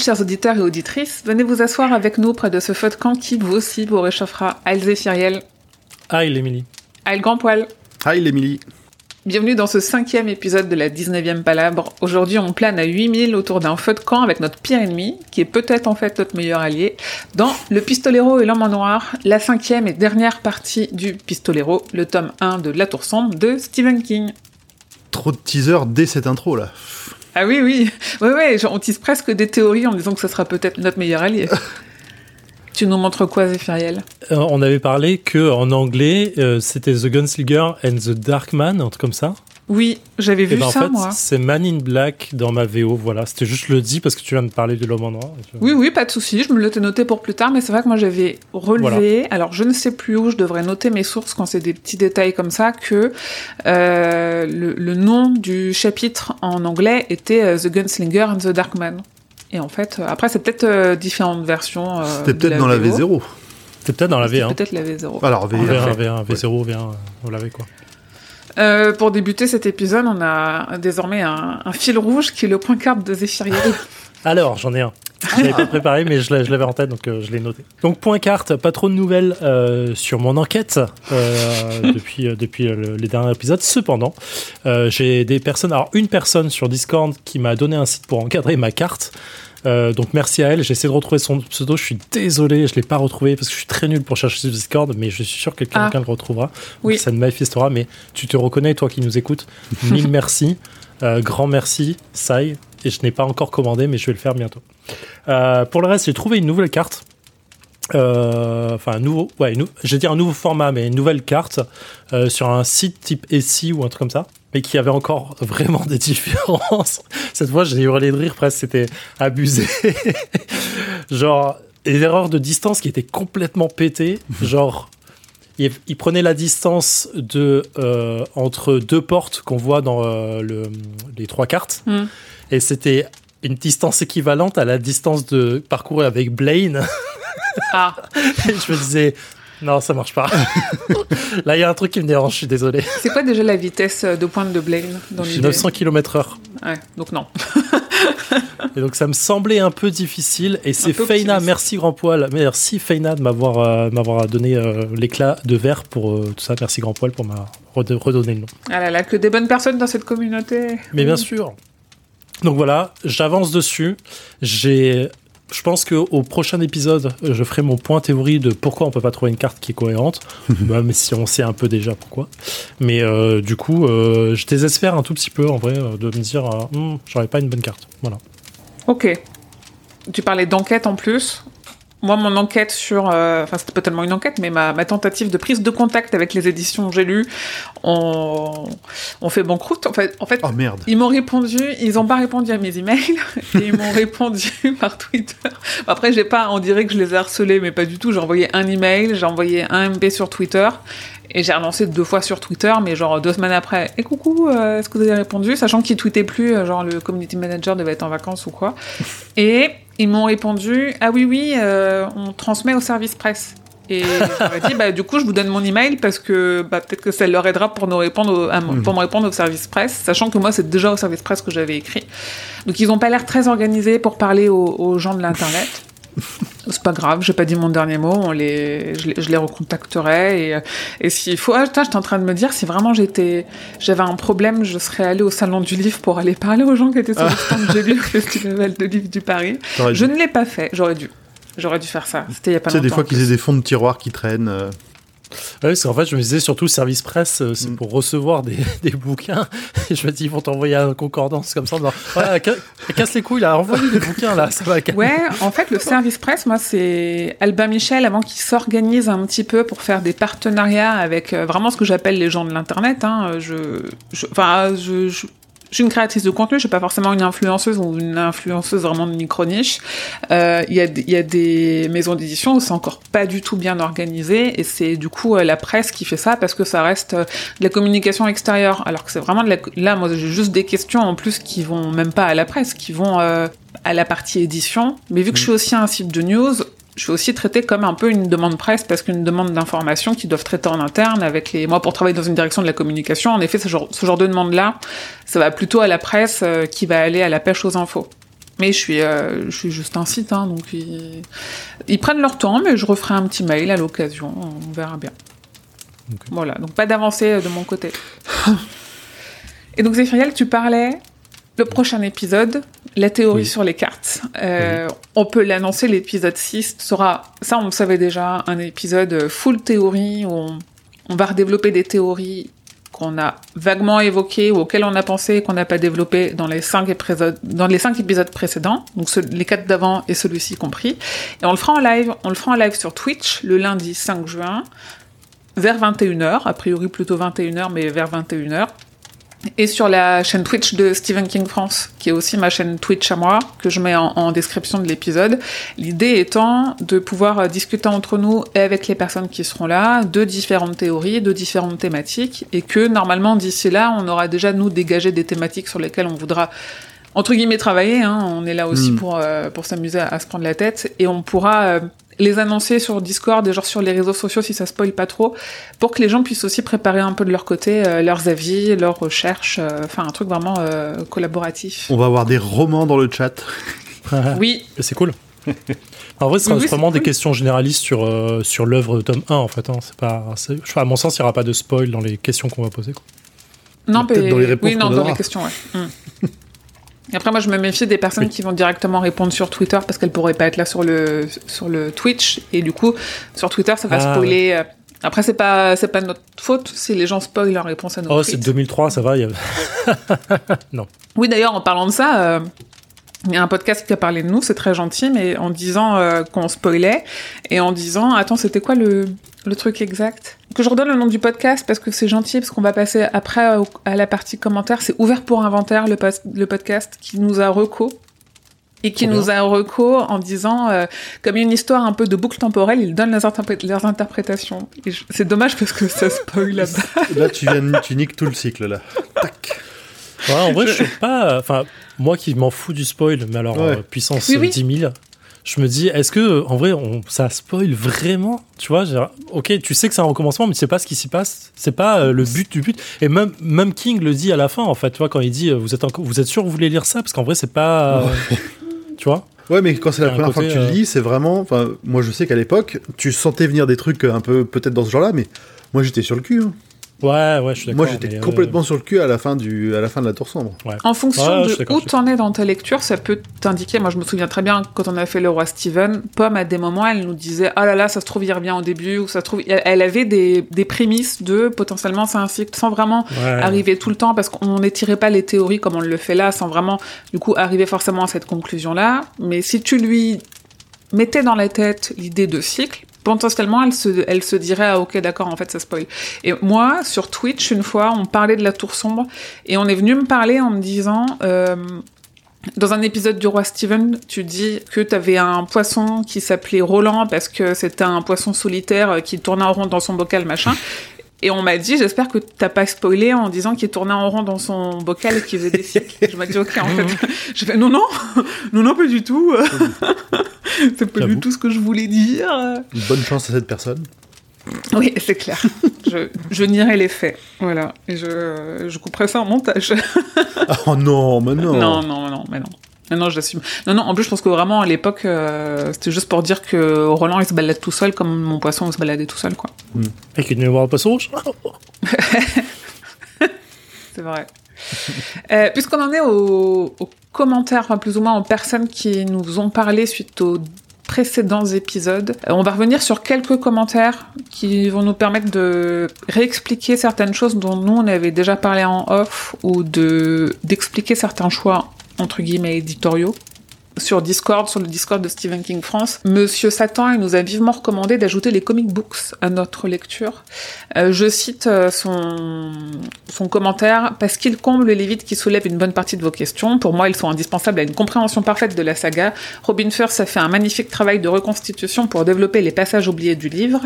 chers auditeurs et auditrices, venez vous asseoir avec nous près de ce feu de camp qui, vous aussi, vous réchauffera. Aïe Zéphiriel, Aïe, Émilie. Aïe le grand poil. Hi, l'Emilie. Bienvenue dans ce cinquième épisode de la 19e Palabre. Aujourd'hui, on plane à 8000 autour d'un feu de camp avec notre pire ennemi, qui est peut-être en fait notre meilleur allié, dans Le Pistolero et l'Homme en Noir, la cinquième et dernière partie du Pistolero, le tome 1 de La Tour Sombre de Stephen King. Trop de teasers dès cette intro là. Ah oui, oui, ouais, ouais, genre, on tisse presque des théories en disant que ce sera peut-être notre meilleur allié. tu nous montres quoi, Zéphiriel? Euh, on avait parlé que en anglais, euh, c'était The Gunslinger and the Dark Man, un truc comme ça. Oui, j'avais Et vu ben, en ça, fait, moi. c'est Man in Black dans ma VO. Voilà, c'était juste je le dis parce que tu viens de parler de l'homme en noir. Oui, oui, pas de souci. Je me l'étais noté pour plus tard, mais c'est vrai que moi j'avais relevé. Alors je ne sais plus où je devrais noter mes sources quand c'est des petits détails comme ça que euh, le, le nom du chapitre en anglais était euh, The Gunslinger and the Dark Man. Et en fait, euh, après c'est peut-être euh, différentes versions. euh, C'était peut-être dans la VO. V0. C'était peut-être dans la C'était V1. Peut-être la V0. Alors, V, V1, V1, V0, V1, vous l'avez quoi. Euh, pour débuter cet épisode, on a désormais un, fil rouge qui est le point carte de Zéphiriel. Alors, j'en ai un. Je l'avais pas préparé, mais je l'avais en tête, donc euh, je l'ai noté. Donc, point carte, pas trop de nouvelles euh, sur mon enquête depuis, depuis le- les derniers épisodes. Cependant, j'ai des personnes, alors une personne sur Discord qui m'a donné un site pour encadrer ma carte. Euh, donc merci à elle, j'ai essayé de retrouver son pseudo, je suis désolé, je l'ai pas retrouvé parce que je suis très nul pour chercher sur Discord, mais je suis sûr que quelqu'un Ah. le retrouvera. Oui. Ça ne manifestera, mais tu te reconnais, toi qui nous écoutes. Mille merci, Euh, grand merci, Sai. Et je n'ai pas encore commandé, mais je vais le faire bientôt. Euh, pour le reste, j'ai trouvé une nouvelle carte. Euh, Enfin, un nouveau, ouais, nou- vais dire un nouveau format, mais une nouvelle carte euh, sur un site type SI ou un truc comme ça, mais qui avait encore vraiment des différences. Cette fois, j'ai hurlé de rire, presque, c'était abusé. genre, des erreurs de distance qui étaient complètement pétées. genre, il, il prenait la distance de euh, entre deux portes qu'on voit dans euh, le, les trois cartes, Hmm. et c'était une distance équivalente à la distance de parcours avec Blaine. Ah, Et je me disais, non, ça marche pas. Là, il y a un truc qui me dérange, je suis désolé. c'est quoi déjà la vitesse de pointe de Blaine dans l'idée 900 km/h. Ouais, donc non. Et donc, ça me semblait un peu difficile. Et c'est Feina, merci Grand Poil. Merci Feina de m'avoir euh, m'avoir donné euh, l'éclat de verre pour euh, tout ça. Merci Grand Poil pour m'a redonné le nom. Ah là là, que des bonnes personnes dans cette communauté. Mais bien sûr. Donc voilà, j'avance dessus. J'ai. Je pense qu'au prochain épisode, je ferai mon point théorie de pourquoi on peut pas trouver une carte qui est cohérente, même si on sait un peu déjà pourquoi. Mais euh, du coup, euh, je désespère un tout petit peu en vrai euh, de me dire, euh, Hmm, j'aurais pas une bonne carte. Voilà. Ok. Tu parlais d'enquête en plus. Moi, mon enquête sur... euh, Enfin, c'était pas tellement une enquête, mais ma, ma tentative de prise de contact avec les éditions que j'ai lues ont, ont fait banqueroute. En fait, en fait Oh merde. ils m'ont répondu, ils n'ont pas répondu à mes emails, et ils m'ont répondu par Twitter. Après, j'ai pas, on dirait que je les ai harcelés, mais pas du tout. J'ai envoyé un email, j'ai envoyé un MB sur Twitter, et j'ai relancé deux fois sur Twitter, mais genre deux semaines après. Et coucou, euh, est-ce que vous avez répondu? Sachant qu'ils tweetaient plus, euh, genre le community manager devait être en vacances ou quoi. Et ils m'ont répondu, ah oui, oui, euh, on transmet au service presse. Et j'aurais dit, bah, du coup, je vous donne mon email parce que bah, peut-être que ça leur aidera pour, nous répondre au- à mon- pour me répondre au service presse, sachant que moi, c'est déjà au service presse que j'avais écrit. Donc, ils n'ont pas l'air très organisés pour parler aux, aux gens de l'Internet. C'est pas grave, j'ai pas dit mon dernier mot, on les, je, les, je les recontacterai. Et, euh, et s'il faut. Ah, putain, j'étais en train de me dire, si vraiment j'étais, j'avais un problème, je serais allée au salon du livre pour aller parler aux gens qui étaient sur le stand de lu au Festival de livres du Paris. Je dû- ne l'ai pas fait, j'aurais dû. J'aurais dû faire ça. C'était il y a pas Tu sais, longtemps. des fois qu'ils aient des fonds de tiroir qui traînent. euh, Ouais, parce qu'en fait, je me disais surtout service presse, euh, c'est Mm. pour recevoir des, des bouquins. Et je me dis, ils vont t'envoyer un concordance comme ça. casse les couilles là, envoie-lui des bouquins là, ça va. Ouais, en fait, le service presse, moi, c'est Albin Michel avant qu'il s'organise un petit peu pour faire des partenariats avec euh, vraiment ce que j'appelle les gens de l'internet. Hein. Je, je- enfin, je, je, je suis une créatrice de contenu, je suis pas forcément une influenceuse ou une influenceuse vraiment de micro-niche. Euh, Il y, a, des- il y a des maisons d'édition où c'est encore pas du tout bien organisé et c'est du coup euh, la presse qui fait ça parce que ça reste euh, de la communication extérieure. Alors que c'est vraiment de la... Là, moi, j'ai juste des questions en plus qui vont même pas à la presse, qui vont euh, à la partie édition. Mais vu que je suis aussi un site de news, je suis aussi traité comme un peu une demande presse parce qu'une demande d'information qu'ils doivent traiter en interne avec les. Moi, pour travailler dans une direction de la communication, en effet, ce genre, ce genre de demande-là, ça va plutôt à la presse euh, qui va aller à la pêche aux infos. Mais je suis, euh, je suis juste un site, hein, donc ils... ils prennent leur temps, mais je referai un petit mail à l'occasion, on verra bien. Voilà, donc pas d'avancée euh, de mon côté. Et donc Zéphiriel, tu parlais le prochain épisode, la théorie Oui. sur les cartes. Euh, On peut l'annoncer, l'épisode 6 sera, ça on le savait déjà, un épisode full théorie où on, on va redévelopper des théories qu'on a vaguement évoquées ou auxquelles on a pensé et qu'on n'a pas développées dans les cinq épisodes, dans les cinq épisodes précédents, donc les quatre d'avant et celui-ci compris. Et on le fera en live, on le fera en live sur Twitch le lundi 5 juin vers 21h, a priori plutôt 21h, mais vers 21h. Et sur la chaîne Twitch de Stephen King France, qui est aussi ma chaîne Twitch à moi, que je mets en, en description de l'épisode. L'idée étant de pouvoir euh, discuter entre nous et avec les personnes qui seront là de différentes théories, de différentes thématiques, et que normalement d'ici là, on aura déjà nous dégagé des thématiques sur lesquelles on voudra entre guillemets travailler. Hein. On est là aussi Mm. pour euh, pour s'amuser à, à se prendre la tête, et on pourra euh, les annoncer sur Discord et genre sur les réseaux sociaux si ça spoil pas trop, pour que les gens puissent aussi préparer un peu de leur côté euh, leurs avis, leurs recherches, euh, enfin un truc vraiment euh, collaboratif. On va avoir des romans dans le chat. Oui, Et c'est cool. En vrai, ce sera Oui, vraiment des questions généralistes sur, euh, sur l'œuvre de tome 1, en fait. Hein. C'est pas, c'est- je- à mon sens, il n'y aura pas de spoil dans les questions qu'on va poser. quoi. non, Peut-être mais- dans les réponses oui, non, dans les questions, ouais. Mm. Et Après, moi, je me méfie des personnes Oui. qui vont directement répondre sur Twitter parce qu'elles pourraient pas être là sur le, sur le Twitch. Et du coup, sur Twitter, ça va Ah, spoiler. euh, Après, c'est pas, c'est pas notre faute si les gens spoilent leur réponse à nos Oh, c'est 2003, ça va. y a- Oui, d'ailleurs, en parlant de ça, euh, il y a un podcast qui a parlé de nous, c'est très gentil, mais en disant euh, qu'on spoilait et en disant, attends, c'était quoi le, le truc exact Que je redonne le nom du podcast parce que c'est gentil, parce qu'on va passer après à la partie commentaire. C'est ouvert pour inventaire, le, post- le podcast qui nous a reco. Et qui nous a reco en disant, euh, comme il y a une histoire un peu de boucle temporelle, ils donnent leurs, interpré- leurs interprétations. Et je- c'est dommage parce que ça spoil là-bas. Là, tu viens, tu niques tout le cycle, là. Tac. Ouais, en vrai, je suis pas. Enfin, moi qui m'en fous du spoil, mais alors Ouais. euh, puissance Oui, oui. 10 000, je me dis, est-ce que en vrai, on, ça spoil vraiment Tu vois, genre, ok, tu sais que c'est un recommencement, mais tu sais pas ce qui s'y passe. C'est pas euh, le but du but. Et même, même King le dit à la fin, en fait, tu vois, quand il dit, euh, vous êtes, encore, vous êtes sûr que vous voulez lire ça? Parce qu'en vrai, c'est pas. euh, tu vois? Ouais, mais quand c'est la première fois que tu le euh, lis, c'est vraiment. Moi, je sais qu'à l'époque, tu sentais venir des trucs un peu peut-être dans ce genre-là, mais moi, j'étais sur le cul. hein. Ouais, ouais, je suis d'accord. Moi, j'étais euh, complètement sur le cul à la fin du, à la fin de la tour sombre. En fonction Ouais, je suis de où t'en es dans ta lecture, ça peut t'indiquer. Moi, je me souviens très bien quand on a fait le roi Steven, Pomme, à des moments, elle nous disait Ah là là, ça se trouve, il revient au début, ou ça se trouve. Elle avait des, des prémices de potentiellement c'est un cycle, sans vraiment Ouais. arriver tout le temps, parce qu'on n'étirait pas les théories comme on le fait là, sans vraiment, du coup, arriver forcément à cette conclusion-là. Mais si tu lui mettais dans la tête l'idée de cycle, potentiellement, elle se, dirait, ah ok, d'accord, en fait, ça spoil. Et moi, sur Twitch, une fois, on parlait de la tour sombre, et on est venu me parler en me disant, euh, dans un épisode du roi Steven, tu dis que tu avais un poisson qui s'appelait Roland parce que c'était un poisson solitaire euh, qui tournait en rond dans son bocal, machin. Et on m'a dit, j'espère que t'as pas spoilé en disant qu'il tournait en rond dans son bocal et qu'il faisait des cycles. Je m'ai dit, ok, en fait. Je fais, non, non, non, non, pas du tout. C'est pas du tout ce que je voulais dire. Bonne chance à cette personne. Oui, c'est clair. je, je nierai les faits. Voilà. Et je, je couperai ça en montage. Oh non, mais non. Non, non, non, mais non. Non, non, j'assume. Non, non, en plus, je pense que vraiment, à l'époque, euh, c'était juste pour dire que Roland, il se balade tout seul, comme mon poisson, il se baladait tout seul, quoi. Et qu'il est venu voir le poisson rouge C'est vrai. Euh, Puisqu'on en est aux, aux commentaires, enfin, plus ou moins aux personnes qui nous ont parlé suite aux précédents épisodes, euh, on va revenir sur quelques commentaires qui vont nous permettre de réexpliquer certaines choses dont nous, on avait déjà parlé en off, ou de d'expliquer certains choix, entre guillemets, éditoriaux. Sur Discord, sur le Discord de Stephen King France. Monsieur Satan, il nous a vivement recommandé d'ajouter les comic books à notre lecture. Euh, je cite euh, son, son commentaire, parce qu'ils comblent les vides qui soulèvent une bonne partie de vos questions. Pour moi, ils sont indispensables à une compréhension parfaite de la saga. Robin First a fait un magnifique travail de reconstitution pour développer les passages oubliés du livre,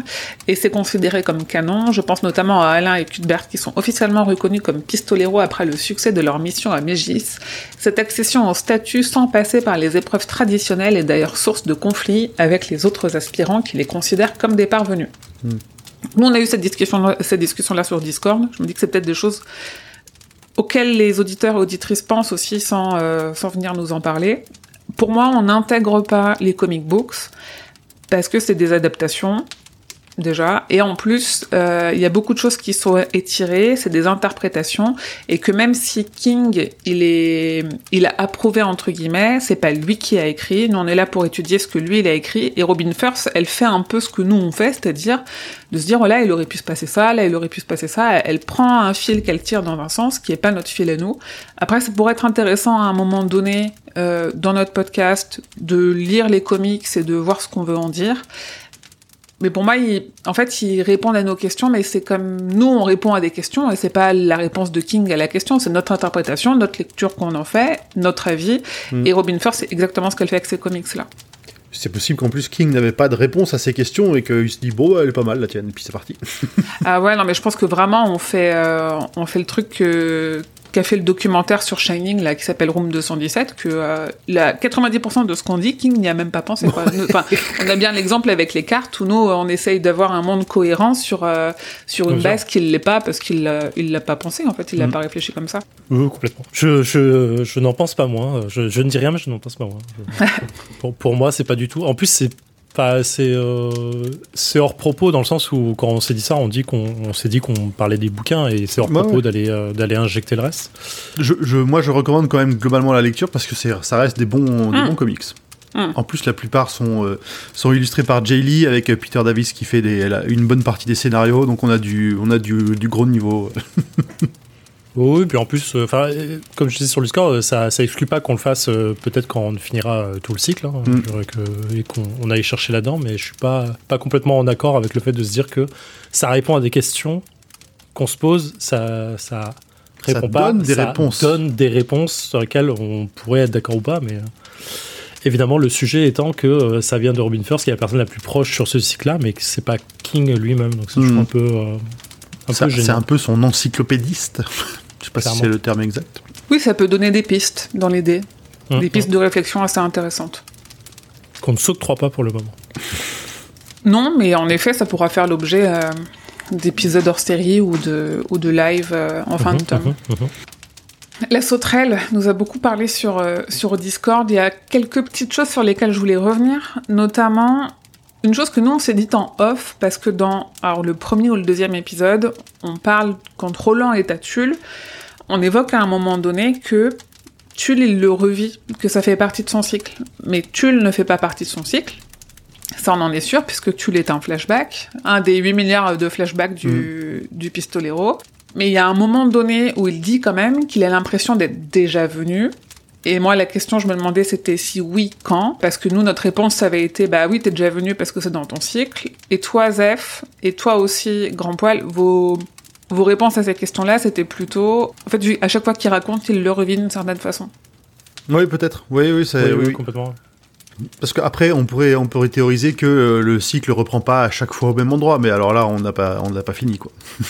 et c'est considéré comme canon. Je pense notamment à Alain et Cuthbert qui sont officiellement reconnus comme pistoleros après le succès de leur mission à Mégis. Cette accession au statut sans passer par les épreuves traditionnelles est d'ailleurs source de conflits avec les autres aspirants qui les considèrent comme des parvenus. Hmm. Nous, on a eu cette discussion, cette discussion-là sur Discord. Je me dis que c'est peut-être des choses auxquelles les auditeurs et auditrices pensent aussi sans, euh, sans venir nous en parler. Pour moi, on n'intègre pas les comic books parce que c'est des adaptations déjà. Et en plus, euh, il y a beaucoup de choses qui sont étirées, c'est des interprétations, et que même si King, il est, il a approuvé entre guillemets, c'est pas lui qui a écrit. Nous, on est là pour étudier ce que lui il a écrit. Et Robin First, elle fait un peu ce que nous on fait, c'est-à-dire de se dire, oh là, il aurait pu se passer ça, là, il aurait pu se passer ça. Elle prend un fil qu'elle tire dans un sens qui est pas notre fil à nous. Après, ça pourrait être intéressant à un moment donné euh, dans notre podcast de lire les comics et de voir ce qu'on veut en dire. Mais pour moi, ils, en fait, ils répondent à nos questions, mais c'est comme nous, on répond à des questions, et c'est pas la réponse de King à la question, c'est notre interprétation, notre lecture qu'on en fait, notre avis. Mm. Et Robin First, c'est exactement ce qu'elle fait avec ces comics-là. C'est possible qu'en plus King n'avait pas de réponse à ces questions et qu'il se dit bon, elle est pas mal la tienne, et puis c'est parti. ah ouais, non, mais je pense que vraiment, on fait, euh, on fait le truc que, qu'a fait le documentaire sur Shining, là, qui s'appelle Room 217, que euh, la 90% de ce qu'on dit, King n'y a même pas pensé. Quoi. Enfin, on a bien l'exemple avec les cartes où nous, on essaye d'avoir un monde cohérent sur, euh, sur une Bien base qu'il l'est pas parce qu'il l'a, il l'a pas pensé, en fait, il l'a Mm. pas réfléchi comme ça. Oui, complètement. Je, je, je n'en pense pas moins. Je, je ne dis rien, mais je n'en pense pas moins. Pour, pour moi, c'est pas du tout. En plus, c'est c'est, euh, c'est hors propos dans le sens où quand on s'est dit ça, on dit qu'on, on s'est dit qu'on parlait des bouquins et c'est hors propos ouais. d'aller, euh, d'aller injecter le reste. Je, je- moi, je recommande quand même globalement la lecture parce que c'est, ça reste des bons, des Mm. bons comics. Mm. En plus, la plupart sont, euh, sont illustrés par Jay Lee avec Peter Davis qui fait des, une bonne partie des scénarios, donc on a du, on a du, du gros niveau. Oui, puis en plus, euh, enfin, euh, comme je disais sur le score, euh, ça, ça exclut pas qu'on le fasse euh, peut-être quand on finira euh, tout le cycle, hein, Mm. que- et qu'on on aille chercher là-dedans, mais je suis pas, pas complètement en accord avec le fait de se dire que ça répond à des questions qu'on se pose, ça, ça Ça répond pas, donne des ça réponses. donne des réponses sur lesquelles on pourrait être d'accord ou pas, mais évidemment le sujet étant que ça vient de Robin First, qui est la personne la plus proche sur ce cycle-là, mais que c'est pas King lui-même, donc ça je trouve Mm. un peu, Ça- c'est un peu son encyclopédiste. Je sais pas si c'est le terme exact. Oui, ça peut donner des pistes dans l'idée, Hum, des hum. pistes de réflexion assez intéressantes. qu'on ne s'octroie pas pour le moment. Non, mais en effet, ça pourra faire l'objet euh, d'épisodes hors série ou de, ou de live euh, en fin de Mhm, tome. La sauterelle nous a beaucoup parlé sur, euh, sur Discord. Il y a quelques petites choses sur lesquelles je voulais revenir, notamment une chose que nous on s'est dit en off, parce que dans alors, le premier ou le deuxième épisode, on parle quand Roland est à Tulle, on évoque à un moment donné que Tulle il le revit, que ça fait partie de son cycle. Mais Tulle ne fait pas partie de son cycle. Ça, on en est sûr, puisque Tulle est un flashback, un des 8 milliards de flashbacks du, du pistolero. Mais il y a un moment donné où il dit quand même qu'il a l'impression d'être déjà venu. Et moi, la question, je me demandais, c'était si oui, quand? Parce que nous, notre réponse, ça avait été, bah oui, t'es déjà venu parce que c'est dans ton cycle. Et toi, Zef, et toi aussi, Grand Poil, vos, vos réponses à ces questions-là, c'était plutôt... En fait, à chaque fois qu'il raconte, il le revit d'une certaine façon. Oui, peut-être. Oui, oui, oui, oui, oui. complètement. Parce qu'après, on pourrait, on pourrait théoriser que euh, le cycle reprend pas à chaque fois au même endroit, mais alors là, on n'a pas, on n'a pas fini, quoi.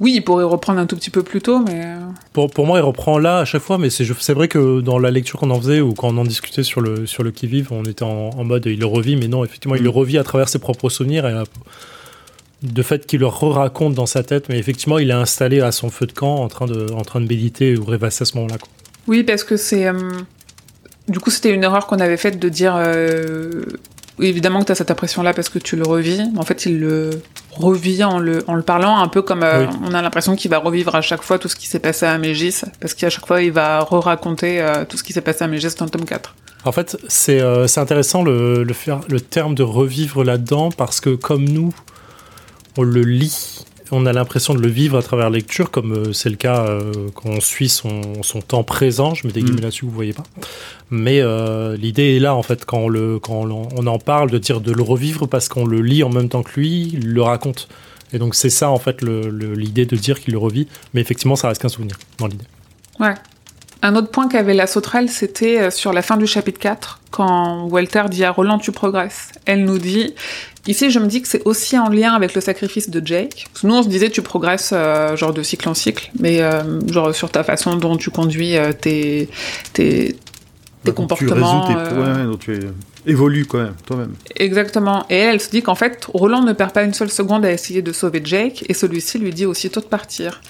Oui, il pourrait reprendre un tout petit peu plus tôt, mais... euh, Pour, pour moi, il reprend là à chaque fois, mais c'est c'est vrai que dans la lecture qu'on en faisait ou quand on en discutait sur le, sur le qui-vive, on était en, en mode il le revit, mais non, effectivement, il Mm. le revit à travers ses propres souvenirs et de fait qu'il le re-raconte dans sa tête, mais effectivement, il est installé à son feu de camp en train de, en train de méditer ou rêvasser à ce moment-là. Oui, parce que c'est. euh, Du coup, c'était une erreur qu'on avait faite de dire. euh, évidemment que tu as cette impression-là parce que tu le revis. En fait, il le revit en le, en le parlant, un peu comme euh, Oui. on a l'impression qu'il va revivre à chaque fois tout ce qui s'est passé à Mégis, parce qu'à chaque fois, il va re-raconter euh, tout ce qui s'est passé à Mégis dans le tome 4. En fait, c'est euh, c'est intéressant le, le, le terme de revivre là-dedans parce que comme nous, on le lit on a l'impression de le vivre à travers la lecture, comme euh, c'est le cas euh, quand on suit son, son temps présent. Je mets des guillemets Mm. là-dessus, vous voyez pas. Mais euh, l'idée est là, en fait, quand, on, le, quand on, on en parle, de dire de le revivre parce qu'on le lit en même temps que lui, il le raconte. Et donc, c'est ça, en fait, l'idée de dire qu'il le revit. Mais effectivement, ça reste qu'un souvenir dans l'idée. Ouais. Un autre point qu'avait la sauterelle, c'était sur la fin du chapitre 4, quand Walter dit à Roland tu progresses. Elle nous dit, ici je me dis que c'est aussi en lien avec le sacrifice de Jake. Parce que nous on se disait tu progresses euh, genre de cycle en cycle, mais euh, genre sur ta façon dont tu conduis euh, tes, tes, tes Bah, comportements. Tu tes... ouais, donc tu es... évolues quand même, toi-même. Exactement. Et elle, elle se dit qu'en fait, Roland ne perd pas une seule seconde à essayer de sauver Jake, et celui-ci lui dit aussitôt de partir.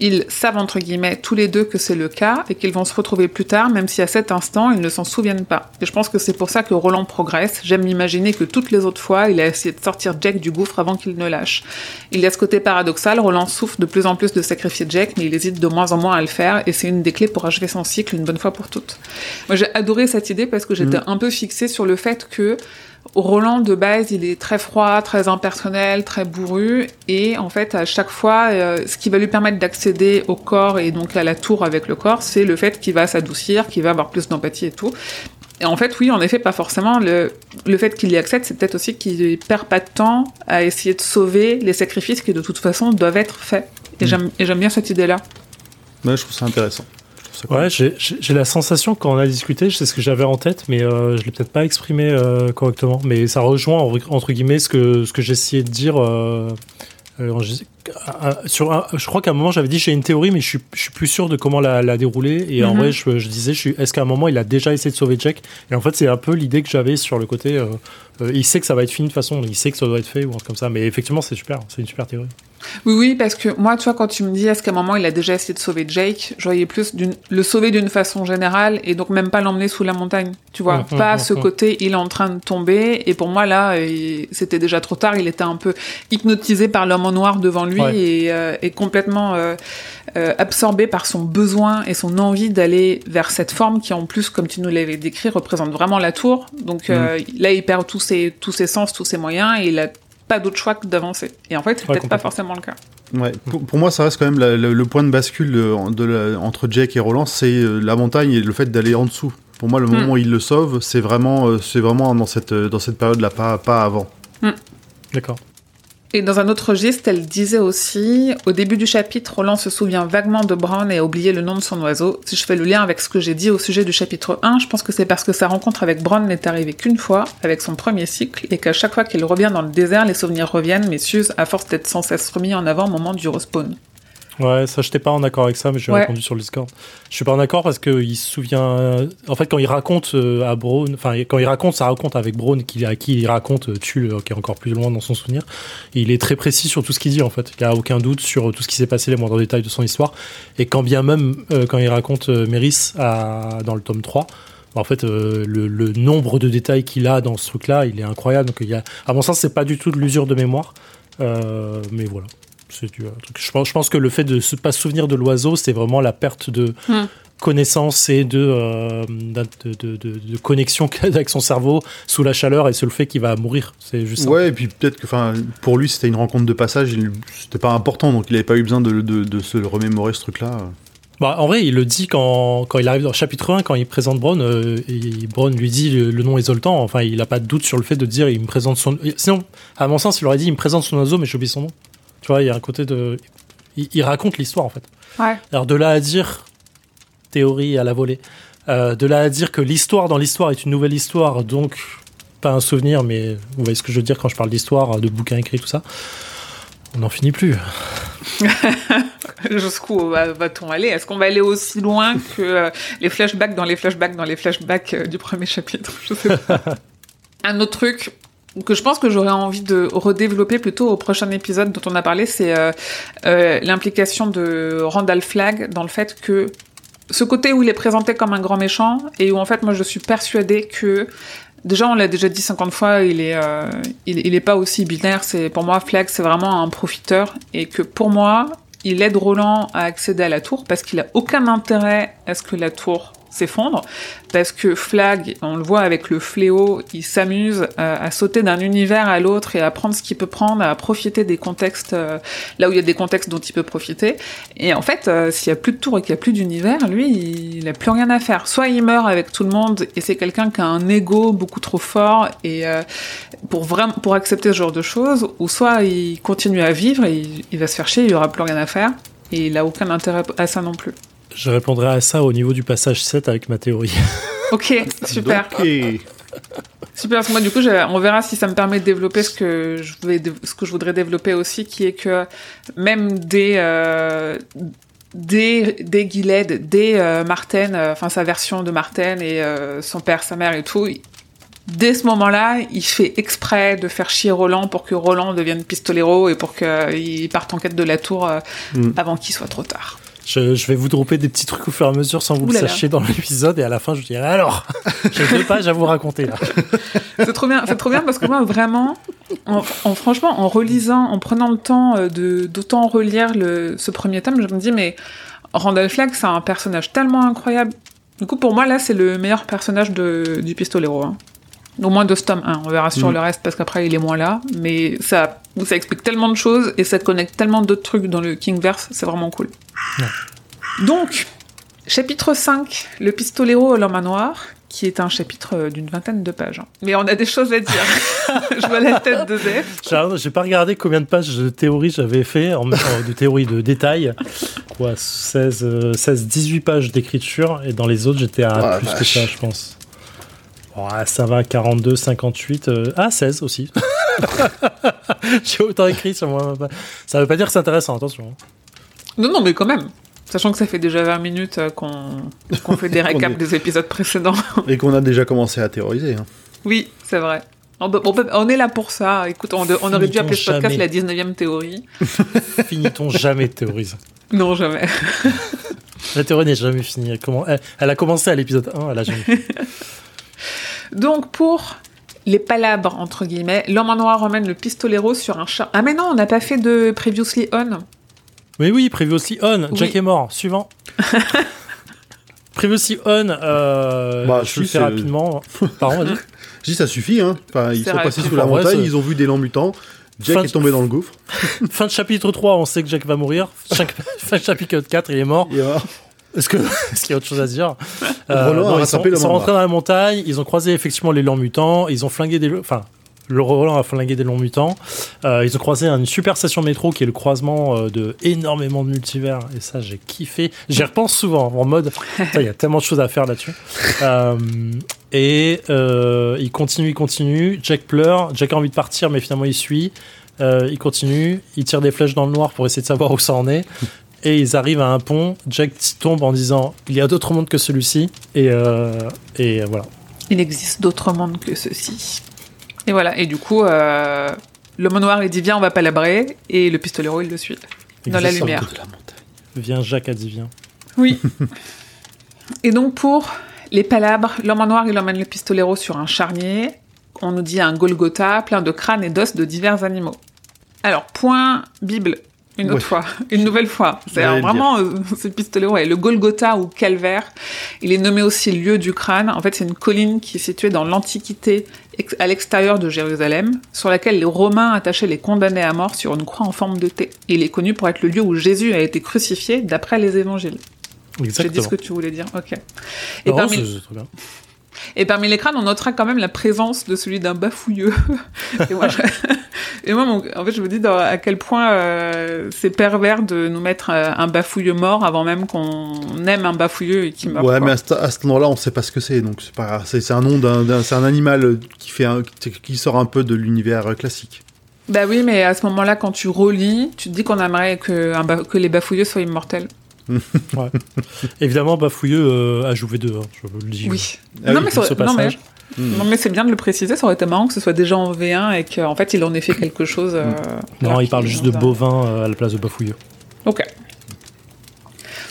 Ils savent, entre guillemets, tous les deux que c'est le cas, et qu'ils vont se retrouver plus tard, même si à cet instant, ils ne s'en souviennent pas. Et je pense que c'est pour ça que Roland progresse. J'aime m'imaginer que toutes les autres fois, il a essayé de sortir Jake du gouffre avant qu'il ne lâche. Il y a ce côté paradoxal, Roland souffre de plus en plus de sacrifier Jake, mais il hésite de moins en moins à le faire, et c'est une des clés pour achever son cycle une bonne fois pour toutes. Moi, j'ai adoré cette idée parce que j'étais un peu fixée sur le fait que Roland de base, il est très froid, très impersonnel, très bourru, et en fait, à chaque fois, euh, ce qui va lui permettre d'accéder au corps et donc à la tour avec le corps, c'est le fait qu'il va s'adoucir, qu'il va avoir plus d'empathie et tout. Et en fait, oui, en effet, pas forcément. Le, le fait qu'il y accède, c'est peut-être aussi qu'il perd pas de temps à essayer de sauver les sacrifices qui, de toute façon, doivent être faits. Et Mm. j'aime bien cette idée-là. Ouais, je trouve ça intéressant. Ça. Ouais, j'ai- la sensation quand on a discuté, c'est ce que j'avais en tête, mais euh, je l'ai peut-être pas exprimé euh, correctement. Mais ça rejoint en- entre guillemets ce que ce que j'essayais de dire. euh, euh, je- sur un- je crois qu'à un moment j'avais dit j'ai une théorie, mais je suis, je suis plus sûr de comment la, la dérouler. Et en Mhm. vrai, je, je disais, est-ce qu'à un moment il a déjà essayé de sauver Jack? Et en fait, c'est un peu l'idée que j'avais sur le côté. euh, euh, il sait que ça va être fini de toute façon, il sait que ça doit être fait ou un truc comme ça. Mais effectivement, c'est super, c'est une super théorie. Oui, oui, parce que moi, tu vois, quand tu me dis est-ce qu'à un moment il a déjà essayé de sauver Jake, je voyais plus le sauver d'une façon générale et donc même pas l'emmener sous la montagne. Tu vois, pas ce côté il est en train de tomber et pour moi là, il- c'était déjà trop tard. Il était un peu hypnotisé par l'homme en noir devant lui Ouais. et, euh, et complètement euh, euh, absorbé par son besoin et son envie d'aller vers cette forme qui en plus, comme tu nous l'avais décrit, représente vraiment la tour. Donc euh, là, il perd tous ses, tous ses sens, tous ses moyens et il a pas d'autre choix que d'avancer. Et en fait, c'est Ouais, peut-être pas forcément le cas. Ouais. Pour, pour moi, ça reste quand même la- le, le point de bascule de la- entre Jake et Roland, c'est euh, la montagne et le fait d'aller en dessous. Pour moi, le moment Mm. où il le sauve, c'est vraiment, euh, c'est vraiment dans cette, euh, dans cette période-là, pas, pas avant. D'accord. Et dans un autre registre, elle disait aussi, au début du chapitre, Roland se souvient vaguement de Brown et a oublié le nom de son oiseau. Si je fais le lien avec ce que j'ai dit au sujet du chapitre 1, je pense que c'est parce que sa rencontre avec Brown n'est arrivée qu'une fois, avec son premier cycle, et qu'à chaque fois qu'il revient dans le désert, les souvenirs reviennent, mais s'usent à force d'être sans cesse remis en avant au moment du respawn. Ouais, ça, je n'étais pas en accord avec ça, mais j'ai Ouais. répondu sur le Discord. Je suis pas en accord parce qu'il se souvient. En fait, quand il raconte euh, à Braun, enfin, quand il raconte, ça raconte avec Braun, qui, à qui il raconte, euh, tue, le- qui est encore plus loin dans son souvenir. Et il est très précis sur tout ce qu'il dit, en fait. Il n'y a aucun doute sur tout ce qui s'est passé, les moindres détails de son histoire. Et quand bien même, euh, quand il raconte euh, Méris à- dans le tome 3, bah, en fait, euh, le, le nombre de détails qu'il a dans ce truc-là, il est incroyable. Donc, il y a, à mon sens, c'est pas du tout de l'usure de mémoire. Euh, mais voilà. C'est du, un truc. Je, pense, je pense que le fait de ne pas se souvenir de l'oiseau, c'est vraiment la perte de Hmm. connaissance et de, euh, de, de- de- de connexion qu'il a avec son cerveau sous la chaleur et c'est le fait qu'il va mourir. C'est juste ça. Ouais, et puis peut-être que, enfin, pour lui, c'était une rencontre de passage, c'était pas important, donc il n'avait pas eu besoin de, de- de se remémorer ce truc-là. Bah, en vrai, il le dit quand, quand il arrive dans le chapitre 1, quand il présente Braun, euh, et Braun lui dit le, le nom Zoltan. Enfin, il n'a pas de doute sur le fait de dire il me présente son. Sinon, à mon sens, il aurait dit il me présente son oiseau, mais j'ai oublié son nom. Tu vois, il y a un côté de. Il, il raconte l'histoire en fait. Ouais. Alors de là à dire théorie à la volée, euh, de là à dire que l'histoire dans l'histoire est une nouvelle histoire, donc pas un souvenir, mais vous voyez ce que je veux dire quand je parle d'histoire, de bouquins écrits, tout ça. On n'en finit plus. Jusqu'où va- va-t-on aller? Est-ce qu'on va aller aussi loin que euh, les flashbacks dans les flashbacks dans les flashbacks euh, du premier chapitre? Je sais pas. Un autre truc que je pense que j'aurais envie de redévelopper plutôt au prochain épisode dont on a parlé, c'est euh, euh, l'implication de Randall Flagg dans le fait que ce côté où il est présenté comme un grand méchant et où en fait moi je suis persuadée que déjà on l'a déjà dit 50 fois il est euh, il, il est pas aussi binaire. C'est pour moi Flagg c'est vraiment un profiteur et que pour moi il aide Roland à accéder à la tour parce qu'il a aucun intérêt à ce que la tour s'effondre parce que Flag, on le voit avec le fléau, il s'amuse à, à sauter d'un univers à l'autre et à prendre ce qu'il peut prendre, à profiter des contextes euh, là où il y a des contextes dont il peut profiter. Et en fait, euh, s'il y a plus de tour et qu'il y a plus d'univers, lui, il a plus rien à faire. Soit il meurt avec tout le monde et c'est quelqu'un qui a un ego beaucoup trop fort et euh, pour vraiment pour accepter ce genre de choses, ou soit il continue à vivre et il, il va se faire chier, il y aura plus rien à faire et il a aucun intérêt à ça non plus. Je répondrai à ça au niveau du passage 7 avec ma théorie. Ok, super. Super, parce que moi du coup, on verra si ça me permet de développer ce que je, vais, ce que je voudrais développer aussi, qui est que même des, euh, des, des Gilead, des euh, Marten, euh, enfin sa version de Marten et euh, son père, sa mère et tout, il- dès ce moment-là, il fait exprès de faire chier Roland pour que Roland devienne pistolero et pour qu'il parte en quête de la tour euh, Mm. avant qu'il soit trop tard. Je, je vais vous dropper des petits trucs au fur et à mesure sans vous Ouh le sachiez dans l'épisode et à la fin je vous dirai alors j'ai deux pages à vous raconter là. C'est trop bien, c'est trop bien parce que moi vraiment, en, en- franchement, en relisant, en prenant le temps euh, de d'autant relire le, ce premier tome, je me dis mais Randall Flagg c'est un personnage tellement incroyable. Du coup pour moi là c'est le meilleur personnage de, du pistolero. hein. Au moins de ce tome 1, on verra sur Mhm. le reste parce qu'après il est moins là, mais ça, ça explique tellement de choses et ça connecte tellement d'autres trucs dans le Kingverse, c'est vraiment cool. Donc, chapitre 5, le pistolero à l'homme à noir, qui est un chapitre euh, d'une vingtaine de pages. hein. Mais on a des choses à dire. Je vois la tête de Zef. J'ai j'ai pas regardé combien de pages de théorie j'avais fait, en, en- de théorie de détail. Quoi, 16, euh, 16 18 pages d'écriture, et dans les autres, j'étais à Oh la plus que ça, je pense. Ouais, ça va, 42, 58, euh, ah, 16 aussi. J'ai autant écrit sur moi. Ça veut pas dire que c'est intéressant, attention. Non, non, mais quand même. Sachant que ça fait déjà 20 minutes euh, qu'on qu'on fait des On récaps est- des épisodes précédents. Et qu'on a déjà commencé à théoriser. hein. oui, c'est vrai. On, peut- on peut- on est là pour ça. Écoute, on, aurait dû appeler ce podcast la 19e théorie. Finit-on jamais de théoriser? Non, jamais. La théorie n'est jamais finie. Elle- elle a commencé à l'épisode 1, elle a jamais fini. Donc, pour les palabres, entre guillemets, l'homme en noir emmène le pistolero sur un chat. Ah, mais non, on n'a pas fait de Previously On. Mais oui, Previously On, Jack Oui. est mort. Suivant. Previously On, euh, Bah, je le fais rapidement. Pardon, vas-y. Je dis ça suffit, hein. Enfin, ils sont vrai, passés sous la montagne, ils ont vu des lents mutants. Jack Fin- est tombé dans le gouffre. Fin de chapitre 3, on sait que Jack va mourir. Fin, fin de chapitre 4, il est mort. Et, euh, Est-ce que- est-ce qu'il y a autre chose à dire Roland a bon, Ils sont, le ils sont rentrés dans la montagne, ils ont croisé effectivement les longs mutants, ils ont flingué des... Enfin, le Roland a flingué des longs mutants. Euh, ils ont croisé une super station métro qui est le croisement euh, de énormément de multivers. Et ça, j'ai kiffé. J'y repense souvent en mode, il y a tellement de choses à faire là-dessus. Euh, et euh, il continue, il continue. Jack pleure. Jack a envie de partir, mais finalement il suit. Euh, il continue. Il tire des flèches dans le noir pour essayer de savoir où ça en est. Et ils arrivent à un pont. Jack tombe en disant il y a d'autres mondes que celui-ci. Et, euh, et voilà. Il existe d'autres mondes que ceux-ci. Et voilà. Et du coup, euh, l'homme en noir, il dit Viens, on va palabrer. Et le pistolero, il le suit. Dans la lumière. de la montagne. Viens, Jacques a dit viens. Oui. Et donc pour les palabres, l'homme noir, il emmène le pistolero sur un charnier. On nous dit un Golgotha plein de crânes et d'os de divers animaux. Alors, point Bible, une autre Ouais. fois, une nouvelle fois. C'est vraiment euh, ce pistolero, ouais, le Golgotha ou calvaire. Il est nommé aussi lieu du crâne. En fait, c'est une colline qui est située dans l'Antiquité, à l'extérieur de Jérusalem, sur laquelle les Romains attachaient les condamnés à mort sur une croix en forme de T. Il est connu pour être le lieu où Jésus a été crucifié d'après les évangiles. J'ai dit Exactement. ce que tu voulais dire, ok. Et, Non, parmi, et parmi les crânes, on notera quand même la présence de celui d'un bafouilleux. et moi, je, et moi mon- en fait, je me dis dans- à quel point euh, c'est pervers de nous mettre euh, un bafouilleux mort avant même qu'on aime un bafouilleux et qui meurt. Ouais, quoi. mais à, ce- à cet endroit-là, on sait pas ce que c'est, donc c'est pas un nom d'un, d'un- c'est un animal qui fait un- qui qui sort un peu de l'univers euh, classique. Bah oui, mais à ce moment-là, quand tu relis, tu te dis qu'on aimerait que, un ba- que les bafouilleux soient immortels. Évidemment, Bafouilleux euh, a joué deux. hein, je le dis. Oui. Ah non, oui, mais pour ça- ce non, mais passage. Hmm. Non mais c'est bien de le préciser, ça aurait été marrant que ce soit déjà en V1 et qu'en fait il en ait fait quelque chose. euh, Non, alors il parle juste de bovin euh, à la place de Bafouilleux. Ok.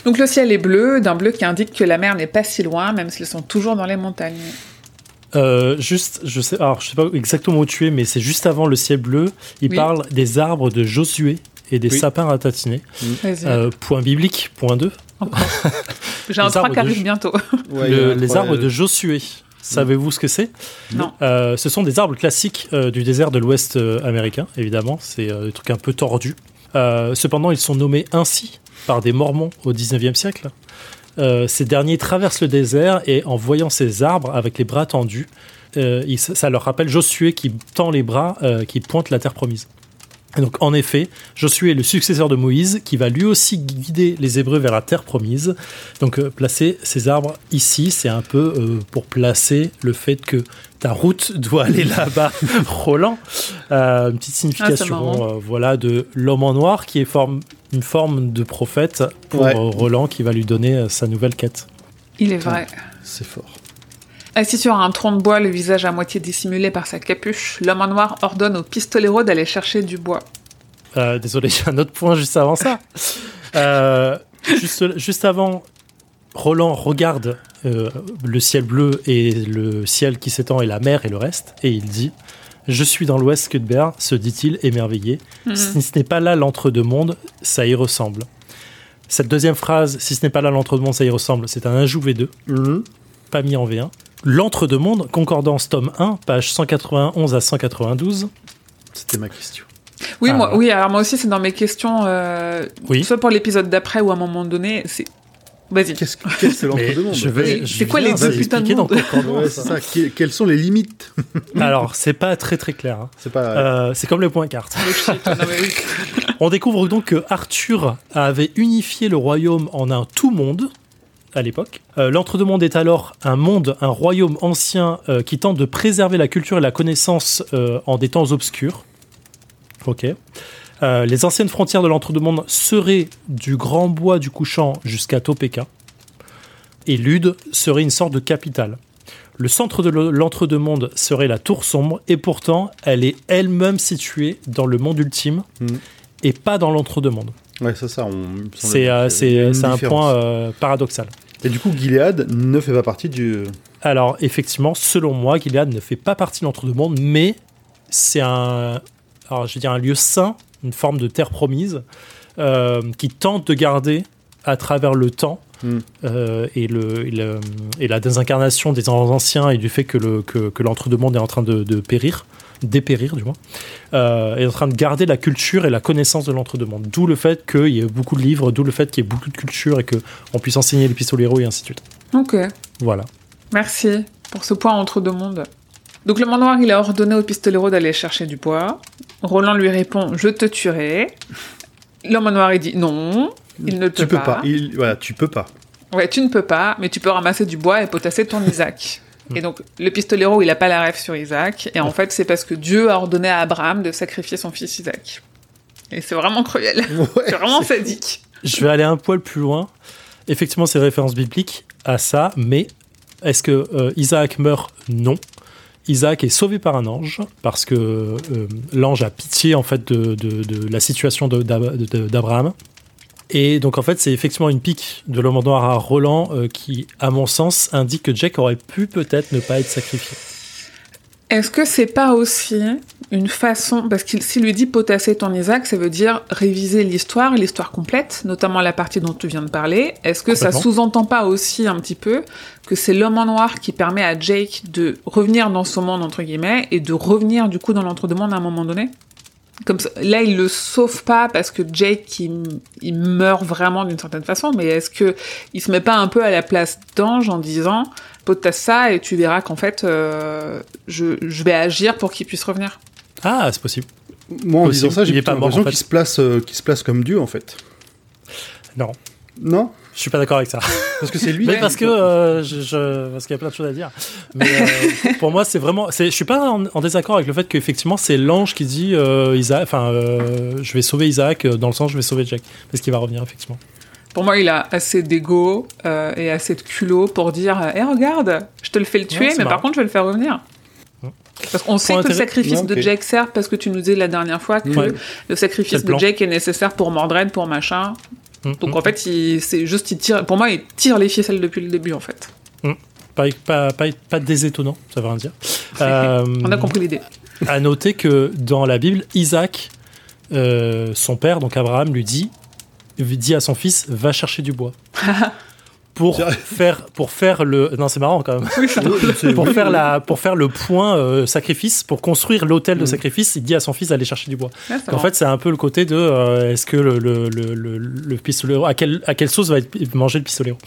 Donc le ciel est bleu, d'un bleu qui indique que la mer n'est pas si loin, même s'ils sont toujours dans les montagnes. Euh, juste, je sais, alors je sais pas exactement où tu es, mais c'est juste avant le ciel bleu. Il Oui. parle des arbres de Josué et des Oui. sapins ratatiner. Vas-y. Euh, point biblique, point 2. J'ai un les 3 arbres qui de arrive bientôt. Ouais, Le- les trois- arbres de Josué. Savez-vous ce que c'est? Non. Euh, Ce sont des arbres classiques euh, du désert de l'Ouest euh, américain, évidemment. C'est euh, des trucs un peu tordus. Euh, cependant, ils sont nommés ainsi par des Mormons au 19e siècle. Euh, ces derniers traversent le désert et en voyant ces arbres avec les bras tendus, euh, ils- ça leur rappelle Josué qui tend les bras, euh, qui pointe la terre promise. Donc, en effet, Josué est le successeur de Moïse qui va lui aussi guider les Hébreux vers la terre promise. Donc, euh, placer ces arbres ici, c'est un peu euh, pour placer le fait que ta route doit aller là-bas, Roland. Euh, une petite signification, euh, voilà, de l'homme en noir qui est forme, une forme de prophète pour Ouais. Roland qui va lui donner euh, sa nouvelle quête. Il est vrai. C'est fort. Assis sur un tronc de bois, le visage à moitié dissimulé par sa capuche, l'homme en noir ordonne au pistolero d'aller chercher du bois. Euh, désolé, j'ai un autre point juste avant ça. Euh, juste, juste avant, Roland regarde euh, le ciel bleu et le ciel qui s'étend et la mer et le reste, et il dit Je suis dans l'ouest Cuthbert, se dit-il émerveillé. Mhm. Si ce n'est pas là l'entre-deux-mondes, ça y ressemble. Cette deuxième phrase, si ce n'est pas là l'entre-deux-mondes, ça y ressemble, c'est un ajout V2, pas mis en V1. L'entre-deux-mondes, concordance tome 1, page 191 à 192. C'était ma question. Oui, Ah. moi, oui, alors moi aussi, c'est dans mes questions, euh, Oui. soit pour l'épisode d'après ou à un moment donné, c'est... Vas-y. Qu'est-ce que c'est Mais l'entre-deux-mondes c'est quoi les deux de putains de Concordance. Ouais, c'est ça. Que- Quelles sont les limites? Alors, c'est pas très très clair. hein. C'est pas. Euh, c'est comme les points cartes. Le mais oui. On découvre donc que Arthur avait unifié le royaume en un tout monde à l'époque. Euh, L'entre-deux-mondes est alors un monde, un royaume ancien euh, qui tente de préserver la culture et la connaissance euh, en des temps obscurs. Ok. Les anciennes frontières de l'entre-deux-mondes seraient du Grand Bois du Couchant jusqu'à Topeka. Et Lude serait une sorte de capitale. Le centre de le- l'entre-deux-mondes serait la Tour Sombre, et pourtant, elle est elle-même située dans le monde ultime Mhm. et pas dans l'entre-deux-mondes. Ouais, c'est ça. C'est euh, un point euh, paradoxal. Et du coup, Gilead ne fait pas partie du. Alors, effectivement, selon moi, Gilead ne fait pas partie de l'entre-deux-mondes, mais c'est un, alors, je un lieu saint, une forme de terre promise, euh, qui tente de garder à travers le temps Euh, et, le, et, le- et la désincarnation des anciens et du fait que le- que, que l'entre-deux-mondes est en train de, de périr, dépérir du moins, euh, est en train de garder la culture et la connaissance de l'entre-deux-mondes. D'où le fait qu'il y ait beaucoup de livres, d'où le fait qu'il y ait beaucoup de culture et qu'on puisse enseigner les pistolero et ainsi de suite. Ok, Voilà. merci pour ce point entre deux mondes. Donc le monde noir, il a ordonné au pistolero d'aller chercher du bois. Roland lui répond « Je te tuerai ». L'homme en noir, il dit « Non, il ne peut Tu peux pas. Il... Voilà, tu peux pas. Ouais, tu ne peux pas, mais tu peux ramasser du bois et potasser ton Isaac. Et donc, le pistolero, il a pas la rêve sur Isaac. Et en fait, c'est parce que Dieu a ordonné à Abraham de sacrifier son fils Isaac. Et c'est vraiment cruel. Ouais, c'est vraiment sadique. Je vais aller un poil plus loin. Effectivement, c'est référence biblique à ça, mais est-ce que euh, Isaac meurt? Non. Isaac est sauvé par un ange parce que euh, l'ange a pitié en fait de, de- de la situation de- d'Ab- de- d'Abraham. Et donc en fait, c'est effectivement une pique de l'homme en noir à Roland euh, qui, à mon sens, indique que Jack aurait pu peut-être ne pas être sacrifié. Est-ce que c'est pas aussi une façon, parce qu'il s'il lui dit potasser ton Isaac, ça veut dire réviser l'histoire, l'histoire complète, notamment la partie dont tu viens de parler. Est-ce que ça sous-entend pas aussi un petit peu que c'est l'homme en noir qui permet à Jake de revenir dans son monde entre guillemets et de revenir du coup dans l'entre-deux-mondes à un moment donné? Comme ça, là, il le sauve pas parce que Jake, il, il meurt vraiment d'une certaine façon, mais est-ce que il se met pas un peu à la place d'Ange en disant potasse ça et tu verras qu'en fait, euh, je, je vais agir pour qu'il puisse revenir. Ah, c'est possible. Moi, en Possible. disant ça, j'ai l'impression en fait. qu'il se place, euh, qu'il se place comme Dieu, en fait. Non, Non? Je suis pas d'accord avec ça. Parce que c'est lui. Mais parce que euh, je, je- parce qu'il y a plein de choses à dire. Mais euh, pour moi, c'est vraiment. Je suis pas en, en désaccord avec le fait qu'effectivement, c'est l'ange qui dit euh, Isaac. Enfin, euh, je vais sauver Isaac dans le sens je vais sauver Jack parce qu'il va revenir effectivement. Pour moi, il a assez d'ego euh, et assez de culot pour dire Eh, regarde, je te le fais le tuer, Ouais, mais marrant. par contre, je vais le faire revenir. Parce qu'on sait que le sacrifice de. Jake sert parce que tu nous disais la dernière fois que Ouais. le sacrifice le de. Jake est nécessaire pour Mordred, pour machin. Mm, Donc mm. en fait, il- c'est juste, il tire, pour moi, il tire les ficelles depuis le début en fait. pas, pas, pas, pas désétonnant, ça veut rien dire. Euh, On a compris l'idée. À noter que dans la Bible, Isaac euh, son père, donc Abraham, lui dit, dit à son fils, va chercher du bois. pour faire pour faire le non c'est marrant quand même. Pour faire la pour faire le point euh, sacrifice pour construire l'autel de Mm. sacrifice il dit à son fils d'aller chercher du bois. C'est en fait c'est un peu le côté de euh, est-ce que le, le, le, le, le pistolero à quelle à quelle sauce va être mangé le pistolero?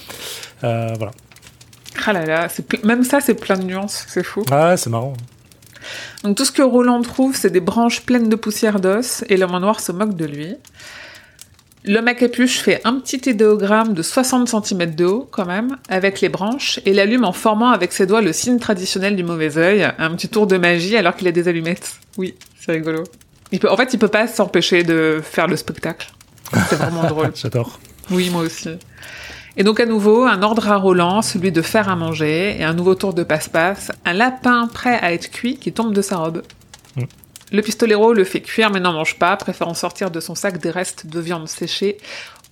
Euh, voilà. Ah là là, même ça, c'est plein de nuances, c'est fou. ah c'est marrant. Donc tout ce que Roland trouve, c'est des branches pleines de poussière d'os, et l'homme en noir se moque de lui. L'homme à capuche fait un petit idéogramme de 60 cm de haut, quand même, avec les branches, et l'allume en formant avec ses doigts le signe traditionnel du mauvais œil, un petit tour de magie alors qu'il a des allumettes. Oui, c'est rigolo. Il peut, en fait, il peut pas s'empêcher de faire le spectacle. C'est vraiment drôle. j'adore Oui, moi aussi. Et donc à nouveau, un ordre à Roland, celui de faire à manger, et un nouveau tour de passe-passe, un lapin prêt à être cuit qui tombe de sa robe. Le pistolero le fait cuire mais n'en mange pas, préférant sortir de son sac des restes de viande séchée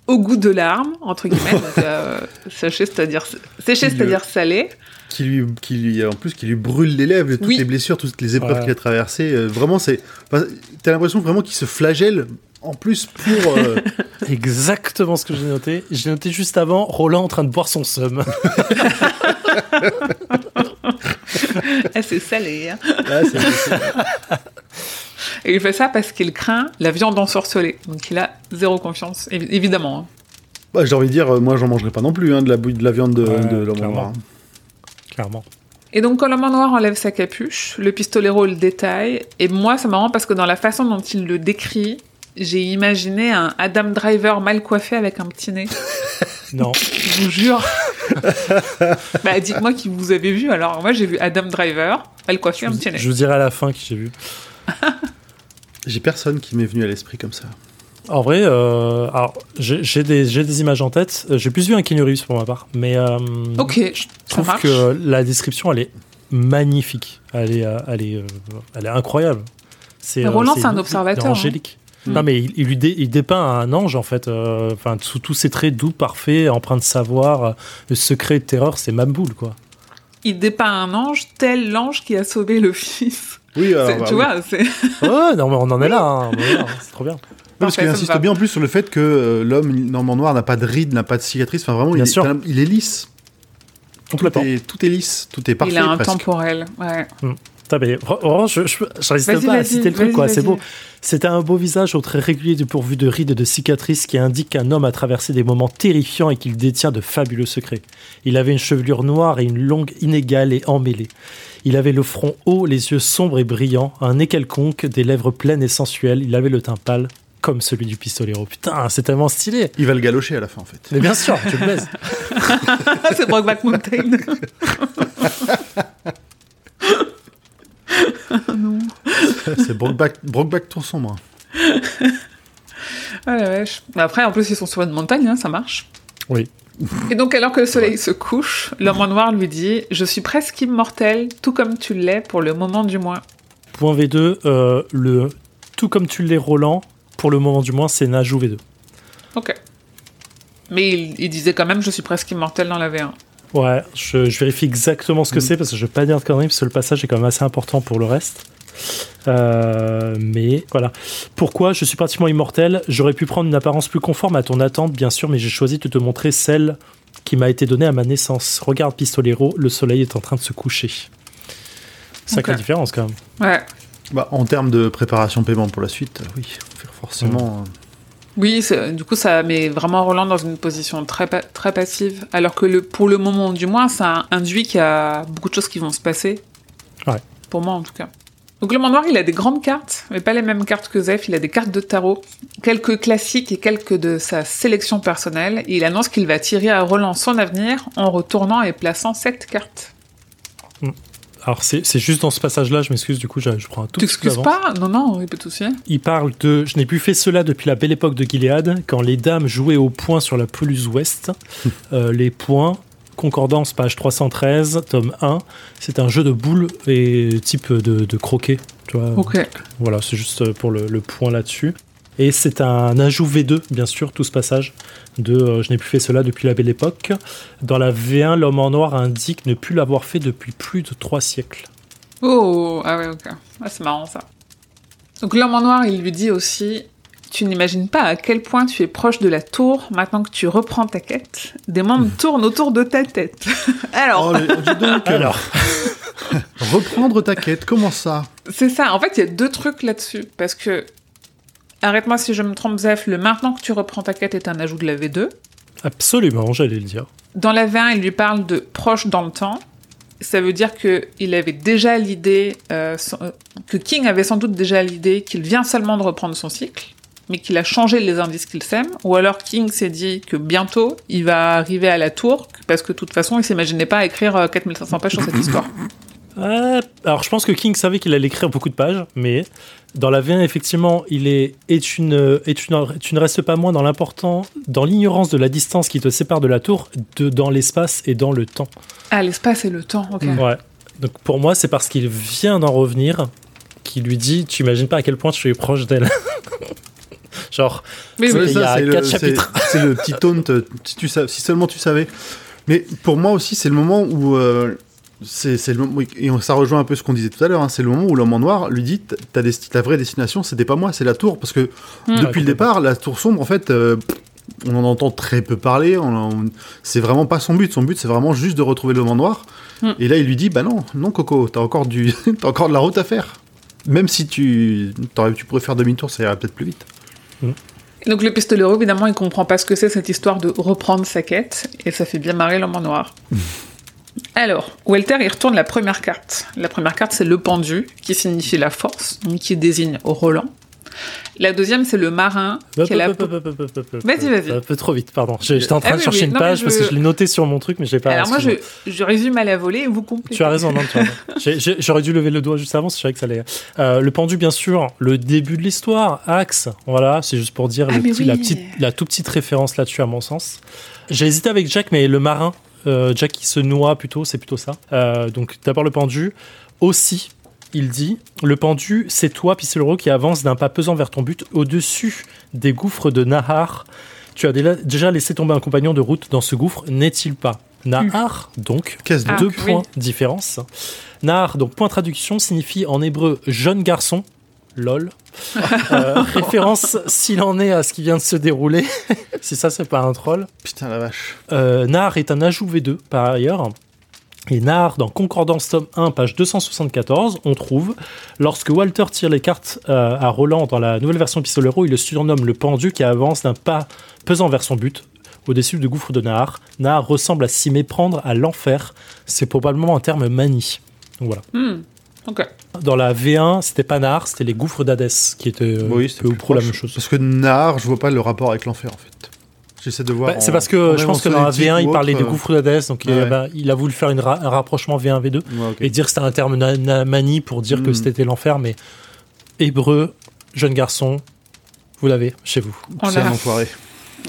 au goût de larmes, entre guillemets, donc, euh, séché, c'est-à-dire séché, Qui, c'est-à-dire salé. qui lui, qui lui, en plus, qui lui brûle les lèvres, toutes Oui. les blessures, toutes les épreuves Ouais. qu'il a traversées. euh, vraiment, c'est. enfin, T'as l'impression vraiment qu'il se flagelle en plus pour. euh, exactement ce que j'ai noté j'ai noté juste avant Roland en train de boire son seum Ah, c'est salé. hein. là, c'est- c'est- Et il fait ça parce qu'il craint la viande ensorcelée. Donc il a zéro confiance, évi- évidemment. hein. Bah, J'ai envie de dire, euh, moi, j'en mangerai pas non plus, hein, de la bouille de la viande de, Ouais, de l'homme noir. clairement Et donc, quand l'homme en noir enlève sa capuche, le pistolero le détaille. Et moi, c'est marrant parce que dans la façon dont il le décrit, j'ai imaginé un Adam Driver mal coiffé avec un petit nez. non Je vous jure. bah, dites-moi qui vous avez vu. Alors, moi, j'ai vu Adam Driver mal coiffé, un petit nez. je vous dirai à la fin qui j'ai vu J'ai personne qui m'est venu à l'esprit comme ça. En vrai, euh, alors j'ai j'ai des, j'ai des images en tête. Euh, J'ai plus vu un Keanu Reeves pour ma part, mais euh, Ok, je trouve marche. que la description elle est magnifique. Elle est, euh, elle est, elle est incroyable. C'est Roland, c'est c'est un observateur, hein. angélique. Mm. Non mais il, il lui dé- il dépeint un ange en fait. euh, Enfin sous tous ses traits doux, parfaits, empreints de savoir, euh, le secret de terreur, c'est Mamboul quoi. Il dépeint un ange tel l'ange qui a sauvé le fils. Oui, alors, C'est- bah, tu oui. vois, c'est... oh non mais on en est là, hein, est c'est trop bien. Parce qu'il insiste bien en plus sur le fait que euh, l'homme normand noir n'a pas de rides, n'a pas de cicatrices. Enfin, vraiment, Bien il, est- sûr. il est lisse. Tout est, tout est lisse, tout est parfait. il a un presque. temporel. Ouais. Putain, mais vra- vraiment, je, je, je résiste Vas-y, pas à citer le truc, quoi. C'est beau. C'était un beau visage au trait régulier dépourvu de rides et de cicatrices qui indique qu'un homme a traversé des moments terrifiants et qu'il détient de fabuleux secrets. Il avait une chevelure noire et une longue inégale et emmêlée. Il avait le front haut, les yeux sombres et brillants, un nez quelconque, des lèvres pleines et sensuelles. Il avait le teint pâle, comme celui du pistolero. Putain, c'est tellement stylé. Il va le galocher à la fin, en fait. Mais bien sûr, tu le baises. c'est Brokeback Mountain. C'est Brokeback, Brokeback Tour sombre. Ah la vache. Mais Après, en plus, ils sont sur une montagne, hein, ça marche. Oui. Et donc, alors que le soleil se couche, l'homme en noir lui dit Je suis presque immortel, tout comme tu l'es, pour le moment du moins. Point V2, euh, le tout comme tu l'es Roland, pour le moment du moins, c'est Najou V2. Ok. Mais il, il disait quand même Je suis presque immortel dans la V1. Ouais, je, je vérifie exactement ce que Mhm. c'est parce que je vais pas dire de conneries parce que le passage est quand même assez important pour le reste. Euh, mais voilà. Pourquoi je suis pratiquement immortel? J'aurais pu prendre une apparence plus conforme à ton attente, bien sûr, mais j'ai choisi de te montrer celle qui m'a été donnée à ma naissance. Regarde, Pistolero, le soleil est en train de se coucher. Sacrée Ok. différence quand même. Ouais. Bah, en termes de préparation paiement pour la suite, euh, oui, forcément. euh, Oui, c'est- du coup, ça met vraiment Roland dans une position très, pa- très passive. Alors que le, pour le moment, du moins, ça induit qu'il y a beaucoup de choses qui vont se passer. Ouais. Pour moi, en tout cas. Donc, le noir, il a des grandes cartes, mais pas les mêmes cartes que Zef. Il a des cartes de tarot, quelques classiques et quelques de sa sélection personnelle. Et il annonce qu'il va tirer à Roland son avenir en retournant et plaçant cette carte. Alors c'est c'est juste dans ce passage-là, je m'excuse, du coup je, je prends un tout petit peu pas? Non, non, il peut aussi. Il parle de Je n'ai plus fait cela depuis la belle époque de Gilead, quand les dames jouaient au point sur la pelouse ouest. Euh, les points, concordance, page 313, tome 1. C'est un jeu de boules et type de, de croquet. Tu vois. Ok. Voilà, c'est juste pour le, le point là-dessus. Et c'est un ajout V2, bien sûr, tout ce passage de euh, Je n'ai plus fait cela depuis la belle époque. Dans la V1, l'homme en noir indique ne plus l'avoir fait depuis plus de trois siècles. Oh, ah ouais, ok. Ah, c'est marrant ça. Donc l'homme en noir, il lui dit aussi Tu n'imagines pas à quel point tu es proche de la tour maintenant que tu reprends ta quête. Des mondes tournent autour de ta tête. Alors, Oh, mais dis donc, Alors, reprendre ta quête, comment ça? C'est ça. En fait, il y a deux trucs là-dessus. Parce que, arrête-moi si je me trompe, Zef, le maintenant que tu reprends ta quête est un ajout de la V2. absolument, j'allais le dire. Dans la V1, il lui parle de proche dans le temps. Ça veut dire qu'il avait déjà l'idée, euh, euh, que King avait sans doute déjà l'idée qu'il vient seulement de reprendre son cycle, mais qu'il a changé les indices qu'il sème. Ou alors King s'est dit que bientôt il va arriver à la tour, parce que de toute façon il s'imaginait pas écrire euh, 4500 pages sur cette histoire. Euh, alors, je pense que King savait qu'il allait écrire beaucoup de pages, mais dans la V1, effectivement, il est et tu ne, et tu ne, tu ne restes pas moins dans l'important, dans l'ignorance de la distance qui te sépare de la tour, de, dans l'espace et dans le temps. Ah, l'espace et le temps, ok. Ouais. Donc pour moi, c'est parce qu'il vient d'en revenir qu'il lui dit Tu imagines pas à quel point tu es proche d'elle. Genre, Oui, C'est- oui. il y a le- quatre chapitres. C'est le petit taunt, si, tu sa- si seulement tu savais. Mais pour moi aussi, c'est le moment où. euh, c'est le moment, et ça rejoint un peu ce qu'on disait tout à l'heure, hein, c'est le moment où l'homme en noir lui dit ta, ta vraie destination, c'était pas moi, c'est la tour. Parce que Hmm. depuis le départ, la tour sombre, en fait, euh, on en entend très peu parler. C'est vraiment pas son but. Son but, c'est vraiment juste de retrouver l'homme en noir. Hmm. Et là, il lui dit Bah non, non, Coco, t'as encore, du, t'as encore de la route à faire. Même si tu, tu pourrais faire demi-tour, ça irait peut-être plus vite. Donc le pistolero, évidemment, il comprend pas ce que c'est cette histoire de reprendre sa quête, et ça fait bien marrer l'homme en noir. Alors, Walter, il retourne la première carte. La première carte, c'est le pendu, qui signifie la force, donc qui désigne Roland. La deuxième, c'est le marin. Vas-y, vas-y. Un peu trop vite, pardon. J'étais en train Ah de chercher oui. une Non, page parce que je l'ai noté sur mon truc, mais j'ai pas. Alors moi, je, je résume à la volée et vous complétez. Tu as raison, non, J'aurais dû lever le doigt juste avant, je savais que ça allait. Euh, le pendu, bien sûr, le début de l'histoire, Axe, voilà, c'est juste pour dire Ah, le mais petit- oui. la, petite, la toute petite référence là-dessus, à mon sens. J'ai hésité avec Jack, mais le marin, euh, Jack qui se noie plutôt, c'est plutôt ça. Euh, donc d'abord le pendu. Aussi, il dit Le pendu, c'est toi, Pisselro, qui avance d'un pas pesant vers ton but, au-dessus des gouffres de Nahar. Tu as déjà- laissé tomber un compagnon de route dans ce gouffre, n'est-il pas? Nahar, donc, Ah, deux oui. points différence. Nahar, donc point traduction, signifie en hébreu jeune garçon. Lol. Euh, référence, s'il en est, à ce qui vient de se dérouler. si ça, c'est pas un troll. Putain la vache. Euh, Nar est un ajout V2 par ailleurs. Et Nar, dans Concordance tome 1, page 274, on trouve Lorsque Walter tire les cartes euh, à Roland dans la nouvelle version Pistolero, il le surnomme le pendu qui avance d'un pas pesant vers son but, au-dessus du gouffre de Nahar. Nahar ressemble à s'y méprendre à l'enfer. C'est probablement un terme mani. Donc voilà. Hmm. Dans la V1, c'était pas Nahar, c'était les gouffres d'Hadès qui étaient euh, Oui, peu ou plus prou la proche. même chose. Parce que Nar, je vois pas le rapport avec l'enfer en fait. J'essaie de voir. Bah, c'est parce que je pense que dans la phonétique V1, il parlait autre, de euh, gouffre d'Hadès, donc il, ouais. avait- il a voulu faire une ra- un rapprochement V1, V2 ouais, ok. et dire que c'était un terme na- na- mani pour dire que Mm. c'était l'enfer, mais hébreu, jeune garçon, vous l'avez chez vous. C'est un enfoiré.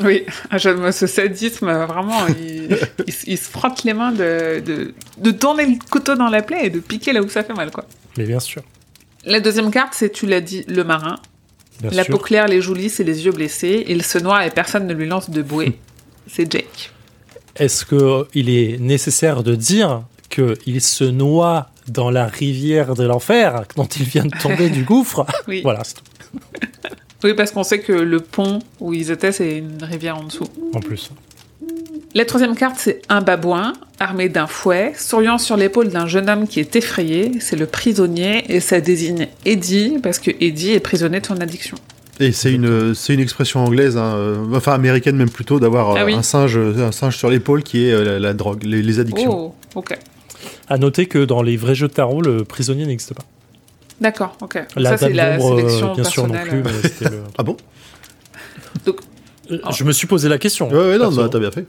Oui, je- ce sadisme, vraiment, il, il se- il se frotte les mains de, de, de tourner le couteau dans la plaie et de piquer là où ça fait mal, quoi. Mais bien sûr, La deuxième carte, c'est, tu l'as dit, le marin. Bien la sûr. peau claire, les joues lisses et les yeux blessés. Il se noie et personne ne lui lance de bouée. c'est Jake. Est-ce qu'il est nécessaire de dire qu'il se noie dans la rivière de l'enfer dont il vient de tomber du gouffre? Oui. Voilà, c'est tout. Oui, parce qu'on sait que le pont où ils étaient, c'est une rivière en dessous. En plus. La troisième carte, c'est un babouin, armé d'un fouet, souriant sur l'épaule d'un jeune homme qui est effrayé. C'est le prisonnier, et ça désigne Eddie, parce que Eddie est prisonnier de son addiction. Et c'est une, c'est une expression anglaise, hein, euh, enfin américaine même plutôt, d'avoir euh, Ah oui. un singe, un singe sur l'épaule qui est euh, la, la drogue, les, les addictions. Oh, ok. À noter que dans les vrais jeux de tarot, le prisonnier n'existe pas. D'accord, ok. La ça, c'est dame la d'ombre, euh, sélection bien sûr non personnelle. plus, mais c'était le- Ah bon? Euh, Je me suis posé la question. Ouais, ouais, non, bah, t'as bien fait.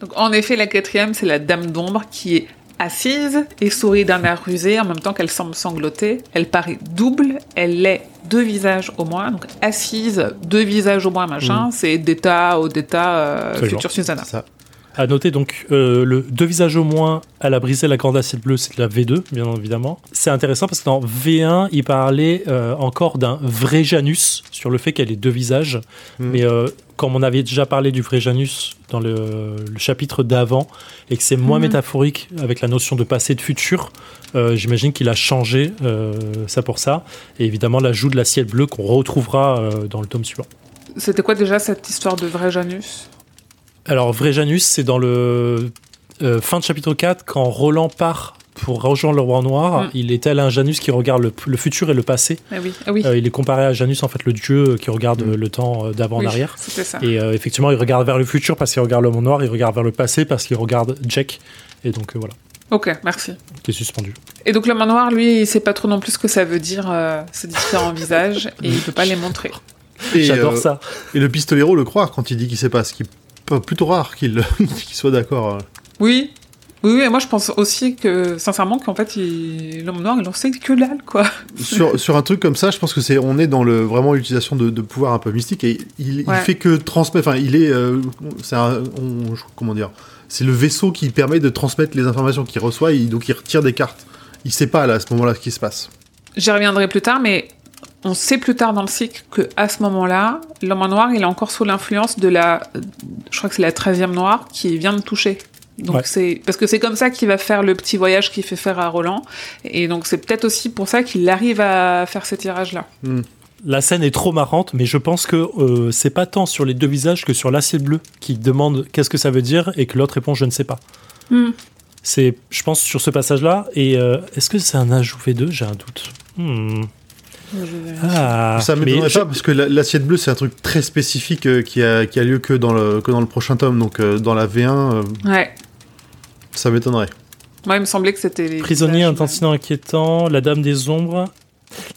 Donc, en effet, la quatrième, c'est la dame d'ombre qui est assise et sourit d'un air rusé en même temps qu'elle semble sangloter. Elle paraît double, elle est deux visages au moins. Donc, assise, deux visages au moins, machin. C'est d'État au d'État euh, futur Susanna. C'est ça. À noter donc euh, le deux visages au moins, elle a brisé la grande assiette bleue, c'est de la V2, bien évidemment. C'est intéressant parce que dans V1, il parlait euh, encore d'un vrai Janus sur le fait qu'elle ait deux visages. Mhm. Mais euh, comme on avait déjà parlé du vrai Janus dans le, le chapitre d'avant et que c'est moins Mhm. métaphorique avec la notion de passé et de futur, euh, j'imagine qu'il a changé euh, ça pour ça. Et évidemment, l'ajout de l'assiette bleue qu'on retrouvera euh, dans le tome suivant. C'était quoi déjà cette histoire de vrai Janus? Alors, vrai Janus, c'est dans le euh, fin de chapitre 4, quand Roland part pour rejoindre le roi noir, Mm. il est tel un Janus qui regarde le, le futur et le passé. Ah oui, ah oui. Euh, il est comparé à Janus, en fait, le dieu qui regarde Mm. euh, le temps euh, d'avant Oui, en arrière. C'était ça. Et euh, effectivement, il regarde vers le futur parce qu'il regarde le monde noir, il regarde vers le passé parce qu'il regarde Jack. Et donc, euh, voilà, Ok, merci. qui est suspendu. Et donc le manoir, lui, il sait pas trop non plus ce que ça veut dire, euh, ces différents visages, et il peut pas les montrer. Et, J'adore euh, ça. Et le pistolero le croit quand il dit qu'il sait pas, ce qui est plutôt rare qu'il soit d'accord. euh. Oui. Oui, oui, et moi je pense aussi que, sincèrement, qu'en fait, l'homme noir, il en sait que dalle, quoi. sur, sur un truc comme ça, je pense que c'est on est dans le vraiment l'utilisation de, de pouvoir un peu mystique et il, il fait que transmettre. Enfin, il est, euh, c'est comment dire, c'est le vaisseau qui permet de transmettre les informations qu'il reçoit. Et donc il retire des cartes. Il sait pas là à ce moment-là ce qui se passe. J'y reviendrai plus tard, mais on sait plus tard dans le cycle que à ce moment-là, l'homme noir, il est encore sous l'influence de la, je crois que c'est la 13e noire qui vient de toucher. Donc Ouais. c'est parce que c'est comme ça qu'il va faire le petit voyage qu'il fait faire à Roland, et donc c'est peut-être aussi pour ça qu'il arrive à faire ces tirages-là. La scène est trop marrante, mais je pense que euh, c'est pas tant sur les deux visages que sur l'acier bleu qui demande qu'est-ce que ça veut dire et que l'autre répond je ne sais pas. Hmm. C'est, je pense, sur ce passage-là. Et euh, est-ce que c'est un ajout V2 J'ai un doute. Hmm. Ah, ça m'étonnerait je- pas parce que la- l'assiette bleue c'est un truc très spécifique euh, qui a qui a lieu que dans le que dans le prochain tome. Donc euh, dans la V1, euh, Ouais. ça m'étonnerait. Moi, il me semblait que c'était les Prisonnier, incident inquiétant, la Dame des Ombres.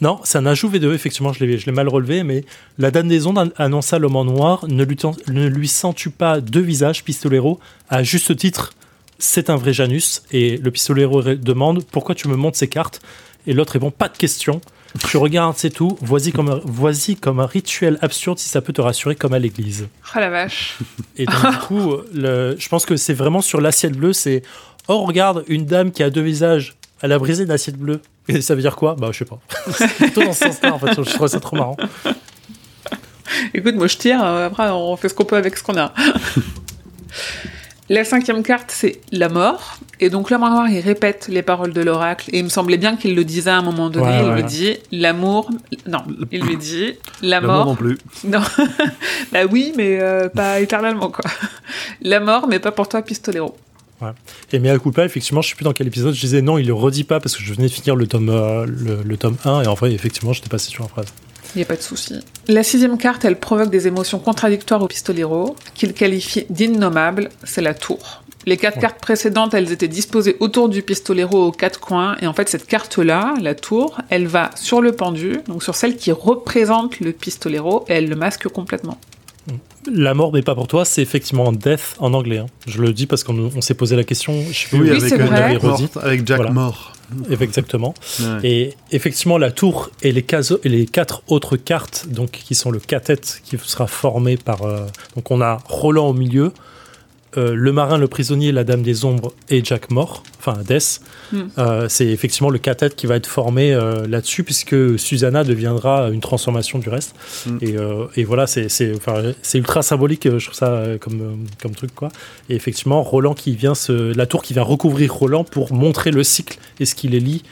Non, c'est un ajout V2, effectivement, je l'ai, je l'ai mal relevé, mais la Dame des Ombres an- annonça l'homme en noir. Ne lui, ne lui sens-tu pas deux visages, pistolero? À juste titre, c'est un vrai Janus. Et le pistolero demande Pourquoi tu me montres ces cartes? Et l'autre répond Pas de question. Tu regardes, c'est tout. Voici comme, un- voici comme un rituel absurde si ça peut te rassurer, comme à l'église. Oh la vache. Et donc, du coup, le- je pense que c'est vraiment sur l'assiette bleue, c'est oh regarde une dame qui a deux visages, elle a brisé une assiette bleue. Et ça veut dire quoi? Bah je sais pas. c'est plutôt dans ce sens-là en fait. Je trouve ça trop marrant. Écoute, moi je tire, après on fait ce qu'on peut avec ce qu'on a. La cinquième carte, c'est la mort. Et donc l'homme en noir, il répète les paroles de l'oracle. Et il me semblait bien qu'il le disait à un moment donné. Ouais, il ouais. lui dit l'amour. Non, il lui dit la mort. non plus. Non, bah oui, mais euh, pas éternellement quoi. La mort, mais pas pour toi, pistolero. Et Mea Culpa, effectivement, je sais plus dans quel épisode, je disais non, il le redit pas parce que je venais de finir le tome, euh, le, le tome 1 et en vrai, effectivement, j'étais passé sur la phrase. Il n'y a pas de souci. La sixième carte, elle provoque des émotions contradictoires au pistolero, qu'il qualifie d'innommable, c'est la tour. Les quatre Ouais. cartes précédentes, elles étaient disposées autour du pistolero aux quatre coins, et en fait, cette carte-là, la tour, elle va sur le pendu, donc sur celle qui représente le pistolero, et elle le masque complètement. La mort, mais pas pour toi, c'est effectivement Death en anglais. hein. Je le dis parce qu'on on s'est posé la question. Je sais plus Oui, avec. Mort, avec Jack Voilà. Mort. Exactement. Ouais. Et effectivement, la tour et les, caso- et les quatre autres cartes, donc qui sont le cathète qui sera formé par. euh, donc on a Roland au milieu, euh, le marin, le prisonnier, la dame des ombres et Jack mort, enfin Death. Hmm. Euh, c'est effectivement le cathète qui va être formé euh, là-dessus, puisque Susanna deviendra une transformation du reste. Hmm. Et, euh, et voilà, c'est ultra symbolique, je trouve ça comme, comme truc. quoi. Et effectivement, Roland qui vient se, la tour qui vient recouvrir Roland pour montrer le cycle et ce qui les lie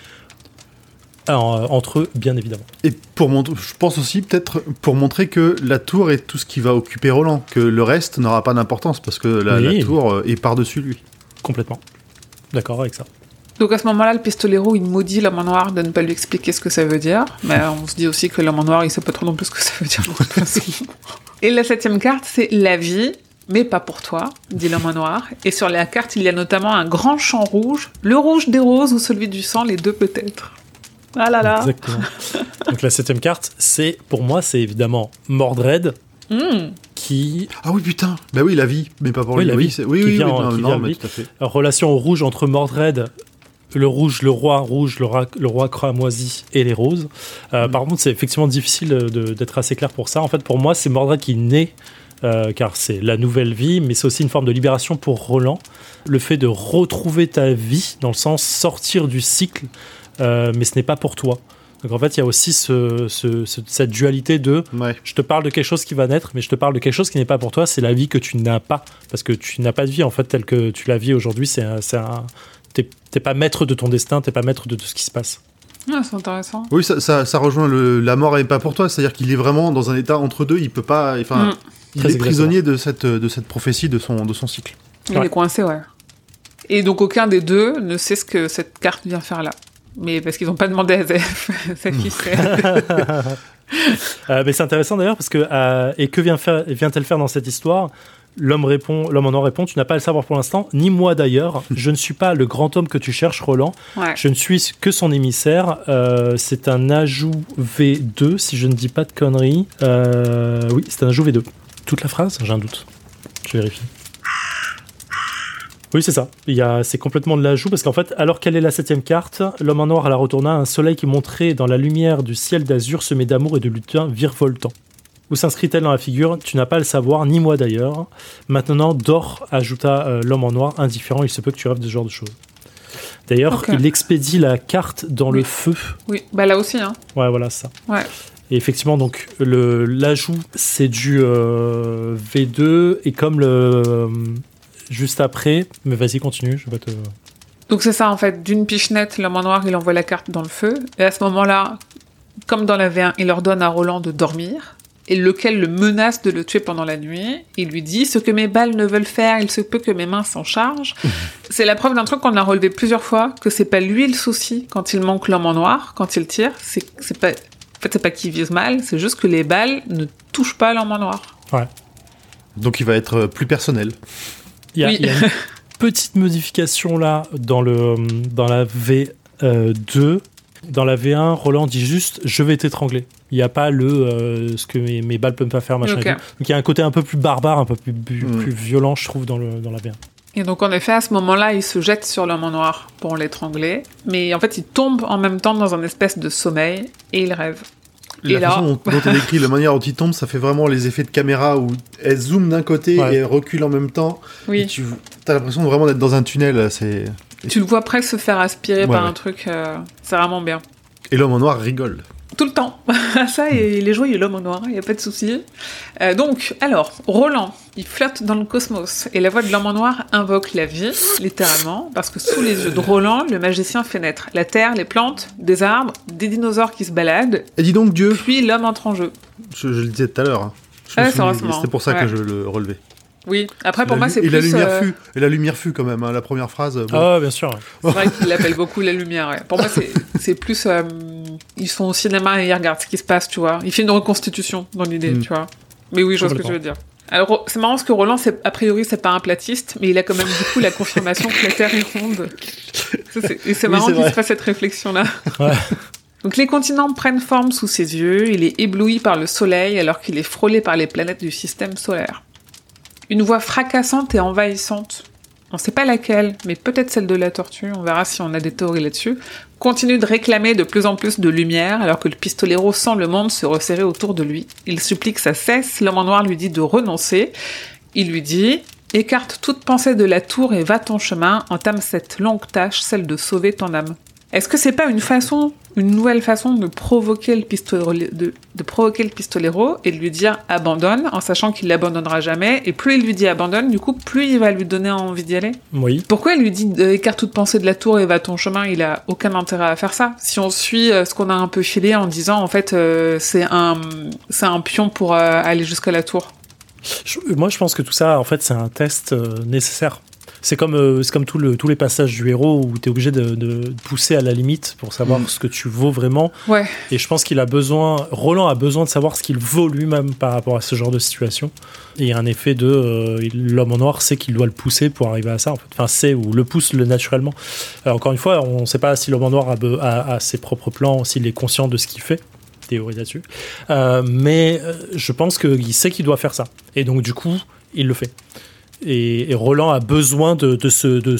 entre eux, bien évidemment. Et pour montrer, je pense aussi peut-être pour montrer que la tour est tout ce qui va occuper Roland, que le reste n'aura pas d'importance parce que la, Oui. la tour euh, est par-dessus lui. Complètement. D'accord avec ça. Donc à ce moment-là, le pistolero, il maudit l'homme en noir de ne pas lui expliquer ce que ça veut dire. Mais on se dit aussi que l'homme en noir, il sait pas trop non plus ce que ça veut dire. Et la septième carte, c'est la vie, mais pas pour toi, dit l'homme en noir. Et sur la carte, il y a notamment un grand champ rouge, le rouge des roses ou celui du sang, les deux peut-être. Ah là là. Exactement. Donc la septième carte, c'est pour moi, c'est évidemment Mordred Hmm. qui Ah oui, putain Bah oui, la vie, mais pas pour Oui, lui. la oui, vie, oui, qui oui, vient oui, en- non, qui non, vient mais lui. tout à fait. relation au rouge entre Mordred, le rouge, le roi rouge, le roi, le roi cramoisi et les roses. Euh, Mm. Par contre, c'est effectivement difficile de- d'être assez clair pour ça. En fait, pour moi, c'est Mordred qui naît, euh, car c'est la nouvelle vie, mais c'est aussi une forme de libération pour Roland. Le fait de retrouver ta vie, dans le sens sortir du cycle, euh, mais ce n'est pas pour toi. Donc en fait, il y a aussi ce- ce- ce- cette dualité de Ouais. je te parle de quelque chose qui va naître, mais je te parle de quelque chose qui n'est pas pour toi. C'est la vie que tu n'as pas, parce que tu n'as pas de vie en fait telle que tu la vis aujourd'hui. C'est un, c'est un- t'es pas maître de ton destin, t'es pas maître de tout ce qui se passe. Ah, c'est intéressant. Oui, ça, ça, ça rejoint le, la mort n'est pas pour toi, c'est-à-dire qu'il est vraiment dans un état entre deux, il peut pas, enfin, Mm. il Très est prisonnier de cette, de cette prophétie, de son, de son cycle. Il Ouais. est coincé, ouais. Et donc aucun des deux ne sait ce que cette carte vient faire là. Mais parce qu'ils n'ont pas demandé à Zef, sa fille sait. Euh, mais c'est intéressant d'ailleurs parce que euh, et que vient faire vient-elle faire dans cette histoire? L'homme répond, l'homme en or répond, tu n'as pas à le savoir pour l'instant, ni moi d'ailleurs. Je ne suis pas le grand homme que tu cherches, Roland. Ouais. Je ne suis que son émissaire. Euh, c'est un ajout V2, si je ne dis pas de conneries. Euh, oui, c'est un ajout V2. Toute la phrase J'ai un doute. Je vérifie. Oui, c'est ça. Il y a, c'est complètement de l'ajout parce qu'en fait, alors quelle est la septième carte L'homme en noir à la retourna, un soleil qui montrait dans la lumière du ciel d'azur semé d'amour et de lutin virevoltant. Où s'inscrit-elle dans la figure? Tu n'as pas à le savoir, ni moi d'ailleurs. Maintenant, dors, ajouta euh, l'homme en noir, indifférent, il se peut que tu rêves de ce genre de choses. D'ailleurs, il expédie la carte dans le feu. Oui, bah là aussi, hein. Ouais, voilà ça. Ouais. Et effectivement, donc le l'ajout c'est du euh, V2 et comme le euh, juste après, mais vas-y continue, je vais pas te. Donc c'est ça en fait, d'une pichenette, l'homme en noir, il envoie la carte dans le feu. Et à ce moment-là, comme dans la V1, il ordonne à Roland de dormir. Et lequel le menace de le tuer pendant la nuit. Il lui dit ce que mes balles ne veulent faire, il se peut que mes mains s'en chargent. c'est la preuve d'un truc qu'on a relevé plusieurs fois, que c'est pas lui le souci quand il manque l'homme en noir, quand il tire. C'est c'est pas, en fait, c'est pas qu'il vise mal, c'est juste que les balles ne touchent pas l'homme en noir. Donc il va être euh, plus personnel. Il y a, Oui. il y a une petite modification là dans le dans la V2. Dans la V1, Roland dit juste je vais t'étrangler. Il n'y a pas le euh, ce que mes, mes balles peuvent pas faire machin. Ok. et tout. Donc il y a un côté un peu plus barbare, un peu plus, plus, Mm. plus violent, je trouve, dans, le, dans la V1. Et donc en effet, à ce moment-là, il se jette sur l'homme en noir pour l'étrangler. Mais en fait, il tombe en même temps dans un espèce de sommeil et il rêve. La Et façon dont, dont elle décrit, la manière dont il tombe, ça fait vraiment les effets de caméra où elle zoome d'un côté Ouais. et elle recule en même temps. Et Oui. tu as l'impression vraiment d'être dans un tunnel. C'est Tu le vois presque se faire aspirer Ouais, par ouais. un truc. euh, c'est vraiment bien. et l'homme en noir rigole. Tout le temps. Ça, et il est joyeux, l'homme en noir, il n'y a pas de souci. Euh, donc, alors, Roland, il flotte dans le cosmos. Et la voix de l'homme en noir invoque la vie, littéralement, parce que sous les yeux de Roland, le magicien fait naître la terre, les plantes, des arbres, des dinosaures qui se baladent, Et dis donc Dieu, puis l'homme entre en jeu. je, je le disais tout à l'heure. hein. Ah. C'était pour ça Ouais. que je le relevais. Oui, après, pour La moi, c'est et plus... la lumière euh, fut. Et la lumière fut quand même. hein, la première phrase. bon. Ah, bien sûr. C'est vrai qu'il l'appelle beaucoup la lumière. ouais. Pour moi, c'est- c'est plus. euh, ils sont au cinéma et ils regardent ce qui se passe, tu vois. Il fait une reconstitution dans l'idée, Mm. tu vois. Mais oui, je vois ce que tu veux dire. Alors, c'est marrant parce que Roland, c'est- a priori, c'est pas un platiste, mais il a quand même du coup la confirmation que la Terre est ronde. Ça, c'est- Et c'est Oui, marrant c'est qu'il vrai. se fasse cette réflexion-là. Ouais. Donc les continents prennent forme sous ses yeux, il est ébloui par le soleil alors qu'il est frôlé par les planètes du système solaire. Une voix fracassante et envahissante, on sait pas laquelle, mais peut-être celle de la tortue, on verra si on a des théories là-dessus, continue de réclamer de plus en plus de lumière alors que le pistolero sent le monde se resserrer autour de lui. Il supplie que ça cesse, l'homme en noir lui dit de renoncer. Il lui dit Écarte toute pensée de la tour et va ton chemin, entame cette longue tâche, celle de sauver ton âme. Est-ce que c'est pas une façon, une nouvelle façon de provoquer le pistolero, de, de provoquer le pistolero et de lui dire abandonne, en sachant qu'il l'abandonnera jamais, et plus il lui dit abandonne, du coup, plus il va lui donner envie d'y aller? Oui. Pourquoi il lui dit écarte toute pensée de la tour et va ton chemin? Il a aucun intérêt à faire ça. Si on suit euh, ce qu'on a un peu filé en disant en fait euh, c'est un c'est un pion pour euh, aller jusqu'à la tour. Moi, je pense que tout ça, en fait, c'est un test euh, nécessaire. C'est comme, euh, c'est comme tout le, tous les passages du héros où tu es obligé de, de pousser à la limite pour savoir Mm. ce que tu vaux vraiment. Ouais. Et je pense qu'il a besoin, Roland a besoin de savoir ce qu'il vaut lui-même par rapport à ce genre de situation. Et il y a un effet de euh, l'homme en noir sait qu'il doit le pousser pour arriver à ça. En fait. Enfin, c'est ou le pousse le naturellement. Euh, encore une fois, on ne sait pas si l'homme en noir a, be- a- a ses propres plans, s'il est conscient de ce qu'il fait. Théorie là-dessus. Euh, mais je pense qu'il sait qu'il doit faire ça. Et donc, du coup, il le fait. Et, et Roland a besoin de, de se, de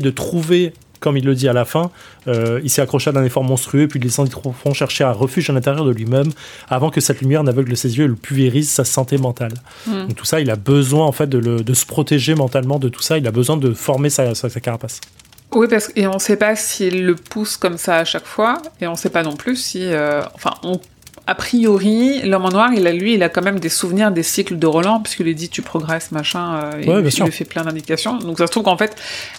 de trouver, comme il le dit à la fin, euh, il s'est accroché à un effort monstrueux, puis trop profond, chercher un refuge à l'intérieur de lui-même, avant que cette lumière n'aveugle ses yeux et le pulvérise sa santé mentale. Mm. Donc tout ça, il a besoin en fait de, le- de se protéger mentalement de tout ça, il a besoin de former sa, sa, sa carapace. Oui, parce et on sait pas s'il le pousse comme ça à chaque fois, et on sait pas non plus si, euh, enfin, on, a priori, l'homme en noir, il a lui, il a quand même des souvenirs des cycles de Roland, puisqu'il lui dit tu progresses, machin, euh, et Ouais, il sûr. lui fait plein d'indications. Donc ça se trouve qu'en fait,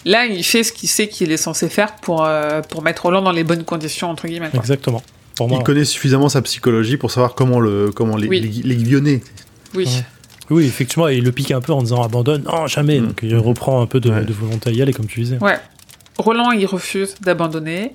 là, il fait ce qu'il sait qu'il est censé faire pour, euh, pour mettre Roland dans les bonnes conditions, entre guillemets. quoi. Exactement. Pour moi, Il connaît suffisamment sa psychologie pour savoir comment le comment les, Oui. Oui. Ouais. Oui, effectivement, et il le pique un peu en disant abandonne, non, jamais. Mm. Donc il reprend un peu de, Ouais. de volonté à y aller, comme tu disais. Ouais. Roland, il refuse d'abandonner.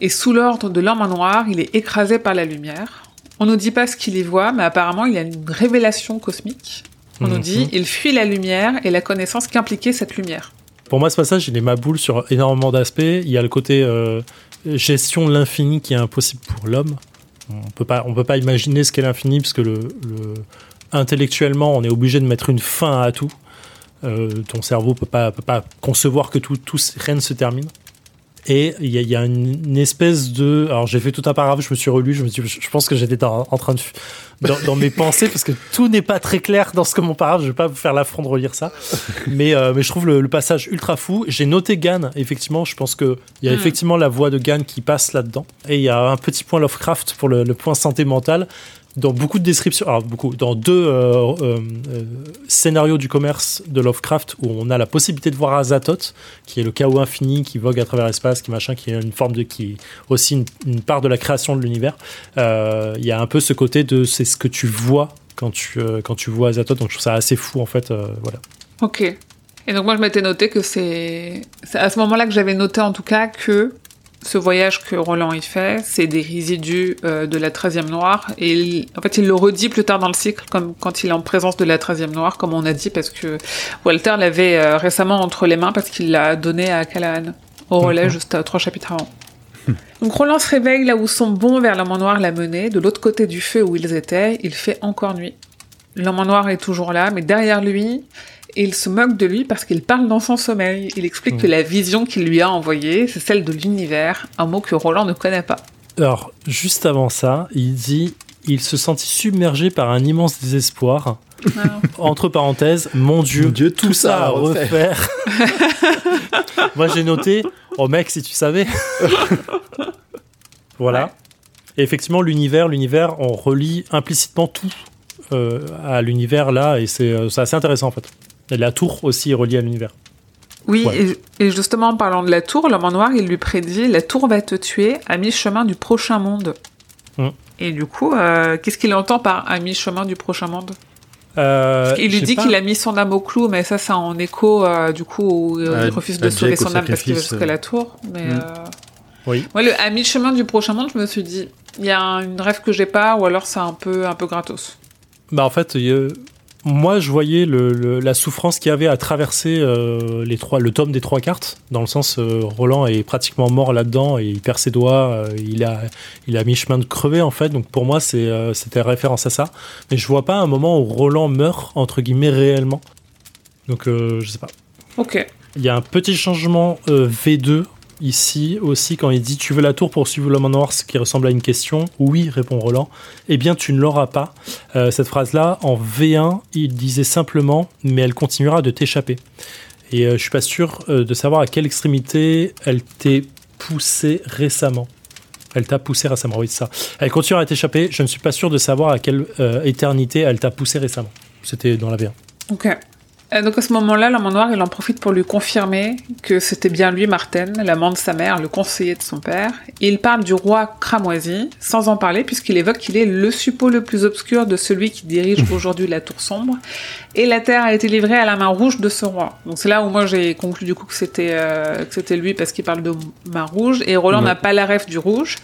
Et sous l'ordre de l'homme en noir, il est écrasé par la lumière. On nous dit pas ce qu'il y voit, mais apparemment, il y a une révélation cosmique. On nous Mhm. dit, il fuit la lumière et la connaissance qu'impliquait cette lumière. Pour moi, ce passage, il est ma boule sur énormément d'aspects. Il y a le côté euh, gestion de l'infini qui est impossible pour l'homme. On peut pas, on peut pas imaginer ce qu'est l'infini parce que le, le- intellectuellement, on est obligé de mettre une fin à tout. Euh, ton cerveau peut pas, peut pas concevoir que tout, tout rien ne se termine. Et il y, a- il y a une, une espèce de. Alors j'ai fait tout un paragraphe, je me suis relu, je me suis, je pense que j'étais en, en train de dans, dans mes pensées parce que tout n'est pas très clair dans ce que mon paragraphe. Je vais pas vous faire l'affront de relire ça, mais euh, mais je trouve le, le passage ultra fou. J'ai noté Gann, effectivement, je pense que il y a Mm. effectivement la voix de Gann qui passe là-dedans, et il y a un petit point Lovecraft pour le, le point santé mentale. Dans beaucoup de descriptions, alors beaucoup, dans deux euh, euh, euh, scénarios du commerce de Lovecraft où on a la possibilité de voir Azathoth, qui est le chaos infini qui vogue à travers l'espace, qui machin, qui est une forme de, qui aussi une, part de la création de l'univers. Il y a un peu ce côté de c'est ce que tu vois quand tu quand tu vois Azathoth, donc je trouve ça assez fou en fait. voilà. Ok. Et donc moi, je m'étais noté que c'est à ce moment-là que j'avais noté en tout cas que ce voyage que Roland y fait, c'est des résidus euh, de la 13e noire. Et il- en fait, il le redit plus tard dans le cycle, comme quand il est en présence de la 13e noire, comme on a dit, parce que Walter l'avait euh, récemment entre les mains parce qu'il l'a donné à Callahan, au relais, juste euh, trois chapitres avant. Donc Roland se réveille là où son bond vers l'homme en noir l'a mené, de l'autre côté du feu où ils étaient, il fait encore nuit. L'homme en noir est toujours là, mais derrière lui, et il se moque de lui parce qu'il parle dans son sommeil. Il explique que la vision qu'il lui a envoyée, c'est celle de l'univers, un mot que Roland ne connaît pas. Alors juste avant ça, il dit il se sentit submergé par un immense désespoir. Entre parenthèses, mon Dieu, Mon Dieu, tout, ça à refaire. Moi j'ai noté, oh mec, si tu savais. voilà. Ouais. Et effectivement, l'univers, l'univers, on relie implicitement tout euh, à l'univers là, et c'est euh, c'est assez intéressant en fait. Et la tour aussi est reliée à l'univers. Oui, Ouais. et, et justement en parlant de la tour, l'homme en noir, il lui prédit la tour va te tuer à mi-chemin du prochain monde. Mm. Et du coup, euh, qu'est-ce qu'il entend par à mi-chemin du prochain monde? Euh, Il lui dit qu'il a mis son âme au clou, mais ça, c'est en écho, euh, du coup, où euh, Ouais, il refuse de sauver son âme parce qu'il jusqu'à euh. la tour. Mais, Mm. euh, Oui. Moi, le, à mi-chemin du prochain monde, je me suis dit, il y a un- une rêve que j'ai pas, ou alors c'est un peu, un peu gratos. Bah en fait, euh, moi je voyais le, le- la souffrance qu'il y avait à traverser euh, les trois, le tome des trois cartes, dans le sens euh, Roland est pratiquement mort là-dedans et il perd ses doigts, euh, il a il a mis chemin de crever en fait, donc pour moi c'est c'était référence à ça, mais je vois pas un moment où Roland meurt entre guillemets réellement, donc je sais pas. Ok. Il y a un petit changement euh, V2 ici aussi quand il dit tu veux la tour pour suivre l'homme en noir, ce qui ressemble à une question. Oui, répond Roland. Eh bien, tu ne l'auras pas. Euh, cette phrase-là, en V1, il disait simplement mais elle continuera de t'échapper. Et euh, je suis pas sûr euh, de savoir à quelle extrémité elle t'est poussée récemment. Elle t'a poussé récemment, oui, ça. Elle continuera à t'échapper. Je ne suis pas sûr de savoir à quelle éternité elle t'a poussé récemment. C'était dans la V1. Ok. Euh, donc à ce moment-là, l'homme en noir, il en profite pour lui confirmer que c'était bien lui, Martin, l'amant de sa mère, le conseiller de son père. Et il parle du roi cramoisi, sans en parler, puisqu'il évoque qu'il est le suppôt le plus obscur de celui qui dirige aujourd'hui la tour sombre. Et la terre a été livrée à la main rouge de ce roi. Donc c'est là où moi j'ai conclu du coup que c'était euh, que c'était lui parce qu'il parle de main rouge. Et Roland Ouais. n'a pas la ref du rouge.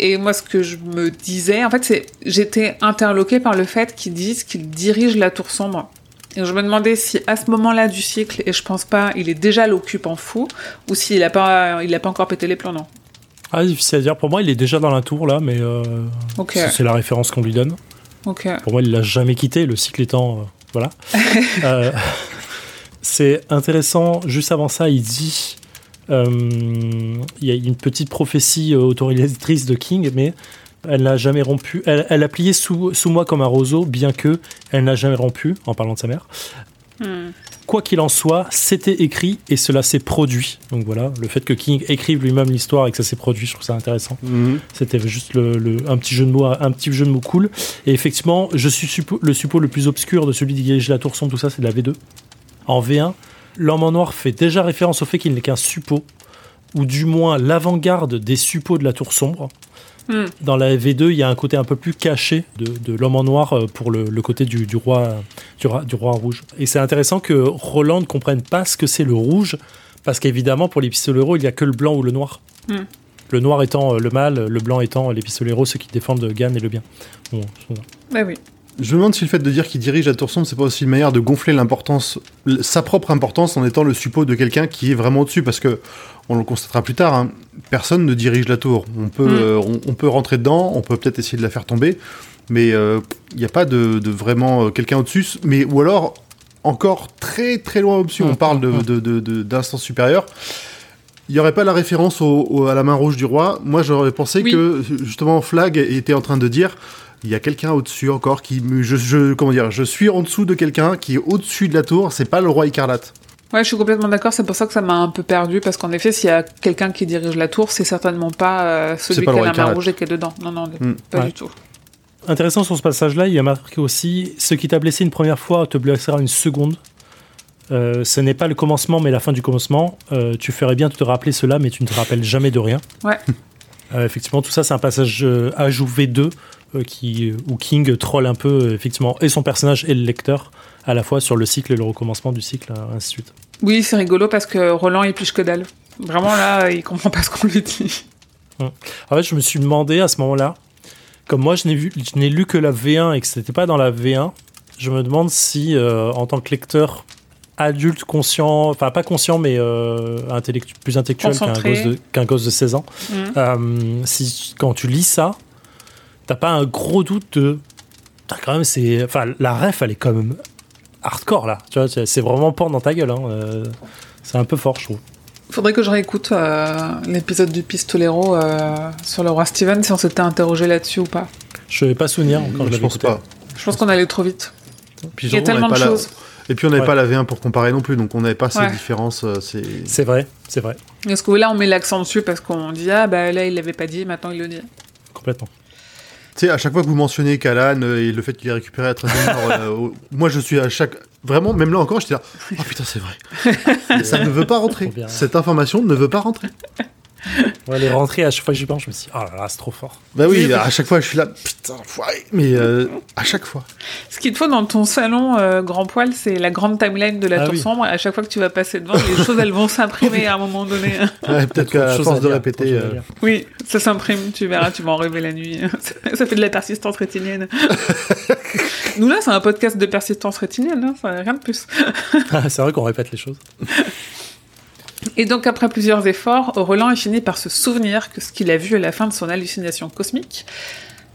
Et moi, ce que je me disais, en fait, c'est j'étais interloquée par le fait qu'ils disent qu'il dirige la tour sombre. Et je me demandais si à ce moment-là du cycle, et je pense pas, il est déjà l'occupant fou, ou s'il a pas, il a pas encore pété les plombs, non. Ah, difficile à dire. Pour moi, il est déjà dans la tour là, mais euh, c'est la référence qu'on lui donne. ok. Pour moi, il l'a jamais quitté, le cycle étant. euh, voilà. Euh, c'est intéressant, juste avant ça, il dit. Il y a une petite prophétie autorisatrice de King, mais elle n'a jamais rompu. Elle, elle a plié sous, sous moi comme un roseau, bien que elle n'a jamais rompu, en parlant de sa mère. Hmm. Quoi qu'il en soit, c'était écrit et cela s'est produit. Donc voilà, le fait que King écrive lui-même l'histoire et que ça s'est produit, je trouve ça intéressant. Mhm. C'était juste le, le- un petit jeu de mots, un petit jeu de mots cool. Et effectivement, je suis suppo- le suppôt le plus obscur de celui qui dirige la tour sombre, tout ça, c'est de la V2. En V1, l'homme en noir fait déjà référence au fait qu'il n'est qu'un suppôt, ou du moins l'avant-garde des suppôts de la tour sombre. Dans la V2, il y a un côté un peu plus caché de, de l'homme en noir euh, pour le, le côté du, du roi, du, roi, du roi rouge. Et c'est intéressant que Roland ne comprenne pas ce que c'est le rouge, parce qu'évidemment, pour les pistoleros, il n'y a que le blanc ou le noir. Hmm. Le noir étant euh, le mal, le blanc étant les pistoleros, ceux qui défendent Gann et le bien. Bon. Bah oui. Je me demande si le fait de dire qu'il dirige la tour sombre, c'est pas aussi une manière de gonfler l'importance, sa propre importance en étant le suppôt de quelqu'un qui est vraiment au-dessus, parce que on le constatera plus tard. hein, personne ne dirige la tour. On peut, Mm. euh, on, on peut rentrer dedans, on peut peut-être essayer de la faire tomber, mais euh, il n'y a pas de, de vraiment euh, quelqu'un au-dessus. Mais ou alors encore très très loin au-dessus. Mm. On parle de- Mm. d'instances supérieures. Il n'y aurait pas la référence au- au- à la main rouge du roi? Moi, j'aurais pensé Oui. que justement Flag était en train de dire il y a quelqu'un au-dessus encore qui me, je, je- comment dire, je suis en dessous de quelqu'un qui est au-dessus de la tour. C'est pas le roi écarlate. Ouais, je suis complètement d'accord. C'est pour ça que ça m'a un peu perdu parce qu'en effet, s'il y a quelqu'un qui dirige la tour, c'est certainement pas euh, celui pas qui a la main rouge et qui est dedans. Non, non, Hmm. pas Ouais. du tout. Intéressant sur ce passage-là, il y a marqué aussi Ce qui t'a blessé une première fois te blessera une seconde. Euh, ce n'est pas le commencement, mais la fin du commencement. Euh, tu ferais bien de te rappeler cela, mais tu ne te rappelles jamais de rien. Ouais. Euh, effectivement, tout ça, c'est un passage euh, ajout V2 euh, qui, où King troll un peu, euh, effectivement, et son personnage et le lecteur, à la fois sur le cycle et le recommencement du cycle, euh, ainsi de suite. Oui, c'est rigolo parce que Roland il piche que dalle. Vraiment là, il comprend pas ce qu'on lui dit. En fait, je me suis demandé à ce moment-là, comme moi, je n'ai vu, je n'ai lu que la V1 et que c'était pas dans la V1, je me demande si, euh, en tant que lecteur adulte, conscient, enfin pas conscient, mais euh, intellectu- plus intellectuel qu'un gosse, de, qu'un gosse de 16 ans, euh, si quand tu lis ça, t'as pas un gros doute de, Putain, quand même, c'est, enfin, la ref, elle est quand même hardcore là. Tu vois, c'est vraiment porte dans ta gueule. hein, euh, c'est un peu fort, je trouve. Faudrait que je réécoute euh, l'épisode du Pistolero euh, sur le roi Steven si on s'était interrogé là-dessus ou pas. Je vais pas souvenir quand je je l'avais pense écouté. pas. Je pense qu'on allait trop vite. Puis Il y a tellement de la- choses. Et puis on n'avait Ouais. pas la V1 pour comparer non plus, donc on n'avait pas ces Ouais. différences. euh, C'est C'est vrai, c'est vrai, Est-ce que là on met l'accent dessus parce qu'on dit ah bah là il l'avait pas dit, maintenant il le dit. complètement. Tu sais, à chaque fois que vous mentionnez Kalan euh, et le fait qu'il ait récupéré la 13 moi je suis à chaque. Vraiment, même là encore, j'étais là. Oh putain, c'est vrai. Ça ne veut pas rentrer. Cette information ne veut pas rentrer. Ouais, les rentrées, à chaque fois que j'y pense, je me suis dit, oh là là, c'est trop fort. Bah oui, à chaque fois je suis là. Putain, foiré. Mais euh, à chaque fois. Ce qu'il te faut dans ton salon euh, grand poil, c'est la grande timeline de la Ah tour oui. sombre. À chaque fois que tu vas passer devant, les choses elles vont s'imprimer à un moment donné. Ouais, Peut-être qu'à force à de dire, répéter. euh. Oui, ça s'imprime, tu verras, tu vas en rêver la nuit. ça fait de la persistance rétinienne. Nous là, c'est un podcast de persistance rétinienne, hein, ça, rien de plus. Ah, c'est vrai qu'on répète les choses. Et donc, après plusieurs efforts, Roland est fini par se souvenir que ce qu'il a vu à la fin de son hallucination cosmique,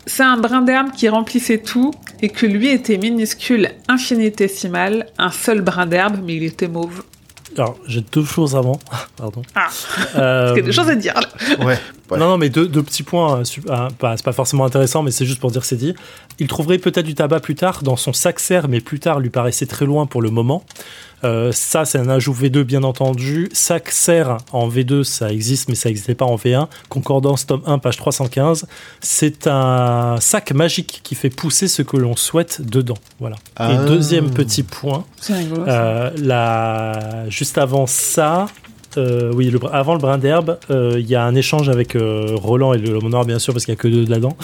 c'est un brin d'herbe qui remplissait tout et que lui était minuscule, infinitésimal, un seul brin d'herbe, mais il était mauve. Alors, j'ai deux choses avant. Pardon. Ah, Euh, parce qu'il y a des choses à dire là. Ouais. ouais. Non, non, mais deux, deux petits points. euh, pas- c'est pas forcément intéressant, mais c'est juste pour dire que c'est dit. Il trouverait peut-être du tabac plus tard dans son sac serre, mais plus tard lui paraissait très loin pour le moment. Euh, ça, c'est un ajout V2, bien entendu. Sac serre en V2, ça existe, mais ça n'existait pas en V1. Concordance, tome 1, page 315. C'est un sac magique qui fait pousser ce que l'on souhaite dedans. Voilà. Ah. Et deuxième petit point. C'est rigolo. ça. Euh, la... Juste avant ça, euh, oui, le... avant le brin d'herbe, euh, il y a un échange avec euh, Roland et le l'homme noir, bien sûr, parce qu'il n'y a que deux là-dedans.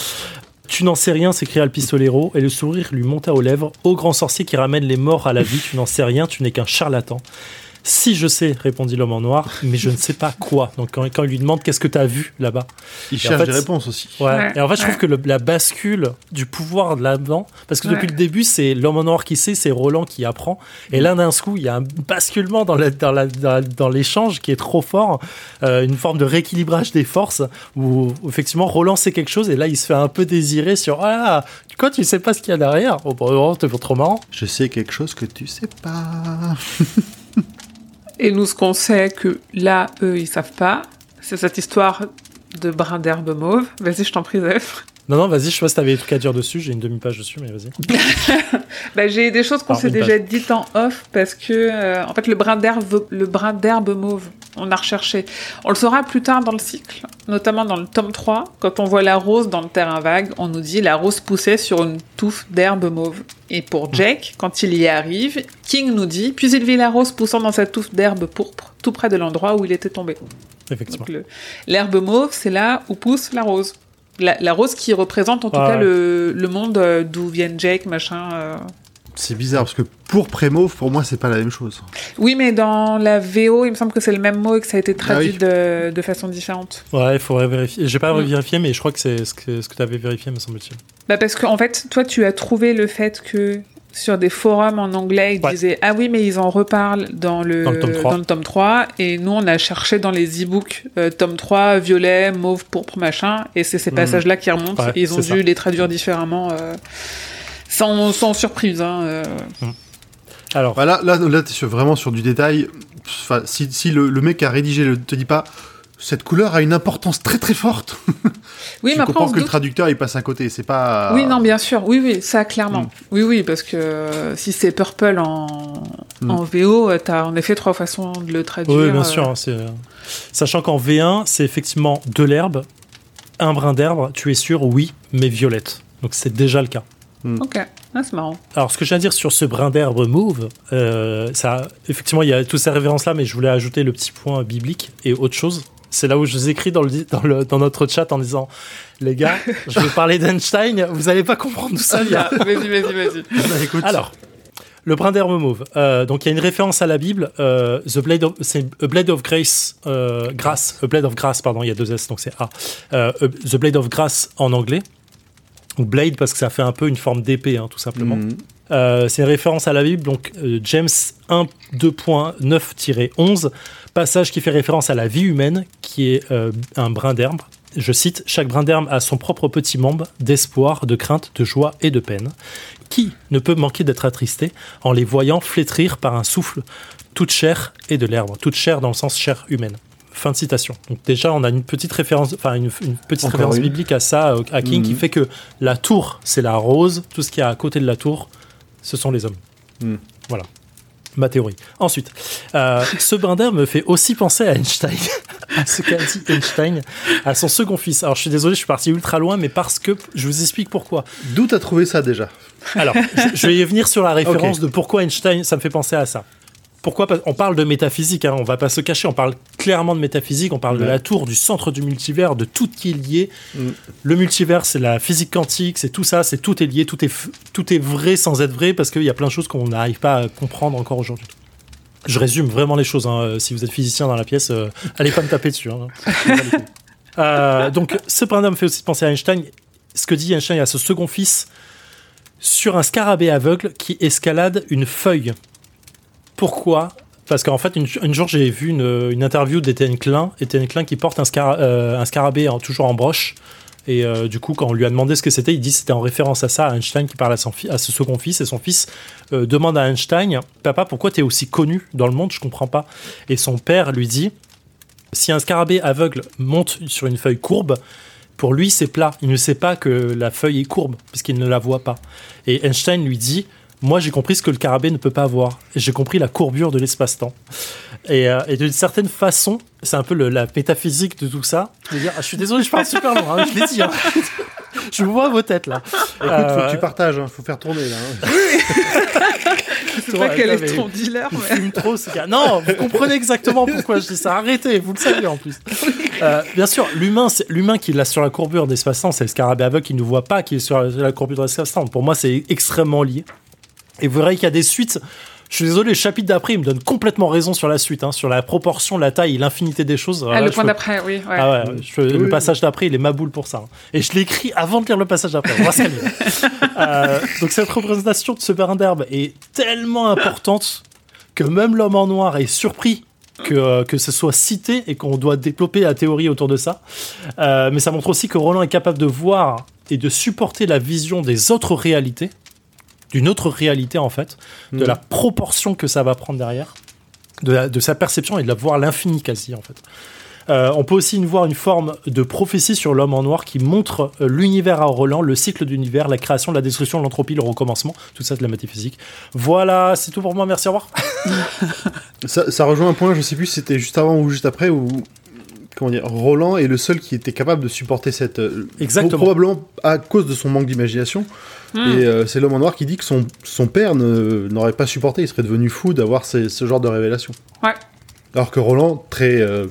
Tu n'en sais rien, s'écria le pistolero, et le sourire lui monta aux lèvres. Ô grand sorcier qui ramène les morts à la vie, tu n'en sais rien, tu n'es qu'un charlatan. Si je sais, répondit l'homme en noir, mais je ne sais pas quoi. Donc quand, quand il lui demande qu'est-ce que tu as vu là-bas, Il Et en cherche fait, des réponses aussi. Ouais. Ouais, Et en fait, je ouais. trouve que le- la bascule du pouvoir de là-dedans, parce que depuis le début, c'est l'homme en noir qui sait, c'est Roland qui apprend. Et là, d'un coup, il y a un basculement dans la- dans la- dans l'échange qui est trop fort, euh, une forme de rééquilibrage des forces où, où effectivement Roland sait quelque chose et là, il se fait un peu désirer sur ah, quoi, tu sais pas ce qu'il y a derrière? Oh, bah, oh, t'es trop marrant. Je sais quelque chose que tu sais pas. Et nous, ce qu'on sait que là, eux, ils savent pas, c'est cette histoire de brin d'herbe mauve. Vas-y, je t'en prie, Zeph. Non, non, vas-y, je sais pas si t'avais des trucs à dire dessus, j'ai une demi-page dessus, mais vas-y. Bah, j'ai des choses qu'on s'est déjà dites en off parce que euh, en fait le brin d'herbe mauve on a recherché. On le saura plus tard dans le cycle notamment dans le tome 3 quand on voit la rose dans le terrain vague on nous dit la rose poussait sur une touffe d'herbe mauve. Et pour Jake quand il y arrive King nous dit puis il vit la rose poussant dans cette touffe d'herbe pourpre tout près de l'endroit où il était tombé. Effectivement. l'herbe mauve c'est là où pousse la rose la, la rose qui représente en tout cas ouais. le, le monde euh, d'où viennent Jake machin euh, C'est bizarre parce que pour Prémauve, pour moi, c'est pas la même chose. Oui, mais dans la VO, il me semble que c'est le même mot et que ça a été traduit oui. de, de façon différente. Ouais, il faudrait vérifier. J'ai pas Mm. vérifié, mais je crois que c'est ce que, ce que tu avais vérifié, me semble-t-il. Bah parce qu'en fait, toi, tu as trouvé le fait que sur des forums en anglais, ils Ouais. disaient Ah oui, mais ils en reparlent dans le, Dans le tome 3. dans le tome 3. Et nous, on a cherché dans les e-books euh, tome 3, violet, mauve, pourpre, machin. Et c'est ces Mhm. passages-là qui remontent. Ouais, ils ont dû ça. les traduire différemment. euh, sans, sans surprise. Hein, euh. Alors, Bah là, là, là t'es sur- vraiment sur du détail. Enfin, si, si le, le mec a rédigé ne te dit pas cette couleur a une importance très très forte, Oui, tu mais après, comprends se que le traducteur il passe à côté. C'est pas. Oui, non, bien sûr. Oui, oui, ça, clairement. Mm. Oui, oui, parce que euh, si c'est Purple en, Mm. en VO, euh, t'as en effet trois façons de le traduire. oui, bien euh. sûr. hein, euh, Sachant qu'en V1, c'est effectivement de l'herbe, un brin d'herbe, tu es sûr, oui, mais violette. Donc c'est déjà le cas. Ok, ah, c'est marrant. Alors, ce que je viens de dire sur ce brin d'herbe mauve, euh, ça, effectivement, il y a toutes ces références-là, mais je voulais ajouter le petit point biblique et autre chose. C'est là où je vous écris dans, le, dans, le- dans notre chat en disant Les gars, je vais parler d'Einstein, vous n'allez pas comprendre d'où ça vient. Ah, vas-y, vas-y, vas-y. Bah, écoute, Alors, le brin d'herbe mauve. Euh, donc, il y a une référence à la Bible. euh, The Blade of, c'est A Blade of Grace, euh, A Blade of Grace, pardon, il y a deux S, donc c'est A. Euh, A- The Blade of Grace en anglais. Blade parce que ça fait un peu une forme d'épée, hein, tout simplement. Euh, c'est une référence à la Bible, donc euh, James 1, 2.9-11, passage qui fait référence à la vie humaine, qui est euh, un brin d'herbe. Je cite, Chaque brin d'herbe a son propre petit membre d'espoir, de crainte, de joie et de peine. Qui ne peut manquer d'être attristé en les voyant flétrir par un souffle toute chair et de l'herbe Toute chair dans le sens chair humaine. Fin de citation. Donc déjà, on a une petite référence, enfin une, une petite Encore référence biblique à ça, euh, à King, qui Mhm. fait que la tour, c'est la rose. Tout ce qui est à côté de la tour, ce sont les hommes. Hmm. Voilà. Ma théorie. Ensuite, euh, ce brin d'herbe me fait aussi penser à Einstein, à ce qu'a dit Einstein, à son second fils. Alors, je suis désolé, je suis parti ultra loin, mais parce que je vous explique pourquoi. D'où t'as trouvé ça déjà? Alors, je, je vais y venir sur la référence de pourquoi Einstein, ça me fait penser à ça. Pourquoi On parle de métaphysique, hein, on va pas se cacher, on parle clairement de métaphysique, on parle de la tour, du centre du multivers, de tout qui est lié. Mm. Le multivers, c'est la physique quantique, c'est tout ça, c'est tout est lié, tout est, tout est vrai sans être vrai, parce qu'il y a plein de choses qu'on n'arrive pas à comprendre encore aujourd'hui. Je résume vraiment les choses. hein, euh, Si vous êtes physicien dans la pièce, euh, allez pas me taper dessus. hein. Euh, donc, ce me fait aussi penser à Einstein. Ce que dit Einstein à ce second fils sur un scarabée aveugle qui escalade une feuille. Pourquoi? Parce qu'en fait, une, jour, j'ai vu une, interview d'Étienne Klein, Étienne Klein qui porte un, euh, scarabée toujours en broche. Et euh, du coup, quand on lui a demandé ce que c'était, il dit c'était en référence à ça, à Einstein qui parle à, son à ce second fils. Et son fils euh, demande à Einstein Papa, pourquoi tu es aussi connu dans le monde? Je comprends pas. Et son père lui dit Si un scarabée aveugle monte sur une feuille courbe, pour lui, c'est plat. Il ne sait pas que la feuille est courbe, puisqu'il ne la voit pas. Et Einstein lui dit Moi, j'ai compris ce que le scarabée ne peut pas voir. J'ai compris la courbure de l'espace-temps. Et, euh, et d'une certaine façon, c'est un peu le- la métaphysique de tout ça. Je, veux dire, ah, je suis désolé, je parle super loin, hein, je l'ai dit. hein. je vous vois vos têtes là. Écoute, faut Euh, que tu partages, hein, faut faire tourner là. hein. Je sais pas quel non, est mais- ton dealer, mais... fume trop, ce gars. Non, vous comprenez exactement pourquoi je dis ça. Arrêtez, vous le savez en plus. Euh, bien sûr, l'humain, c'est l'humain qui l'a sur la courbure d'espace-temps, c'est le scarabée aveugle qui ne voit pas qui est sur la, la courbure d'espace-temps. Pour moi, c'est extrêmement lié. Et vous verrez qu'il y a des suites. Je suis désolé, le chapitre d'après, il me donne complètement raison sur la suite, hein, sur la proportion, la taille l'infinité des choses. Ah, Voilà, le point peux- d'après, oui. Ouais. Ah ouais, je- Oui, le passage d'après, il est ma boule pour ça. hein. Et je l'ai écrit avant de lire le passage d'après. On va se calmer. Euh, donc cette représentation de ce brin d'herbe est tellement importante que même l'homme en noir est surpris que, euh, que ce soit cité et qu'on doit développer la théorie autour de ça. Euh, mais ça montre aussi que Roland est capable de voir et de supporter la vision des autres réalités, d'une autre réalité en fait, de Mhm. la proportion que ça va prendre derrière, de, la- de sa perception et de la voir l'infini quasi en fait. Euh, on peut aussi voir une forme de prophétie sur l'homme en noir qui montre euh, l'univers à Roland, le cycle d'univers, la création, la destruction, l'entropie, le recommencement, tout ça de la métaphysique. Voilà, c'est tout pour moi, merci, au revoir. Ça, ça rejoint un point, je sais plus si c'était juste avant ou juste après, où comment dire, Roland est le seul qui était capable de supporter cette. euh, Exactement. Probablement à cause de son manque d'imagination. Hmm. Et euh, c'est l'homme en noir qui dit que son, son père ne- n'aurait pas supporté, il serait devenu fou d'avoir ces- ce genre de révélation. Ouais. Alors que Roland, très euh,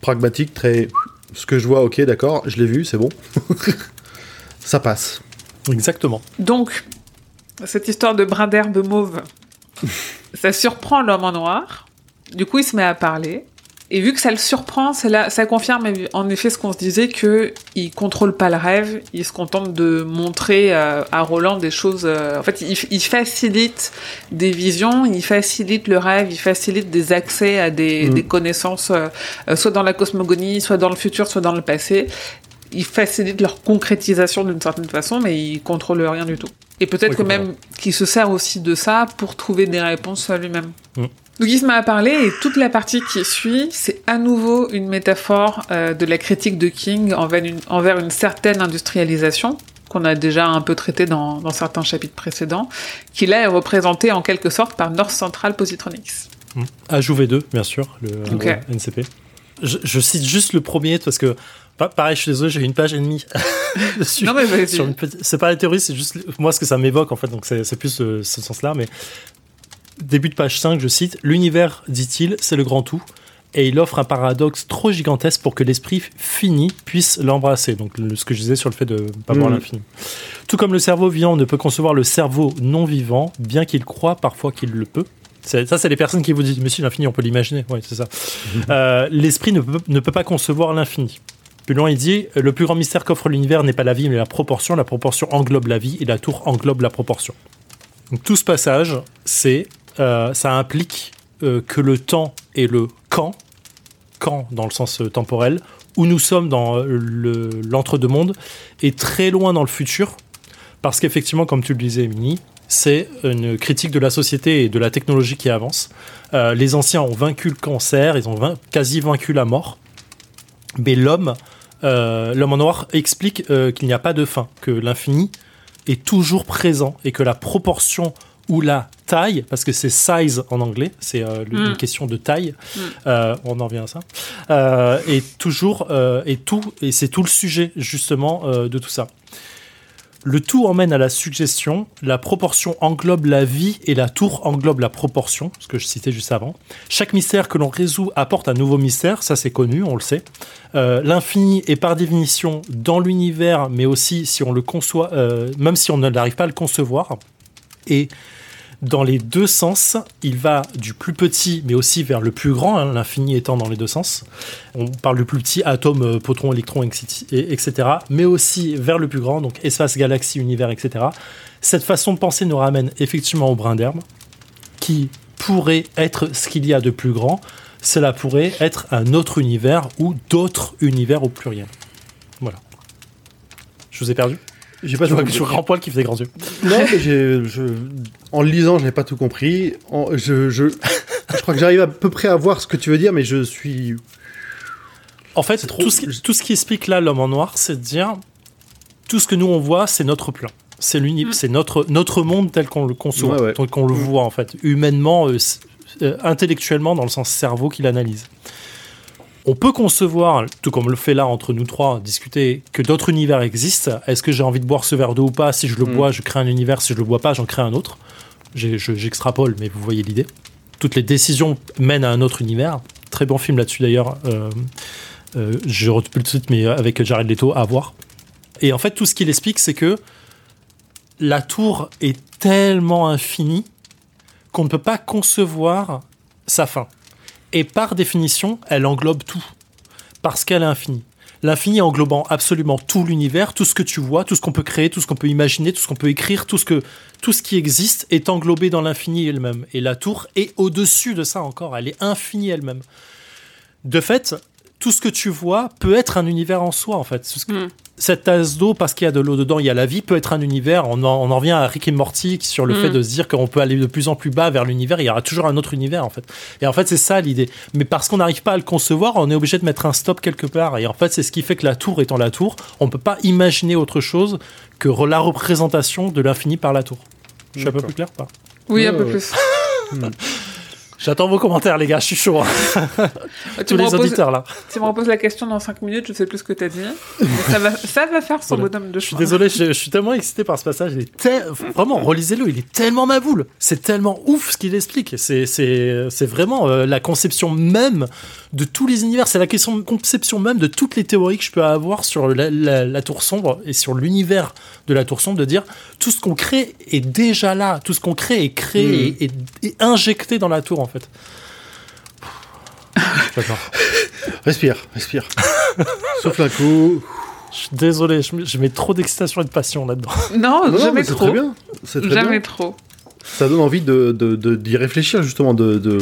pragmatique, très. Ce que je vois, ok, d'accord, je l'ai vu, c'est bon. Ça passe. Exactement. Donc, cette histoire de brin d'herbe mauve, ça surprend l'homme en noir. Du coup, il se met à parler. Et vu que ça le surprend, là, ça confirme en effet ce qu'on se disait que il contrôle pas le rêve, il se contente de montrer euh, à Roland des choses. euh, en fait, il, il facilite des visions, il facilite le rêve, il facilite des accès à des, des connaissances, euh, soit dans la cosmogonie, soit dans le futur, soit dans le passé. Il facilite leur concrétisation d'une certaine façon, mais il contrôle rien du tout. Et peut-être Oui, que même qu'il se sert aussi de ça pour trouver des réponses à lui-même. Mm. Donc il à parler et toute la partie qui suit, c'est à nouveau une métaphore euh, de la critique de King envers une, envers une certaine industrialisation qu'on a déjà un peu traité dans, dans certains chapitres précédents, qui là est représentée en quelque sorte par North Central Positronics. Ajout V2, bien sûr, le euh, NCP. Je, je cite juste le premier parce que, pa- pareil, je suis désolé, j'ai une page et demie dessus. Non mais C'est pas la théorie, c'est juste moi ce que ça m'évoque en fait, donc c'est c'est plus euh, ce sens-là. Mais début de page 5, je cite L'univers, dit-il, c'est le grand tout. Et il offre un paradoxe trop gigantesque pour que l'esprit fini puisse l'embrasser. Donc le- ce que je disais sur le fait de pas voir Mhm. l'infini. Tout comme le cerveau vivant ne peut concevoir le cerveau non vivant, bien qu'il croit parfois qu'il le peut. Ça, c'est les personnes qui vous disent, si l'infini, on peut l'imaginer. Oui, c'est ça. Euh, L'esprit ne peut, ne peut pas concevoir l'infini. Plus loin, il dit Le plus grand mystère qu'offre l'univers n'est pas la vie, mais la proportion. La proportion englobe la vie et la tour englobe la proportion. Donc, tout ce passage, c'est, euh, ça implique euh, que le temps et le quand, quand dans le sens euh, temporel, où nous sommes dans le- l'entre-deux-mondes, est très loin dans le futur, parce qu'effectivement, comme tu le disais, Mini, c'est une critique de la société et de la technologie qui avance. Les anciens ont vaincu le cancer, ils ont quasi vaincu la mort, mais l'homme, l'homme en noir explique qu'il n'y a pas de fin, que l'infini est toujours présent et que la proportion ou la taille, parce que c'est size en anglais, c'est euh, le- Mm. une question de taille, Mm. euh, on en vient à ça, euh, est toujours, et tout, et c'est tout le sujet justement de tout ça. Le tout emmène à la suggestion, la proportion englobe la vie et la tour englobe la proportion, ce que je citais juste avant. Chaque mystère que l'on résout apporte un nouveau mystère, ça c'est connu, on le sait. Euh, L'infini est par définition dans l'univers, mais aussi si on le conçoit, euh, même si on ne n'arrive pas à le concevoir. Et dans les deux sens, il va du plus petit, mais aussi vers le plus grand, hein, l'infini étant dans les deux sens. On parle du plus petit, atome, euh, etc., et- etc., mais aussi vers le plus grand, donc espace, galaxie, univers, etc. Cette façon de penser nous ramène effectivement au brin d'herbe, qui pourrait être ce qu'il y a de plus grand. Cela pourrait être un autre univers ou d'autres univers au pluriel. Voilà. Je vous ai perdu? J'ai pas Je tout vois compris. je grand poil qui fait des grands yeux. Non, mais j'ai, je, en le lisant, je n'ai pas tout compris. En- je, je, je crois que j'arrive à peu près à voir ce que tu veux dire, mais je suis. En fait, trop- tout, ce qui, tout ce qui explique là l'homme en noir, c'est de dire tout ce que nous on voit, c'est notre plan. C'est l'uni- Mm. c'est notre, notre monde tel qu'on le conçoit, Ouais, ouais. tel qu'on le voit en fait, humainement, euh, euh, intellectuellement, dans le sens cerveau qu'il analyse. On peut concevoir, tout comme le fait là entre nous trois, discuter que d'autres univers existent. Est-ce que j'ai envie de boire ce verre d'eau ou pas? Si je le Mm. bois, je crée un univers. Si je le bois pas, j'en crée un autre. J'extrapole, mais vous voyez l'idée. Toutes les décisions mènent à un autre univers. Très bon film là-dessus d'ailleurs. Euh, euh, je plus le titre, mais avec Jared Leto, à voir. Et en fait, tout ce qu'il explique, c'est que la tour est tellement infinie qu'on ne peut pas concevoir sa fin. Et par définition, elle englobe tout. Parce qu'elle est infinie. L'infini englobant absolument tout l'univers, tout ce que tu vois, tout ce qu'on peut créer, tout ce qu'on peut imaginer, tout ce qu'on peut écrire, tout ce, tout ce qui existe est englobé dans l'infini elle-même. Et la tour est au-dessus de ça encore, elle est infinie elle-même. De fait, tout ce que tu vois peut être un univers en soi, en fait. Ce que- Hmm. Cette tasse d'eau, parce qu'il y a de l'eau dedans, il y a la vie, peut être un univers. On en, on en revient à Rick et Morty sur le Mm. fait de se dire qu'on peut aller de plus en plus bas vers l'univers. Il y aura toujours un autre univers, en fait. Et en fait, c'est ça l'idée. Mais parce qu'on n'arrive pas à le concevoir, on est obligé de mettre un stop quelque part. Et en fait, c'est ce qui fait que la tour étant la tour, on peut pas imaginer autre chose que la représentation de l'infini par la tour. Je suis un peu plus clair pas? Oui, un peu plus. J'attends vos commentaires, les gars. Je suis chaud. hein. Tous les reposes, auditeurs là. tu me reposes la question dans 5 minutes, je sais plus ce que tu as dit. Mais ça, va, ça va faire son Voilà. bonhomme de Je suis chemin. désolé, je, je suis tellement excité par ce passage. Il est tel- Vraiment, relisez-le, il est tellement ma boule. C'est tellement ouf ce qu'il explique. C'est, vraiment euh, la conception même de tous les univers. C'est la question, conception même de toutes les théories que je peux avoir sur la, la- la tour sombre et sur l'univers de la tour sombre. De dire tout ce qu'on crée est déjà là. Tout ce qu'on crée est créé et, et- et injecté dans la tour en fait. Respire, respire. Souffle un coup. Je suis désolé, je mets, je mets trop d'excitation et de passion là-dedans. Non, jamais trop. très bien. C'est très Jamais bien. trop. Ça donne envie de, de- de- d'y réfléchir, justement, de, de,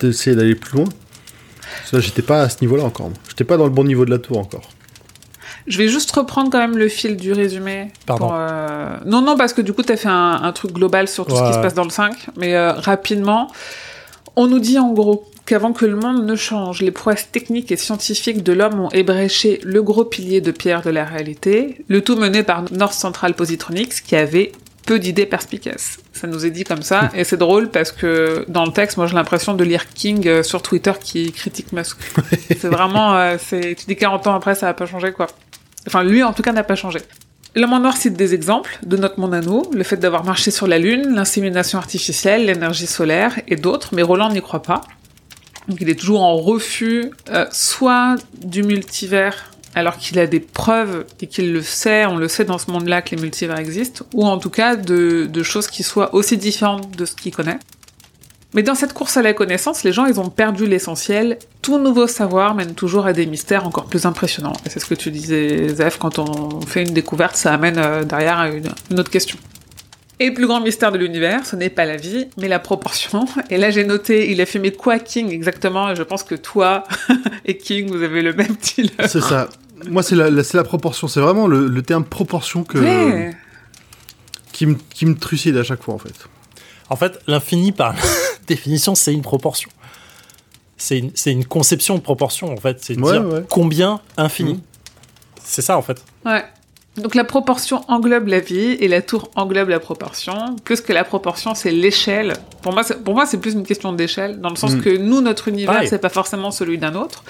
d'essayer d'aller plus loin. Parce que là, j'étais pas à ce niveau-là encore. J'étais pas dans le bon niveau de la tour encore. Je vais juste reprendre quand même le fil du résumé. Pardon. pour, euh, Non, non, parce que du coup, tu as fait un, un truc global sur tout ce qui se passe dans le 5. Mais euh, rapidement, on nous dit en gros qu'avant que le monde ne change, les prouesses techniques et scientifiques de l'homme ont ébréché le gros pilier de pierre de la réalité, le tout mené par North Central Positronics, qui avait peu d'idées perspicaces. Ça nous est dit comme ça, et c'est drôle parce que dans le texte, moi j'ai l'impression de lire King euh, sur Twitter qui critique Musk. c'est vraiment, euh, c'est, tu dis 40 ans après, ça n'a pas changé quoi. Enfin, lui en tout cas n'a pas changé. L'homme en noir cite des exemples de notre monde à nous, le fait d'avoir marché sur la Lune, l'insémination artificielle, l'énergie solaire et d'autres, mais Roland n'y croit pas. Donc il est toujours en refus, euh, soit du multivers, alors qu'il a des preuves et qu'il le sait, on le sait dans ce monde-là que les multivers existent, ou en tout cas de, de choses qui soient aussi différentes de ce qu'il connaît. Mais dans cette course à la connaissance, les gens, ils ont perdu l'essentiel. Tout nouveau savoir mène toujours à des mystères encore plus impressionnants. Et c'est ce que tu disais, Zef, quand on fait une découverte, ça amène euh, derrière à une, une autre question. Et le plus grand mystère de l'univers, ce n'est pas la vie, mais la proportion. Et là, j'ai noté, il a filmé quoi King exactement Et je pense que toi et King, vous avez le même style. C'est ça. Moi, c'est la, la- c'est la proportion. C'est vraiment le, le terme proportion que, Ouais. qui, me, qui me trucide à chaque fois, en fait. En fait, l'infini, par définition, c'est une proportion. C'est une, conception de proportion, en fait. C'est de Ouais, dire ouais. combien infini. Mhm. C'est ça, en fait. Ouais. Donc la proportion englobe la vie et la tour englobe la proportion. Plus que la proportion, c'est l'échelle. Pour moi, c'est- pour moi, c'est plus une question d'échelle, dans le sens Mm. que nous, notre univers, c'est pas forcément celui d'un autre.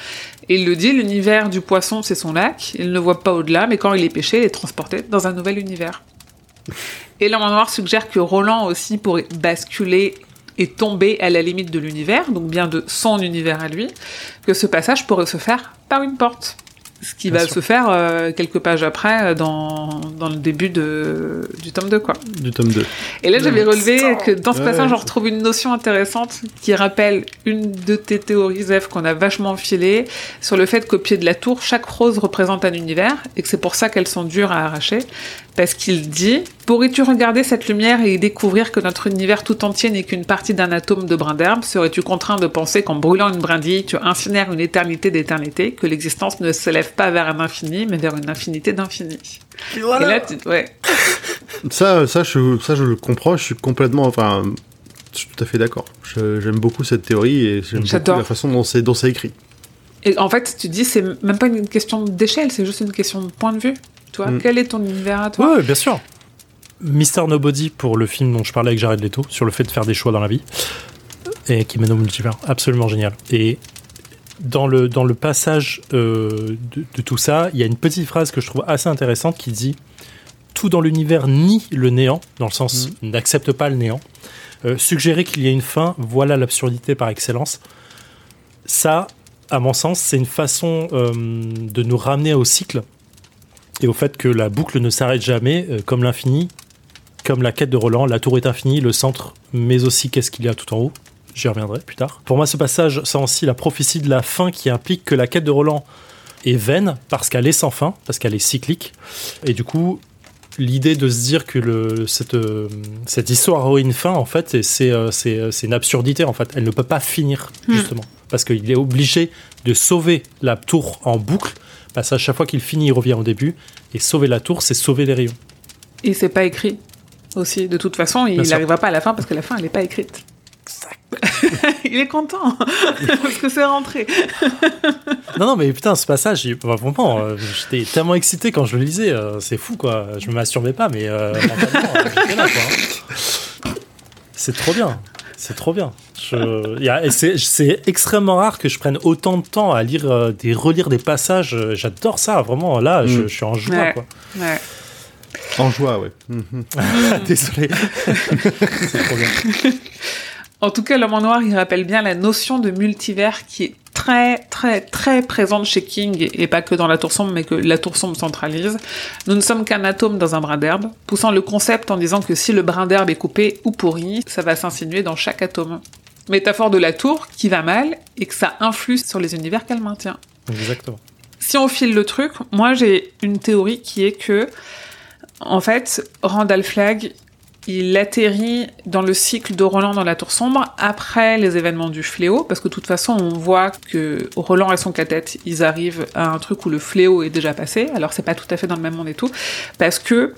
Et il le dit, l'univers du poisson, c'est son lac. Il ne voit pas au-delà, mais quand il est pêché, il est transporté dans un nouvel univers. Et l'homme en noir suggère que Roland aussi pourrait basculer et tomber à la limite de l'univers, donc bien de son univers à lui, que ce passage pourrait se faire par une porte. Ce qui Bien va sûr. se faire euh, quelques pages après euh, dans, dans le début de, du tome 2, quoi. Du tome 2. Et là, j'avais relevé que dans ce passage, ouais. on retrouve une notion intéressante qui rappelle une de tes théories, Zef, qu'on a vachement filée, sur le fait qu'au pied de la tour, chaque rose représente un univers, et que c'est pour ça qu'elles sont dures à arracher. Parce qu'il dit Pourrais-tu regarder cette lumière et y découvrir que notre univers tout entier n'est qu'une partie d'un atome de brin d'herbe? Serais-tu contraint de penser qu'en brûlant une brindille, tu incinères une éternité d'éternité, que l'existence ne s'élève pas vers un infini, mais vers une infinité d'infini Et là, tu... ouais. Ça, ça, je, ça, je le comprends. Je suis complètement. Enfin, je suis tout à fait d'accord. J'aime beaucoup cette théorie et j'aime beaucoup J'adore. la façon dont c'est dont c'est écrit. Et en fait, tu dis, c'est même pas une question d'échelle, c'est juste une question de point de vue. Tu vois, Mm. quel est ton univers à toi Ouais, bien sûr. Mister Nobody pour le film dont je parlais avec Jared Leto sur le fait de faire des choix dans la vie et qui mène au multivers, absolument génial. Et dans le, dans le passage euh, de, de tout ça, il y a une petite phrase que je trouve assez intéressante qui dit Tout dans l'univers nie le néant, dans le sens n'accepte pas le néant. Euh, suggérer qu'il y a une fin, voilà l'absurdité par excellence. Ça, à mon sens, c'est une façon euh, de nous ramener au cycle et au fait que la boucle ne s'arrête jamais, euh, comme l'infini, comme la quête de Roland, la tour est infinie, le centre, mais aussi qu'est-ce qu'il y a tout en haut. J'y reviendrai plus tard. Pour moi, ce passage sent aussi la prophétie de la fin qui implique que la quête de Roland est vaine parce qu'elle est sans fin, parce qu'elle est cyclique. Et du coup, l'idée de se dire que le, cette, euh, cette histoire aurait une fin, en fait, c'est, euh, c'est une absurdité, en fait. Elle ne peut pas finir, Hmm. justement. parce qu'il est obligé de sauver la tour en boucle. Qu'à chaque fois qu'il finit, il revient au début. Et sauver la tour, c'est sauver les rayons. Et c'est pas écrit aussi. De toute façon, il n'arrivera pas à la fin parce que la fin, elle n'est pas écrite. il est content parce que c'est rentré. Non, non, mais putain, ce passage, il- bah, vraiment, euh, j'étais tellement excité quand je le lisais. euh, c'est fou, quoi. Je me masturbais pas, mais euh, euh. C'est trop bien. C'est trop bien. Je- il y a- et c'est c'est extrêmement rare que je prenne autant de temps à lire, euh, des, relire des passages. J'adore ça, vraiment. Là, je, Mm. je suis en joie, Ouais. quoi. Ouais. En joie, ouais. Mhm. Désolé. c'est trop bien. En tout cas, l'homme en noir, il rappelle bien la notion de multivers qui est très, très, très présente chez King, et pas que dans la tour sombre, mais que la tour sombre centralise. Nous ne sommes qu'un atome dans un brin d'herbe, poussant le concept en disant que si le brin d'herbe est coupé ou pourri, ça va s'insinuer dans chaque atome. Métaphore de la tour qui va mal et que ça influe sur les univers qu'elle maintient. Exactement. Si on file le truc, moi j'ai une théorie qui est que, en fait, Randall Flagg, il atterrit dans le cycle de Roland dans la Tour Sombre après les événements du fléau, parce que de toute façon, on voit que Roland et son cathète, ils arrivent à un truc où le fléau est déjà passé, alors c'est pas tout à fait dans le même monde et tout, parce que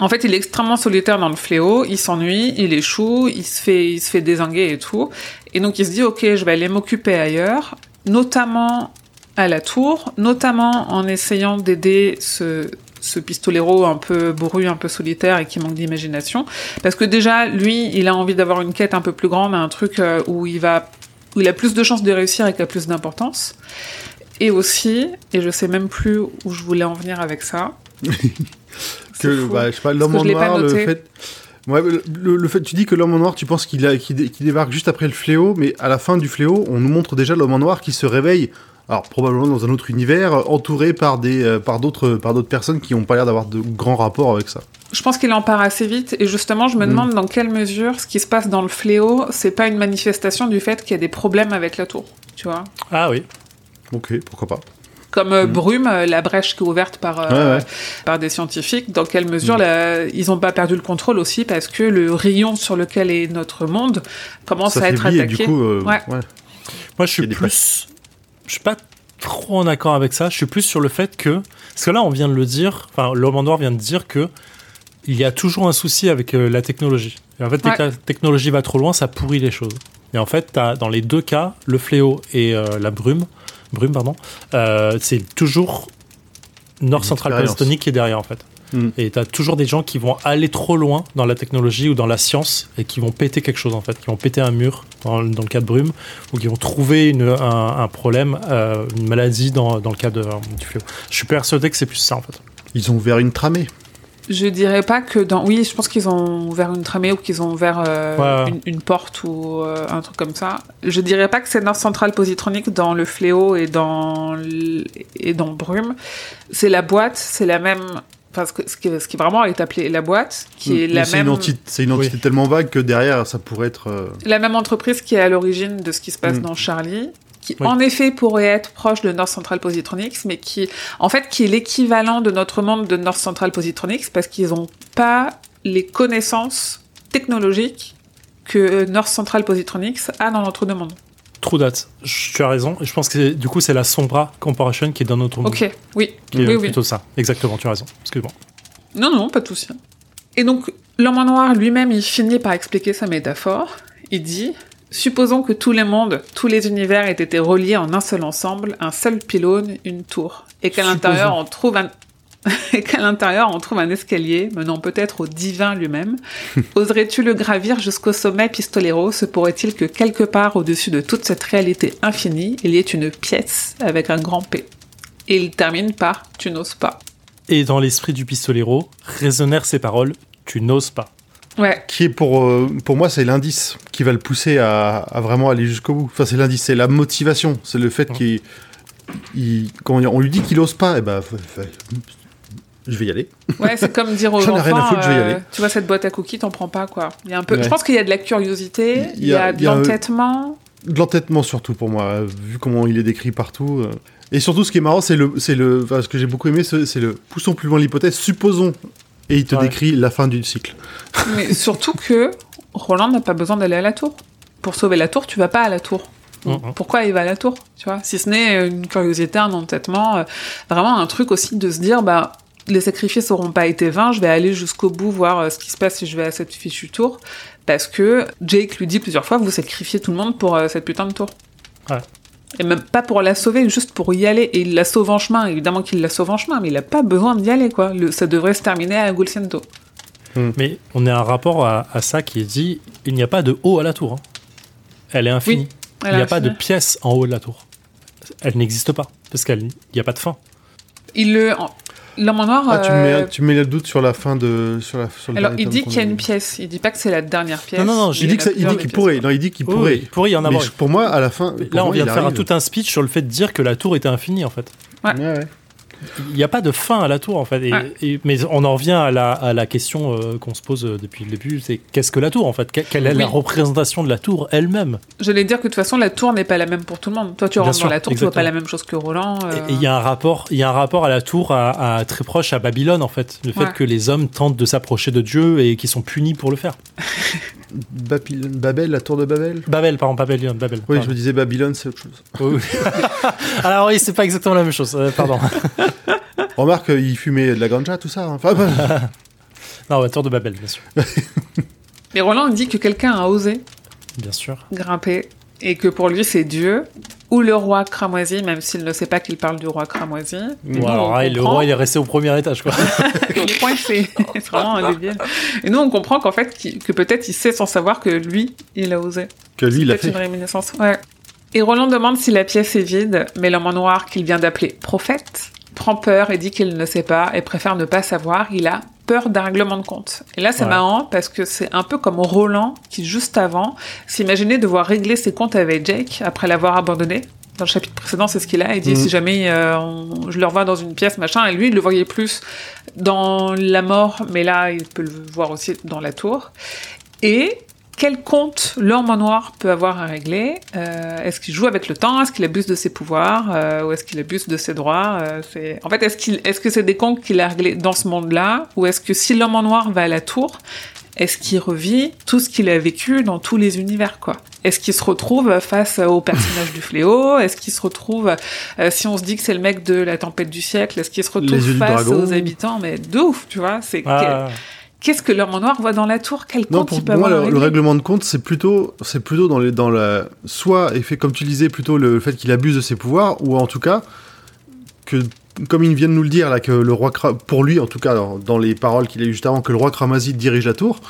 en fait, il est extrêmement solitaire dans le fléau, il s'ennuie, il échoue, il se fait, il se fait désinguer et tout. Et donc il se dit, ok, je vais aller m'occuper ailleurs, notamment à la tour, notamment en essayant d'aider ce, ce pistolero un peu bourru, un peu solitaire et qui manque d'imagination. Parce que déjà, lui, il a envie d'avoir une quête un peu plus grande, un truc euh, où il va, où il a plus de chances de réussir et qui a plus d'importance. Et aussi, et je sais même plus où je voulais en venir avec ça. Que bah, je sais pas Parce l'homme que en noir le fait Ouais, le, le- le fait tu dis que l'homme en noir tu penses qu'il débarque juste après le fléau mais à la fin du fléau on nous montre déjà l'homme en noir qui se réveille alors probablement dans un autre univers euh, entouré par des euh, par d'autres par d'autres personnes qui ont pas l'air d'avoir de grands rapports avec ça Je pense qu'il en part assez vite et justement, je me Mm. demande dans quelle mesure ce qui se passe dans le fléau, c'est pas une manifestation du fait qu'il y a des problèmes avec la tour, tu vois. Ah oui. ok pourquoi pas Comme euh, Brume, euh, la brèche qui est ouverte par, euh, Mm. Ouais, ouais. par des scientifiques, dans quelle mesure Mm. la- ils n'ont pas perdu le contrôle aussi parce que le rayon sur lequel est notre monde commence à être s'affaiblit et attaqué. du coup euh, Ouais. ouais. Moi, je suis plus. Je suis pas trop en accord avec ça. Je suis plus sur le fait que. Parce que là, on vient de le dire. Enfin, l'homme en noir vient de dire que. Il y a toujours un souci avec euh, la technologie. Et en fait, dès Ouais. que la technologie va trop loin, ça pourrit les choses. Et en fait, as, dans les deux cas, le fléau et euh, la brume, brume pardon, euh, c'est toujours Nord Central. Positonique qui est derrière en fait. Mm. Et tu as toujours des gens qui vont aller trop loin dans la technologie ou dans la science et qui vont péter quelque chose en fait, qui vont péter un mur dans, dans le cas de brume ou qui vont trouver une, un, un problème, euh, une maladie dans, dans le cas de, du fléau. Je suis persuadé que c'est plus ça en fait. ils ont ouvert une tramée Je dirais pas que dans. Oui, je pense qu'ils ont ouvert une tramée ou qu'ils ont ouvert euh, Ouais. une, une porte ou euh, un truc comme ça. Je dirais pas que c'est Nord Central Positronique dans le fléau et dans l- et dans Brume. C'est la boîte, c'est la même. Enfin, ce, que- ce qui, ce qui vraiment est appelé la boîte, qui est Mm. Mais la c'est même. une entité c'est une entité tellement vague que derrière ça pourrait être euh, La même entreprise qui est à l'origine de ce qui se passe Mm. dans Charlie, qui Oui. en effet pourrait être proche de North Central Positronics, mais qui, en fait, qui est l'équivalent de notre monde de North Central Positronics parce qu'ils n'ont pas les connaissances technologiques que North Central Positronics a dans notre deux mondes. True that. Tu as raison. Je pense que du coup, c'est la Sombra Corporation qui est dans notre monde. Ok, oui, Qui est oui, oui. plutôt ça. Exactement, tu as raison. Excuse-moi. Non, non, pas de souci. Et donc, l'homme en noir lui-même, il finit par expliquer sa métaphore. Il dit Supposons que tous les mondes, tous les univers aient été reliés en un seul ensemble, un seul pylône, une tour, et qu'à l'intérieur on trouve un et qu'à l'intérieur on trouve un escalier menant peut-être au divin lui-même. Oserais-tu le gravir jusqu'au sommet Pistolero? Se pourrait-il que quelque part au-dessus de toute cette réalité infinie, il y ait une pièce avec un grand P? Et il termine par Tu n'oses pas. Et dans l'esprit du pistolero, résonnèrent ces paroles Tu n'oses pas. Ouais, qui est pour euh, pour moi c'est l'indice qui va le pousser à, à vraiment aller jusqu'au bout. Enfin c'est l'indice, c'est la motivation, c'est le fait qu'il il- quand on lui dit qu'il ose pas, et ben fa- fa- je vais y aller. Ouais, c'est comme dire aux J'en ai enfants, rien à foutre, je vais y euh, aller. tu vois cette boîte à cookies, t'en prends pas quoi. Il y a un peu, Ouais. je pense qu'il y a de la curiosité, il y, a, de il y a, l'entêtement. De l'entêtement surtout pour moi, euh, vu comment il est décrit partout. euh. Et surtout ce qui est marrant, c'est le c'est le enfin, ce que j'ai beaucoup aimé, c'est le poussons plus loin l'hypothèse, supposons et il te Ouais. décrit la fin du cycle. Mais surtout que Roland n'a pas besoin d'aller à la tour. Pour sauver la tour, tu vas pas à la tour. Pourquoi il va à la tour, tu vois? Si ce n'est une curiosité, un entêtement, euh, vraiment un truc aussi de se dire, bah, les sacrifices n'auront pas été vains, je vais aller jusqu'au bout voir euh, ce qui se passe si je vais à cette fichue tour, parce que Jake lui dit plusieurs fois, vous sacrifiez tout le monde pour euh, cette putain de tour. Ouais. Et même pas pour la sauver, juste pour y aller. Et il la sauve en chemin, évidemment qu'il la sauve en chemin, mais il a pas besoin d'y aller, quoi. Le- ça devrait se terminer à Gulciento. Mais on a un rapport à, à ça qui est dit il n'y a pas de haut à la tour. hein. Elle est infinie. il n'y a pas de pièce en haut de la tour. Elle n'existe pas. Parce qu'il n'y a pas de fin. Il le... L'homme en noir... Ah, tu, euh, mets, tu me mets le doute sur la fin de. Sur la, sur le Alors, il dit qu'il y a une pièce. Il dit pas que c'est la dernière pièce. Non, non, non, mais j'ai Il dit qu'il pourrait. Non, il dit qu'il pourrait. oui, il pourrait y en Mais avoir. je- pour moi, à la fin. Là, on moi, vient il de faire tout un speech sur le fait de dire que la tour était infinie, en fait. Ouais, ouais. Il n'y a pas de fin à la tour, en fait. Et- Ouais. et- mais on en revient à la, à la question euh, qu'on se pose euh, depuis le début c'est qu'est-ce que la tour, en fait? Que- Quelle est la représentation de la tour elle-même? J'allais dire que de toute façon, la tour n'est pas la même pour tout le monde. Toi, tu Bien rentres sûr, dans la tour, tu vois pas exactement. la même chose que Roland. Euh, Et il y a un rapport, il y a un rapport à la tour à, à- très proche à Babylone en fait, le fait que les hommes tentent de s'approcher de Dieu et qui sont punis pour le faire. Babylone- Babel, la tour de Babel Babel, pardon, Babylone, Babel. Oui, je me disais Babylone, c'est autre chose. Oui, oui. Alors oui, c'est pas exactement la même chose. euh, pardon. Remarque, euh, il fumait de la ganja, tout ça. hein. Enfin, bah, Non, la tour de Babel, bien sûr, Mais Roland dit que quelqu'un a osé bien sûr. grimper et que pour lui, c'est Dieu ou le roi cramoisi, même s'il ne sait pas qu'il parle du roi cramoisi. Mais nous, ouais, le comprend. roi, il est resté au premier étage, quoi. Il est coincé. c'est vraiment un débile. Et nous, on comprend qu'en fait, que peut-être il sait sans savoir que lui, il a osé. que lui, il a fait. une réminiscence. Ouais. Et Roland demande si la pièce est vide, mais l'homme en noir qu'il vient d'appeler prophète prend peur et dit qu'il ne sait pas et préfère ne pas savoir. Il a peur d'un règlement de compte. Et là, c'est Ouais. marrant parce que c'est un peu comme Roland qui, juste avant, s'imaginait devoir régler ses comptes avec Jake après l'avoir abandonné. Dans le chapitre précédent, c'est ce qu'il a. Il dit Mhm. si jamais euh, on- je le revois dans une pièce, machin. Et lui, il le voyait plus dans la mort, mais là, il peut le voir aussi dans la tour. Et quel compte l'homme en noir peut avoir à régler Euh, Est-ce qu'il joue avec le temps Est-ce qu'il abuse de ses pouvoirs Euh, Ou est-ce qu'il abuse de ses droits Euh, c'est- En fait, est-ce qu'il, est-ce que c'est des comptes qu'il a réglés dans ce monde-là Ou est-ce que si l'homme en noir va à la tour, est-ce qu'il revit tout ce qu'il a vécu dans tous les univers, quoi? Est-ce qu'il se retrouve face au personnage du fléau? Est-ce qu'il se retrouve, euh, si on se dit que c'est le mec de la tempête du siècle, est-ce qu'il se retrouve face aux habitants? Mais de ouf, tu vois C'est Ah, Qu'est-ce que l'homme en noir voit dans la tour? Quel Non, compte pour il peut moi, avoir le, le règlement de compte, c'est plutôt, c'est plutôt dans, les, dans la, soit effet comme tu le disais, plutôt le fait qu'il abuse de ses pouvoirs, ou en tout cas que, comme il vient de nous le dire là, que le roi, pour lui en tout cas, dans, dans les paroles qu'il a eues juste avant, que le roi Kramazid dirige la tour,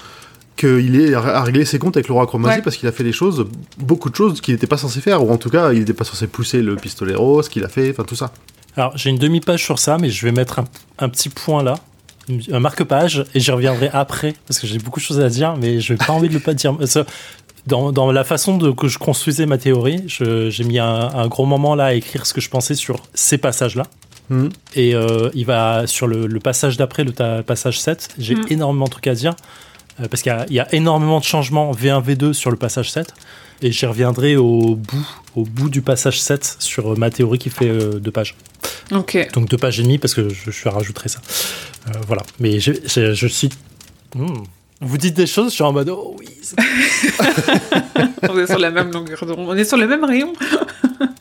qu'il est à, régler ses comptes avec le roi Kramazid Ouais. parce qu'il a fait des choses, beaucoup de choses qu'il n'était pas censé faire, ou en tout cas, il n'était pas censé pousser le pistolet rose, qu'il a fait, enfin tout ça. Alors, j'ai une demi-page sur ça, mais je vais mettre un, un petit point là, un marque-page, et j'y reviendrai après, parce que j'ai beaucoup de choses à dire, mais je n'ai pas envie de le pas dire. Dans, dans la façon de, que je construisais ma théorie, j'ai mis un, un gros moment là à écrire ce que je pensais sur ces passages-là. Mhm. Et euh, il va sur le, le passage d'après, le ta- passage 7, j'ai Mhm. énormément de trucs à dire, euh, parce qu'il y y, a énormément de changements V1, V2 sur le passage 7, et j'y reviendrai au bout, au bout du passage 7 sur euh, ma théorie qui fait euh, deux pages. Ok. Donc deux pages et demie parce que je, je rajouterai ça. Euh, voilà. Mais je, je, je suis. Hmm. Vous dites des choses, je suis en mode oh oui. on est sur la même longueur d'onde. On est sur le même rayon.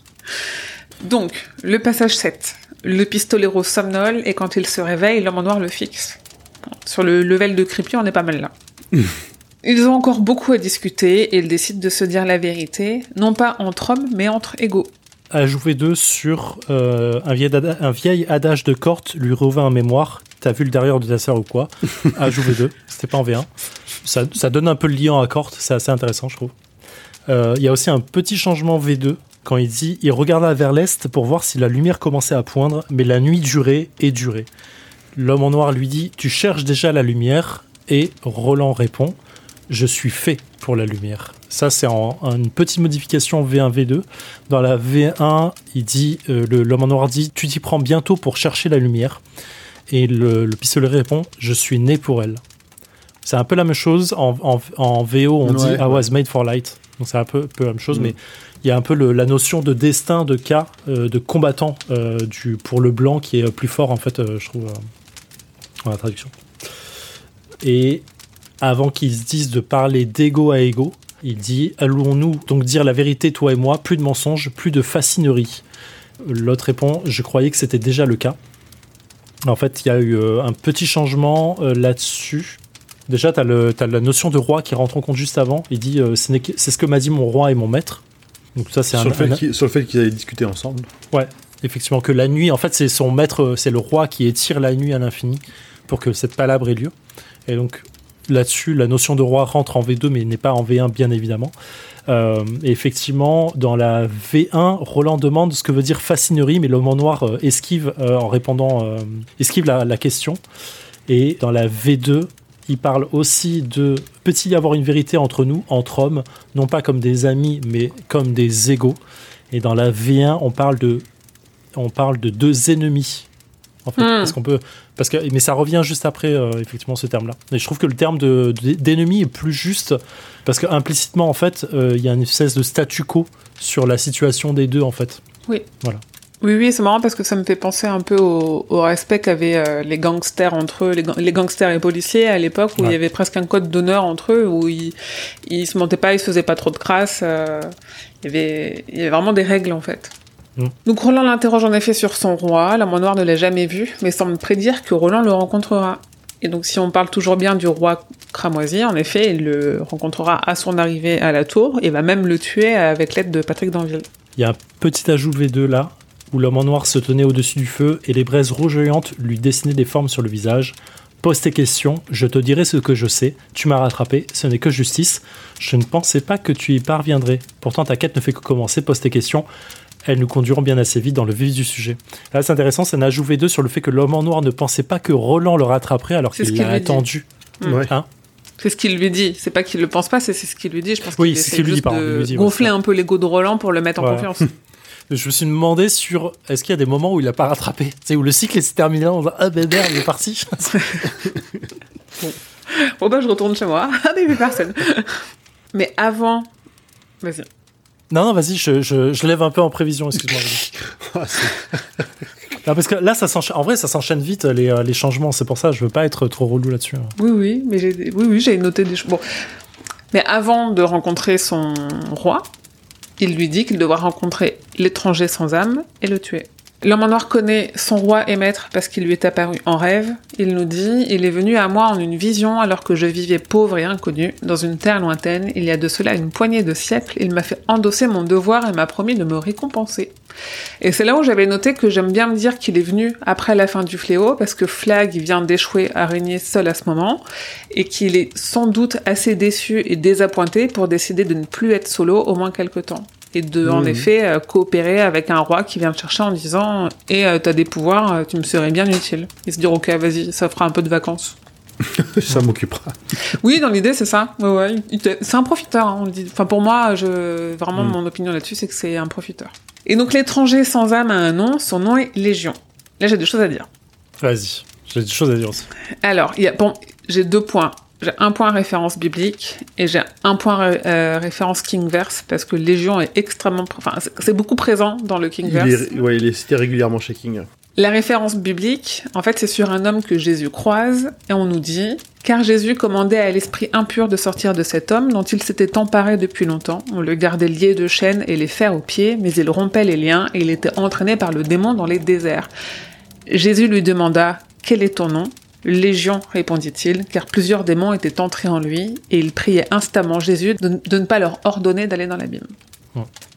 Donc, le passage 7. Le pistolero somnole et quand il se réveille, l'homme en noir le fixe. Sur le level de creepy, on est pas mal là. Ils ont encore beaucoup à discuter et ils décident de se dire la vérité, non pas entre hommes, mais entre égaux. Ajout V2 sur euh, un, vieil ada- un vieil adage de Corte lui revint en mémoire. T'as vu le derrière de ta sœur ou quoi? Ajout V2. C'était pas en V1. Ça, ça donne un peu le liant à Corte. C'est assez intéressant, je trouve. Euh, Il y a aussi un petit changement V2 quand il dit il regarda vers l'est pour voir si la lumière commençait à poindre, mais la nuit durait et durait. L'homme en noir lui dit Tu cherches déjà la lumière? Et Roland répond Je suis fait pour la lumière. Ça, c'est en, en une petite modification V1, V2. Dans la V1, il dit euh, L'homme en noir dit Tu t'y prends bientôt pour chercher la lumière. Et le, le pistolet répond Je suis né pour elle. C'est un peu la même chose. En, en- en VO, on Ouais, dit I ouais. was made for light. Donc c'est un peu, peu la même chose, Mm. mais il y a un peu le- la notion de destin, de cas, euh, de combattant euh, du, pour le blanc qui est plus fort, en fait, euh, je trouve, dans la traduction. Et avant qu'ils se disent de parler d'ego à ego, Il dit Allons-nous donc dire la vérité, toi et moi Plus de mensonges, plus de facinerie. L'autre répond Je croyais que c'était déjà le cas. En fait, il y a eu euh, un petit changement euh, là-dessus. Déjà, tu as, la notion de roi qui rentre en compte juste avant. Il dit euh, C'est ce que m'a dit mon roi et mon maître. Donc, ça, c'est sur, un, sur le fait qu'ils avaient discuté ensemble. Ouais, effectivement, que la nuit, en fait, c'est son maître, c'est le roi qui étire la nuit à l'infini pour que cette palabre ait lieu. Et donc, là-dessus, la notion de roi rentre en V2, mais n'est pas en V1, bien évidemment. Euh, et effectivement, dans la V1, Roland demande ce que veut dire fascinerie, mais l'homme en noir euh, esquive euh, en répondant, esquive la, question. Et dans la V2, il parle aussi de peut-il y avoir une vérité entre nous, entre hommes, non pas comme des amis, mais comme des égaux. Et dans la V1, on parle de, on parle de deux ennemis en fait, hmm. parce qu'on peut, parce que, mais ça revient juste après euh, effectivement ce terme-là. Et je trouve que le terme de, d'ennemi est plus juste parce que implicitement en fait, euh, il y a une espèce de statu quo sur la situation des deux en fait. Oui. Voilà. Oui, oui, c'est marrant parce que ça me fait penser un peu au, respect qu'avaient euh, les gangsters entre eux, les, gangsters et policiers à l'époque où il y avait presque un code d'honneur entre eux, où ils, ils se mentaient pas, ils se faisaient pas trop de crasse. il, y avait, il y avait vraiment des règles en fait. Mm. Donc Roland l'interroge en effet sur son roi. La noir ne l'a jamais vu, mais semble prédire que Roland le rencontrera. Et donc si on parle toujours bien du roi cramoisi, en effet, il le rencontrera à son arrivée à la tour et va même le tuer avec l'aide de Patrick Danville. Il y a un petit ajout V2 là, où l'homme en noir se tenait au-dessus du feu et les braises rougeoyantes lui dessinaient des formes sur le visage. Pose tes questions, je te dirai ce que je sais. Tu m'as rattrapé, ce n'est que justice. Je ne pensais pas que tu y parviendrais. Pourtant, ta quête ne fait que commencer. Pose tes questions elles nous conduiront bien assez vite dans le vif du sujet. Là, c'est intéressant, ça n'a joué deux sur le fait que l'homme en noir ne pensait pas que Roland le rattraperait alors qu'il l'a attendu. Mmh. Hein c'est ce qu'il lui dit. C'est pas qu'il le pense pas, c'est ce qu'il lui dit. Je pense oui, c'est ce qu'il lui dit, de gonfler un peu l'ego de Roland pour le mettre en confiance. Je me suis demandé sur est-ce qu'il y a des moments où il a pas rattrapé, c'est où le cycle est terminé, on va ah ben merde, il est parti. bon. bon bah je retourne chez moi. Ah mais personne. mais avant, vas-y. Non, non, vas-y, je, je, lève un peu en prévision, excuse-moi. parce que là, ça en vrai, ça s'enchaîne vite les, euh, les changements. C'est pour ça, je veux pas être trop relou là-dessus. Hein. Oui, oui, mais j'ai, oui, oui, j'ai noté des choses. Bon. Mais avant de rencontrer son roi, il lui dit qu'il devra rencontrer l'étranger sans âme et le tuer. L'homme en noir connaît son roi et maître parce qu'il lui est apparu en rêve. Il nous dit Il est venu à moi en une vision alors que je vivais pauvre et inconnu dans une terre lointaine. Il y a de cela une poignée de siècles. Il m'a fait endosser mon devoir et m'a promis de me récompenser. Et c'est là où j'avais noté que j'aime bien me dire qu'il est venu après la fin du fléau parce que Flag vient d'échouer à régner seul à ce moment et qu'il est sans doute assez déçu et désappointé pour décider de ne plus être solo au moins quelque temps et de, en effet, euh, coopérer avec un roi qui vient te chercher en disant Et tu euh, t'as des pouvoirs, euh, tu me serais bien utile. Et se dire Ok, vas-y, ça fera un peu de vacances. ça m'occupera. Oui, dans l'idée, c'est ça. Ouais, C'est un profiteur. Hein, on dit. Enfin, pour moi, je... vraiment, mm. mon opinion là-dessus, c'est que c'est un profiteur. Et donc, l'étranger sans âme a un nom. Son nom est Légion. Là, j'ai des choses à dire. Vas-y. J'ai des choses à dire aussi. Alors, y a... bon, j'ai deux points j'ai un point référence biblique et j'ai un point euh, référence Kingverse parce que Légion est extrêmement, enfin c'est beaucoup présent dans le Kingverse. Il est, il est cité régulièrement chez King. La référence biblique, en fait, c'est sur un homme que Jésus croise et on nous dit car Jésus commandait à l'esprit impur de sortir de cet homme dont il s'était emparé depuis longtemps. On le gardait lié de chaînes et les fers aux pieds, mais il rompait les liens et il était entraîné par le démon dans les déserts. Jésus lui demanda Quel est ton nom? Légion, répondit-il, car plusieurs démons étaient entrés en lui, et il priait instamment Jésus de, ne pas leur ordonner d'aller dans l'abîme.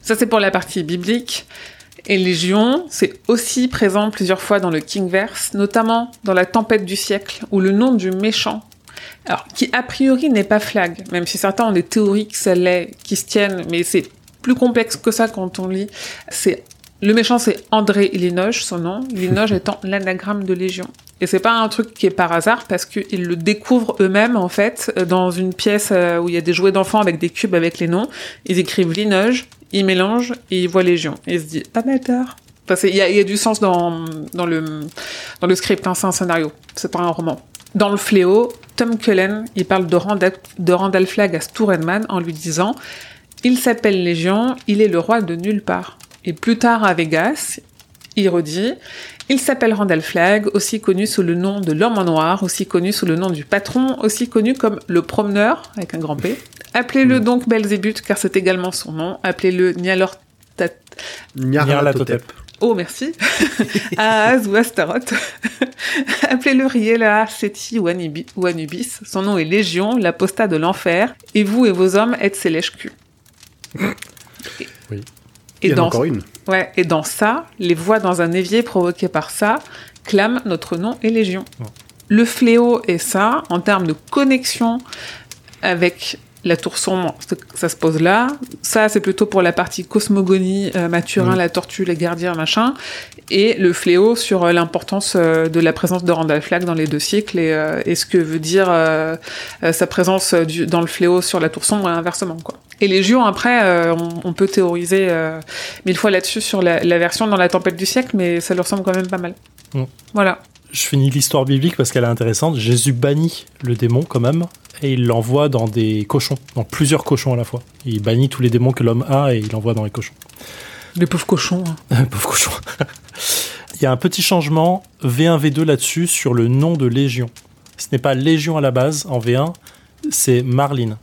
Ça, c'est pour la partie biblique. Et Légion, c'est aussi présent plusieurs fois dans le Kingverse, notamment dans la tempête du siècle, où le nom du méchant, alors qui a priori n'est pas Flag, même si certains ont des théories que ça l'est, qui se tiennent, mais c'est plus complexe que ça quand on lit. C'est le méchant, c'est André Linoge, son nom. Linoge étant l'anagramme de Légion. Et c'est pas un truc qui est par hasard parce qu'ils le découvrent eux-mêmes en fait dans une pièce euh, où il y a des jouets d'enfants avec des cubes avec les noms. Ils écrivent Linoge, ils mélangent et ils voient Légion. Et ils se disent pas bâtard. Enfin, il y, a du sens dans, dans le dans le script. Hein, c'est un scénario. C'est pas un roman. Dans le Fléau, Tom Cullen, il parle de Randall Flagg à Storenman en lui disant il s'appelle Légion, il est le roi de nulle part. Et plus tard à Vegas, Il redit Il s'appelle Randall Flagg, aussi connu sous le nom de l'homme en noir, aussi connu sous le nom du patron, aussi connu comme le promeneur, avec un grand P. Appelez-le donc Belzébuth, car c'est également son nom. Appelez-le Nyarlathotep. Nyarlathotep. Oh, merci. Ahaz ou Astaroth. Appelez-le Riela, Seti ou Anubis. Son nom est Légion, l'apostat de l'enfer. Et vous et vos hommes êtes ses lèches-culs. Oui. Il Et y en a dans, encore une. ouais, et dans ça, les voix dans un évier provoquées par ça clament notre nom et Légion. Ouais. Le fléau est ça, en termes de connexion avec la tour sombre, ça- se pose là. Ça, c'est plutôt pour la partie cosmogonie, euh, Mathurin, la tortue, les gardiens, machin. Et le fléau sur euh, l'importance euh, de la présence de Randall Flagg dans les deux cycles et, et ce que veut dire sa présence du- dans le fléau sur la tour sombre et inversement. Quoi. Et Légion, après, on, on peut théoriser mille fois là-dessus sur la, la version dans la tempête du siècle, mais ça leur semble quand même pas mal. Mm. Voilà. Je finis l'histoire biblique parce qu'elle est intéressante. Jésus bannit le démon quand même et il l'envoie dans des cochons, dans plusieurs cochons à la fois. Il bannit tous les démons que l'homme a et il l'envoie dans les cochons. Les pauvres cochons. hein. Pauvre cochon. il y a un petit changement V1 V2 là-dessus sur le nom de Légion. Ce n'est pas Légion à la base en V1, c'est Marlin.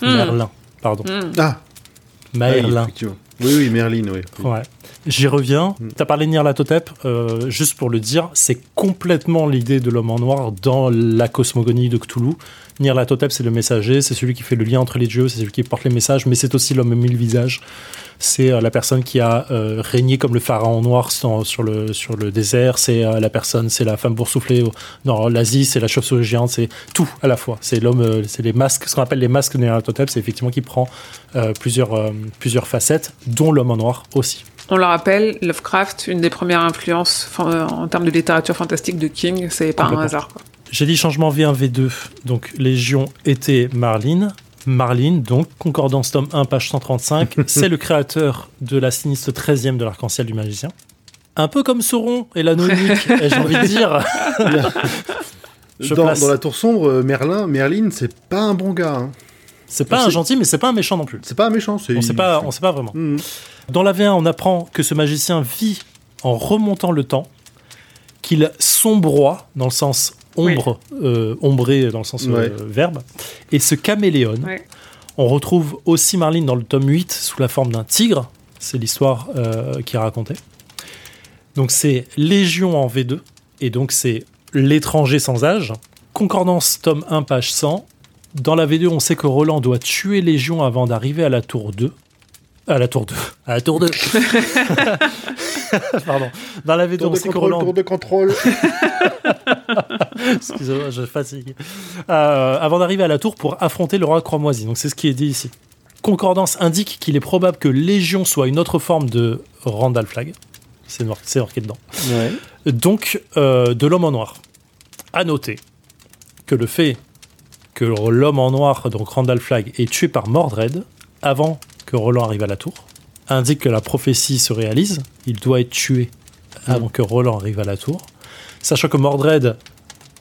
Hmm. Merlin, pardon. Mm. Ah, oui, Merlin. Oui, oui, Merlin, oui. Ouais. J'y reviens. Tu as parlé de Nyarlathotep, euh, juste pour le dire, c'est complètement l'idée de l'homme en noir dans la cosmogonie de Cthulhu. Nyarlathotep, c'est le messager, c'est celui qui fait le lien entre les dieux, c'est celui qui porte les messages, mais c'est aussi l'homme aux mille visages. C'est euh, la personne qui a euh, régné comme le pharaon noir sur, le, sur le désert, c'est euh, la personne, c'est la femme boursouflée dans l'Asie, c'est la chauve-souris géante, c'est tout à la fois. C'est l'homme, c'est les masques, ce qu'on appelle les masques de Nyarlathotep, c'est effectivement qui prend plusieurs, plusieurs facettes, dont l'homme en noir aussi. On le rappelle, Lovecraft, une des premières influences euh, en termes de littérature fantastique de King, c'est pas un hasard. quoi. J'ai dit changement V1, V2. Donc, Légion était Marlin. Marlin, donc, Concordance tome 1, page 135. c'est le créateur de la sinistre 13e de l'arc-en-ciel du magicien. Un peu comme Sauron et l'anneau j'ai envie de dire. Je dans, place. dans la tour sombre, euh, Merlin, Merlin, c'est pas un bon gars. hein. C'est pas un gentil, mais c'est pas un méchant non plus. C'est pas un méchant. c'est On sait pas, on sait pas vraiment. Mhm. Dans la V1, on apprend que ce magicien vit en remontant le temps, qu'il sombroie dans le sens ombre, euh, ombré dans le sens euh, verbe, et se caméléone. Ouais. On retrouve aussi Marlene dans le tome 8 sous la forme d'un tigre. C'est l'histoire euh, qui est racontée. Donc c'est Légion en V2. Et donc c'est l'étranger sans âge. Concordance tome 1 page 100. Dans la V2, on sait que Roland doit tuer Légion avant d'arriver à la tour 2. À la tour 2. À la tour 2. Pardon. Dans la V2, Tour on sait que Roland tour de contrôle. Excusez-moi, je fatigue. Euh, avant d'arriver à la tour pour affronter le roi Croix-Moisi. Donc c'est ce qui est dit ici. Concordance indique qu'il est probable que Légion soit une autre forme de Randall Flag. C'est noir- c'est marqué dedans. ouais. Donc euh, de l'homme en noir. À noter que le fait que l'homme en noir, donc Randall Flag, est tué par Mordred avant que Roland arrive à la tour, indique que la prophétie se réalise. Il doit être tué avant que Roland arrive à la tour. Sachant que Mordred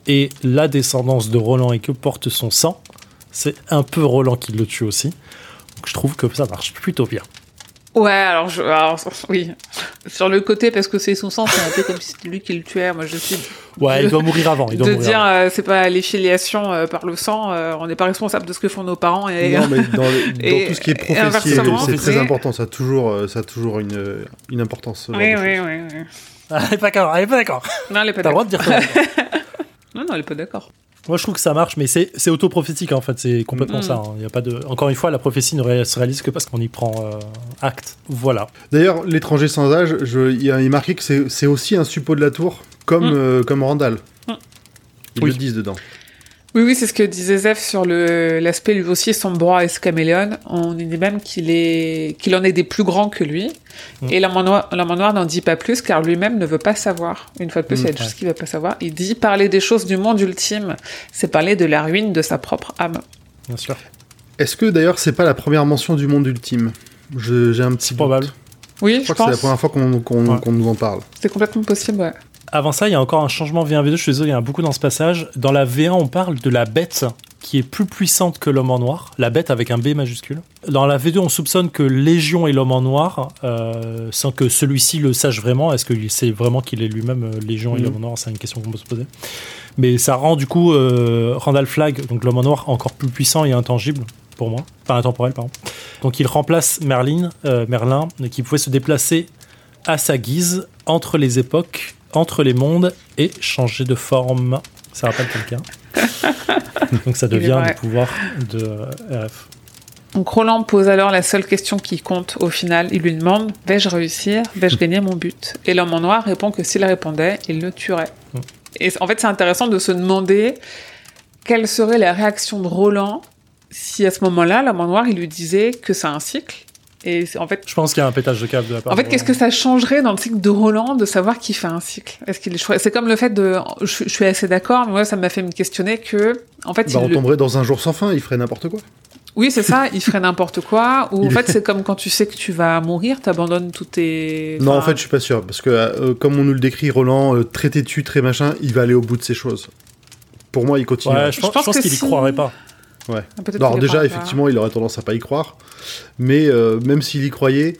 est la descendance de Roland et que porte son sang, c'est un peu Roland qui le tue aussi. Donc je trouve que ça marche plutôt bien. Ouais, alors, je, alors, oui. Sur le côté, parce que c'est son sang, c'est un peu comme si c'était lui qui le tuait. Moi, je suis. Ouais, il doit mourir avant. Il doit de mourir dire, euh, c'est pas les filiations euh, par le sang, euh, on n'est pas responsable de ce que font nos parents. Et, Non, mais dans, le- dans Et- tout ce qui est prophétie, c'est très important. Ça a toujours, euh, ça a toujours une, une importance. oui, oui, oui, oui. Elle est pas d'accord. Elle est pas d'accord. Non, elle est pas T'as le droit d'accord. de dire ça. Non, non, elle est pas d'accord. Moi, je trouve que ça marche, mais c'est c'est autoprophétique en fait. C'est complètement Mm. ça. hein. Il y a pas de. Encore une fois, la prophétie ne ré- se réalise que parce qu'on y prend euh, acte. Voilà. D'ailleurs, l'étranger sans âge, je- il y a il est marqué que c'est c'est aussi un suppôt de la tour, comme, Mm. euh, comme Randall. Mm. Ils Oui. le disent dedans. Oui, oui, c'est ce que disait Zef sur l'aspect lui aussi sombre et caméléon. On dit même qu'il est, qu'il en est des plus grands que lui. Mm. Et l'homme en noir, n'en dit pas plus car lui-même ne veut pas savoir. Une fois de plus, Mm, il y a des ouais. choses qu'il ne veut pas savoir. Il dit parler des choses du monde ultime, c'est parler de la ruine de sa propre âme. Bien sûr. Est-ce que d'ailleurs, c'est pas la première mention du monde ultime? Je- J'ai un petit doute. Probable. Oui, Je je, crois que c'est la pense. première fois qu'on qu'on- Ouais. qu'on nous en parle. C'est complètement possible, ouais. Avant ça, il y a encore un changement V1 V2. Je suis désolé, il y en a beaucoup dans ce passage. Dans la V1, on parle de la bête qui est plus puissante que l'homme en noir, la bête avec un B majuscule. Dans la V2, on soupçonne que Légion est l'homme en noir, euh, sans que celui-ci le sache vraiment. Est-ce que c'est vraiment qu'il est lui-même euh, Légion et Mhm. l'homme en noir? C'est une question qu'on peut se poser. Mais ça rend du coup euh, Randall Flagg, donc l'homme en noir, encore plus puissant et intangible pour moi, pas intemporel, pardon. Donc il remplace Merlin, euh, Merlin, qui pouvait se déplacer à sa guise entre les époques, entre les mondes et changer de forme. Ça rappelle quelqu'un. Donc ça devient le pouvoir de euh, RF. Donc Roland pose alors la seule question qui compte au final. Il lui demande Vais-je réussir? Vais-je gagner mon but? Et l'homme en noir répond que s'il répondait, il le tuerait. Mm. Et en fait, c'est intéressant de se demander quelle serait la réaction de Roland si à ce moment-là, l'homme en noir, il lui disait que c'est un cycle. Et c'est- en fait, Je pense qu'il y a un pétage de câble de la part en fait, qu'est-ce que ça changerait dans le cycle de Roland de savoir qu'il fait un cycle? Est-ce qu'il est- C'est comme le fait de. Je, je suis assez d'accord, mais moi, ça m'a fait me questionner que, en fait, Bah, il on le- tomberait dans un jour sans fin, il ferait n'importe quoi. oui, c'est ça, il ferait n'importe quoi. Ou en fait, c'est comme quand tu sais que tu vas mourir, t'abandonnes tous tes. Non, en fait, je suis pas sûr. Parce que, euh, comme on nous le décrit, Roland, euh, très têtu, très machin, il va aller au bout de ses choses. Pour moi, il continue. Ouais, je pense, Je pense je pense que qu'il y si- croirait pas. Ouais. ah, Alors déjà, effectivement, il aurait tendance à pas y croire. Mais euh, même s'il y croyait,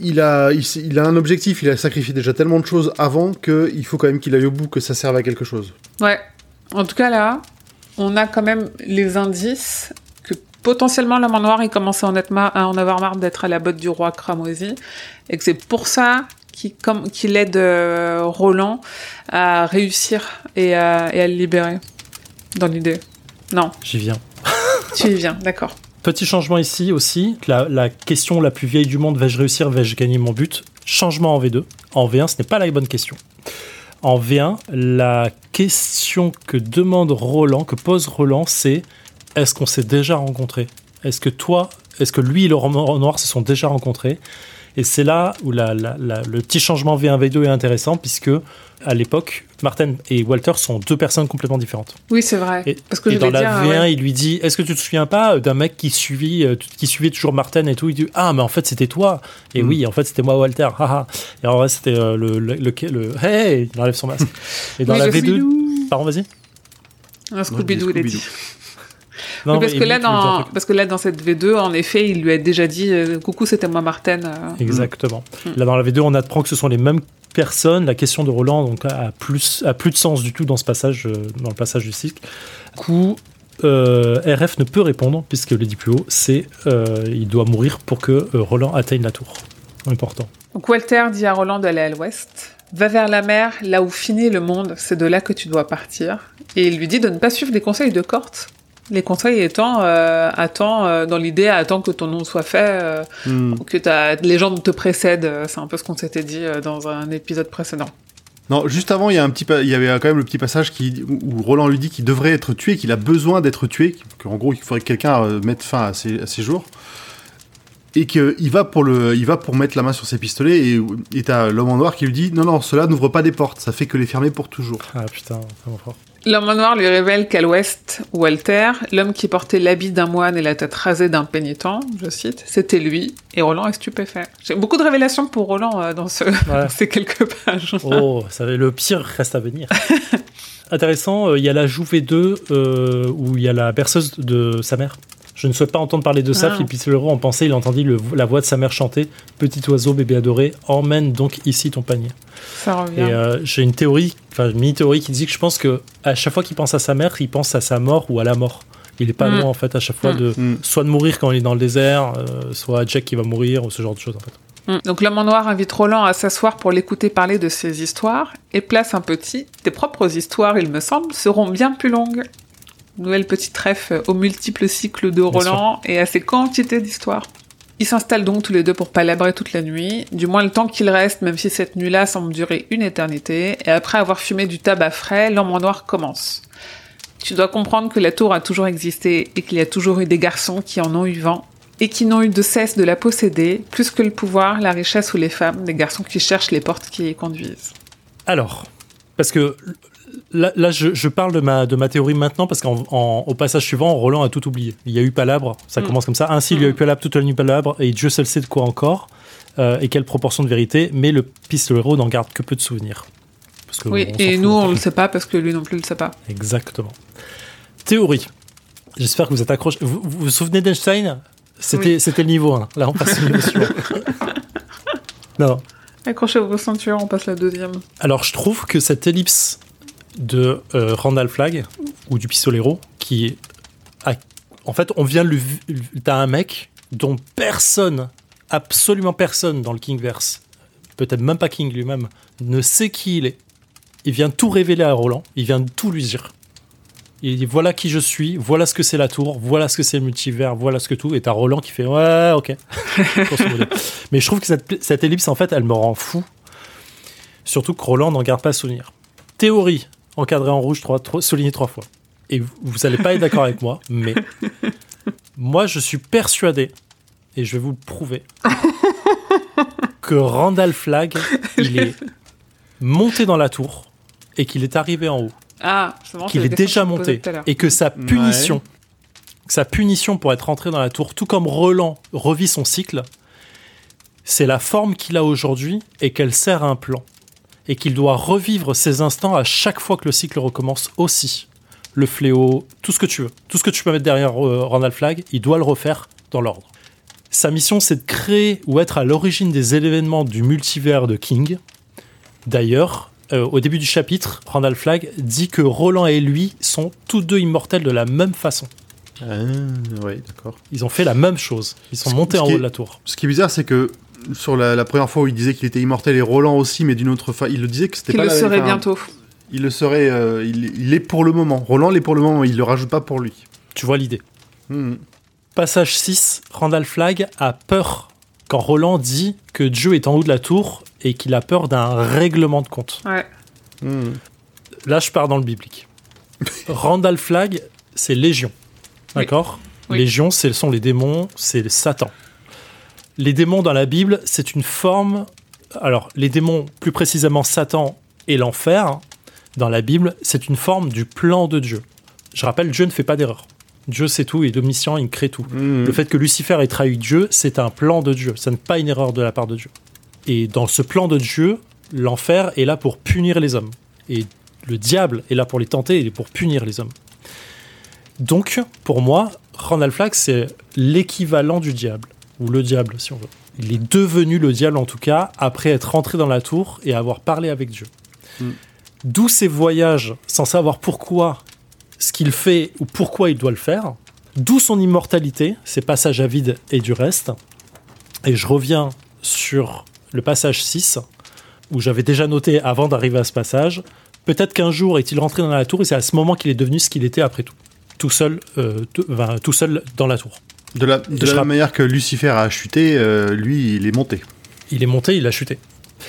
il a, il, a un objectif. Il a sacrifié déjà tellement de choses avant qu'il faut quand même qu'il aille au bout, que ça serve à quelque chose. Ouais. En tout cas, là, on a quand même les indices que potentiellement l'homme en noir, il commence à en, être mar- à en avoir marre d'être à la botte du roi Cramoisi. Et que c'est pour ça qu'il aide euh, Roland à réussir et à, et à le libérer. Dans l'idée. Non, J'y viens. tu y viens, d'accord. Petit changement ici aussi. La, la question la plus vieille du monde, vais-je réussir, vais-je gagner mon but? Changement en V2. En V1, ce n'est pas la bonne question. En V1, la question que demande Roland, que pose Roland, c'est est-ce qu'on s'est déjà rencontrés? Est-ce que toi, est-ce que lui et le roman noir se sont déjà rencontrés? Et c'est là où la- la- la- le petit changement V1 V2 est intéressant puisque à l'époque, Martin et Walter sont deux personnes complètement différentes. Oui, c'est vrai. Et, Parce que et je dans la dire, V1, ouais. il lui dit Est-ce que tu te souviens pas d'un mec qui, suivit, euh, qui suivait toujours Martin et tout? Il dit Ah, mais en fait, c'était toi. Et Mm. oui, en fait, c'était moi, Walter. et en vrai, c'était euh, le, le, le, le- Hey Il enlève son masque. Et dans Oui, la le V2. Scooby-Doo. Pardon, vas-y. Un Scooby-Doo, il a dit. Non, parce, que là, dans, parce que là, dans cette V2, en effet, il lui a déjà dit euh, Coucou, c'était moi, Martin. euh. Exactement. Mm. Là, dans la V2, on apprend que ce sont les mêmes personnes. La question de Roland donc, a, plus, a plus de sens du tout dans ce passage, euh, dans le passage du cycle. Du coup, euh, RF ne peut répondre, puisque le dit plus haut, c'est euh, il doit mourir pour que euh, Roland atteigne la tour. Important. Donc Walter dit à Roland d'aller à l'ouest. Va vers la mer, là où finit le monde, c'est de là que tu dois partir. Et il lui dit de ne pas suivre les conseils de Corte. Les conseils étant, euh, attends, euh, dans l'idée, attends que ton nom soit fait, euh, Hmm. que ta légende te précède. euh, C'est un peu ce qu'on s'était dit euh, dans un épisode précédent. Non, juste avant, il y, a un petit pa- il y avait quand même le petit passage qui, où Roland lui dit qu'il devrait être tué, qu'il a besoin d'être tué, qu'en gros, il faudrait que quelqu'un mette fin à ses, à ses jours. Et qu'il va, pour le, il va pour mettre la main sur ses pistolets, et et t'as l'homme en noir qui lui dit Non, non, cela n'ouvre pas des portes, ça fait que les fermer pour toujours. Ah putain, vraiment fort. L'homme en noir lui révèle qu'à l'ouest, Walter, l'homme qui portait l'habit d'un moine et la tête rasée d'un pénitent, je cite, c'était lui, et Roland est stupéfait. J'ai beaucoup de révélations pour Roland euh, dans, ce, Ouais. dans ces quelques pages. Oh, ça, le pire reste à venir. Intéressant, euh, il y a la joue V2 euh, où il y a la berceuse de sa mère. Je ne souhaite pas entendre parler de ça. Ah. Philippe Pisselereau en pensée, il entendit le- la voix de sa mère chanter Petit oiseau, bébé adoré, emmène donc ici ton panier. Ça revient. Et euh, j'ai une théorie, enfin une mini-théorie qui dit que je pense que à chaque fois qu'il pense à sa mère, il pense à sa mort ou à la mort. Il est pas Mm. loin en fait à chaque fois Mm. de Hmm. soit de mourir quand il est dans le désert, euh, soit Jack qui va mourir ou ce genre de choses en fait. Mm. Donc l'homme en noir invite Roland à s'asseoir pour l'écouter parler de ses histoires et place un petit. Tes propres histoires, il me semble, seront bien plus longues. Nouvelle petite ref aux multiples cycles de Roland et à ses quantités d'histoires. Ils s'installent donc tous les deux pour palabrer toute la nuit, du moins le temps qu'il reste, même si cette nuit-là semble durer une éternité, et après avoir fumé du tabac frais, l'homme en noir commence. Tu dois comprendre que la tour a toujours existé et qu'il y a toujours eu des garçons qui en ont eu vent et qui n'ont eu de cesse de la posséder, plus que le pouvoir, la richesse ou les femmes, des garçons qui cherchent les portes qui y conduisent. Alors, parce que là, là, je, je parle de ma, de ma théorie maintenant parce qu'au passage suivant, Roland a tout oublié. Il y a eu Palabre, ça Mm. commence comme ça. Ainsi, il y a eu Palabre toute la nuit Palabre et Dieu seul sait de quoi encore euh, et quelle proportion de vérité, mais le pistolero n'en garde que peu de souvenirs. Parce que Oui, et nous, on fait. le sait pas parce que lui non plus le sait pas. Exactement. Théorie. J'espère que vous êtes accrochés. Vous vous, vous souvenez d'Einstein? C'était c'était le niveau 1. Là, on passe au niveau suivant. Non. Accrochez vos ceintures, on passe la deuxième. Alors, je trouve que cette ellipse de euh, Randall Flagg, ou du pistolero, qui est. a- en fait, on vient lui. T'as un mec dont personne, absolument personne dans le Kingverse, peut-être même pas King lui-même, ne sait qui il est. Il vient tout révéler à Roland, il vient tout lui dire. Il dit voilà qui je suis, voilà ce que c'est la tour, voilà ce que c'est le multivers, voilà ce que tout. Et t'as Roland qui fait ouais, ok. Mais je trouve que cette, cette ellipse, en fait, elle me rend fou. Surtout que Roland n'en garde pas souvenir. Théorie, encadrée en rouge, trois, trois, soulignée trois fois. Et vous- vous n'allez pas être d'accord avec moi, mais moi, je suis persuadé, et je vais vous le prouver, que Randall Flagg, il est monté dans la tour et qu'il est arrivé en haut Ah, qu'il est déjà monté et que sa punition, que sa punition pour être rentré dans la tour, tout comme Roland revit son cycle, c'est la forme qu'il a aujourd'hui et qu'elle sert à un plan. Et qu'il doit revivre ces instants à chaque fois que le cycle recommence aussi. Le fléau, tout ce que tu veux. Tout ce que tu peux mettre derrière euh, Randall Flagg, il doit le refaire dans l'ordre. Sa mission, c'est de créer ou être à l'origine des événements du multivers de King. D'ailleurs, euh, au début du chapitre, Randall Flagg dit que Roland et lui sont tous deux immortels de la même façon. Ah, ouais, d'accord. Ils ont fait la même chose. Ils sont Ce- montés en haut de la tour. Ce qui est bizarre, c'est que sur la, la première fois où il disait qu'il était immortel et Roland aussi, mais d'une autre façon, il le disait que c'était Qu'il pas le la- serait enfin, bientôt. Il le serait. euh, il, il est pour le moment. Roland l'est pour le moment. Il le rajoute pas pour lui. Tu vois l'idée. Mhm. Passage 6, Randall Flagg a peur quand Roland dit que Dieu est en haut de la tour et qu'il a peur d'un règlement de compte. Ouais. Mhm. Là, je pars dans le biblique. Randall Flagg, c'est Légion. D'accord? Oui. Légion, ce sont les démons, c'est Satan. Les démons dans la Bible, c'est une forme. Alors, les démons, plus précisément Satan et l'enfer, dans la Bible, c'est une forme du plan de Dieu. Je rappelle, Dieu ne fait pas d'erreur. Dieu sait tout, il est omniscient, il crée tout. Mhm. Le fait que Lucifer ait trahi Dieu, c'est un plan de Dieu. Ce n'est pas une erreur de la part de Dieu. Et dans ce plan de Dieu, l'enfer est là pour punir les hommes. Et le diable est là pour les tenter et pour punir les hommes. Donc, pour moi, Randall Flagg, c'est l'équivalent du diable. Ou le diable, si on veut. Il est devenu le diable, en tout cas, après être rentré dans la tour et avoir parlé avec Dieu. Mm. D'où ces voyages sans savoir pourquoi ce qu'il fait ou pourquoi il doit le faire. D'où son immortalité, ses passages à vide et du reste. Et je reviens sur le passage 6, où j'avais déjà noté avant d'arriver à ce passage, peut-être qu'un jour est-il rentré dans la tour et c'est à ce moment qu'il est devenu ce qu'il était après tout. Tout seul, euh, tout seul dans la tour. De la, de Je la rapp- même manière que Lucifer a chuté, euh, lui, il est monté. Il est monté, il a chuté.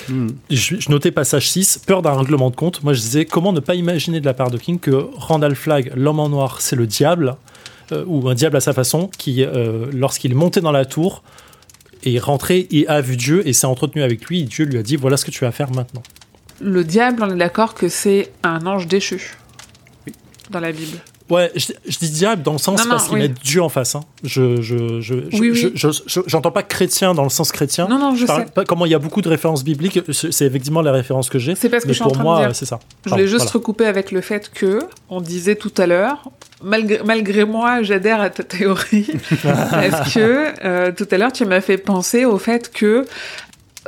Mhm. Je, je notais passage 6, peur d'un règlement de compte. Moi, je disais, comment ne pas imaginer de la part de King que Randall Flagg, l'homme en noir, c'est le diable, euh, ou un diable à sa façon, qui, euh, lorsqu'il est monté dans la tour, est rentré et a vu Dieu et s'est entretenu avec lui. Et Dieu lui a dit, voilà ce que tu vas faire maintenant. Le diable, on est d'accord que c'est un ange déchu. Dans la Bible. Ouais, je, je dis diable dans le sens Non, parce qu'ils oui. mettent Dieu en face. hein. Je, je, je, je- Oui, j'entends pas chrétien dans le sens chrétien. Non, non, je parle sais. pas- comment il y a beaucoup de références bibliques, c'est c'est effectivement la référence que j'ai. C'est parce que je suis en pour train moi, euh, c'est ça. Je voulais juste voilà. recouper avec le fait que, on disait tout à l'heure, malgré, malgré moi, j'adhère à ta théorie, parce que euh, tout à l'heure, tu m'as fait penser au fait que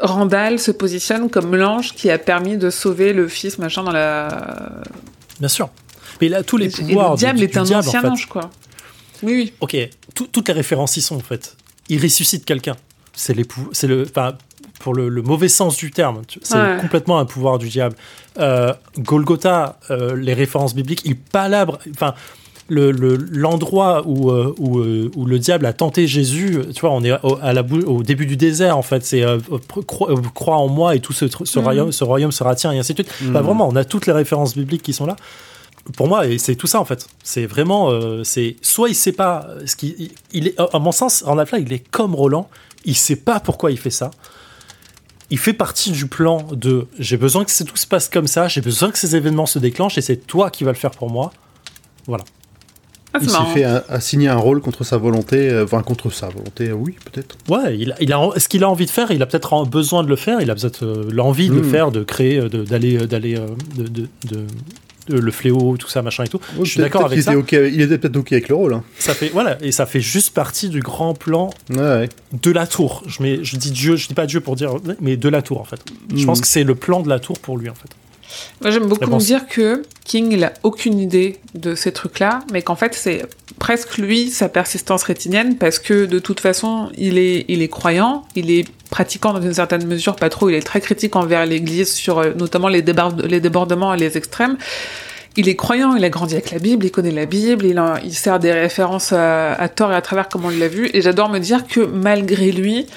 Randall se positionne comme l'ange qui a permis de sauver le fils, machin, dans la... Bien sûr. Mais il a tous les Et- et pouvoirs le diable du, est du un diable, ancien en fait. ange, quoi. Oui, oui. Ok, tout- toutes les références y sont en fait. Il ressuscite quelqu'un. C'est les c'est le, enfin, pour le, le mauvais sens du terme. C'est Ouais. complètement un pouvoir du diable. Euh, Golgotha, euh, les références bibliques, il palabre. Enfin, le- le- l'endroit où, euh, où, euh, où le diable a tenté Jésus, tu vois, on est au, à la au début du désert en fait. C'est euh, crois, crois en moi et tout ce, ce Mhm. royaume, ce royaume sera tien et ainsi de suite. Bah, Mhm. vraiment, on a toutes les références bibliques qui sont là pour moi, et c'est tout ça en fait. C'est vraiment, euh, c'est soit il sait pas ce qui, il- il est, à mon sens, Randall Flagg, il est comme Roland, il sait pas pourquoi il fait ça. Il fait partie du plan de j'ai besoin que tout se passe comme ça, j'ai besoin que ces événements se déclenchent et c'est toi qui vas le faire pour moi. Ah, Il s'est fait un- assigner un rôle contre sa volonté, euh, enfin contre sa volonté, oui, peut-être. Ouais, il, a- il a ce qu'il a envie de faire, il a peut-être en- besoin de le faire, il a peut-être euh, l'envie de le Mhm. faire, de créer, de- d'aller, d'aller, euh, de, de- de- euh, le fléau, tout ça, machin et tout. Je suis d'accord avec qu'il ça. il était peut-être ok avec le rôle. hein. Ça fait voilà et ça fait juste partie du grand plan Ouais, ouais. de la tour. Je mets, je dis Dieu, je dis pas Dieu pour dire, mais de la tour en fait. Je Mhm. pense que c'est le plan de la tour pour lui en fait. Moi, j'aime beaucoup me dire que King, il a aucune idée de ces trucs-là, mais qu'en fait, c'est presque lui, sa persistance rétinienne, parce que de toute façon, il est, il est croyant, il est pratiquant dans une certaine mesure, pas trop, il est très critique envers l'Église sur euh, notamment les, déborde- les débordements et les extrêmes. Il est croyant, il a grandi avec la Bible, il connaît la Bible, il, a- il sert des références à, à tort et à travers comme on l'a vu, et j'adore me dire que malgré lui,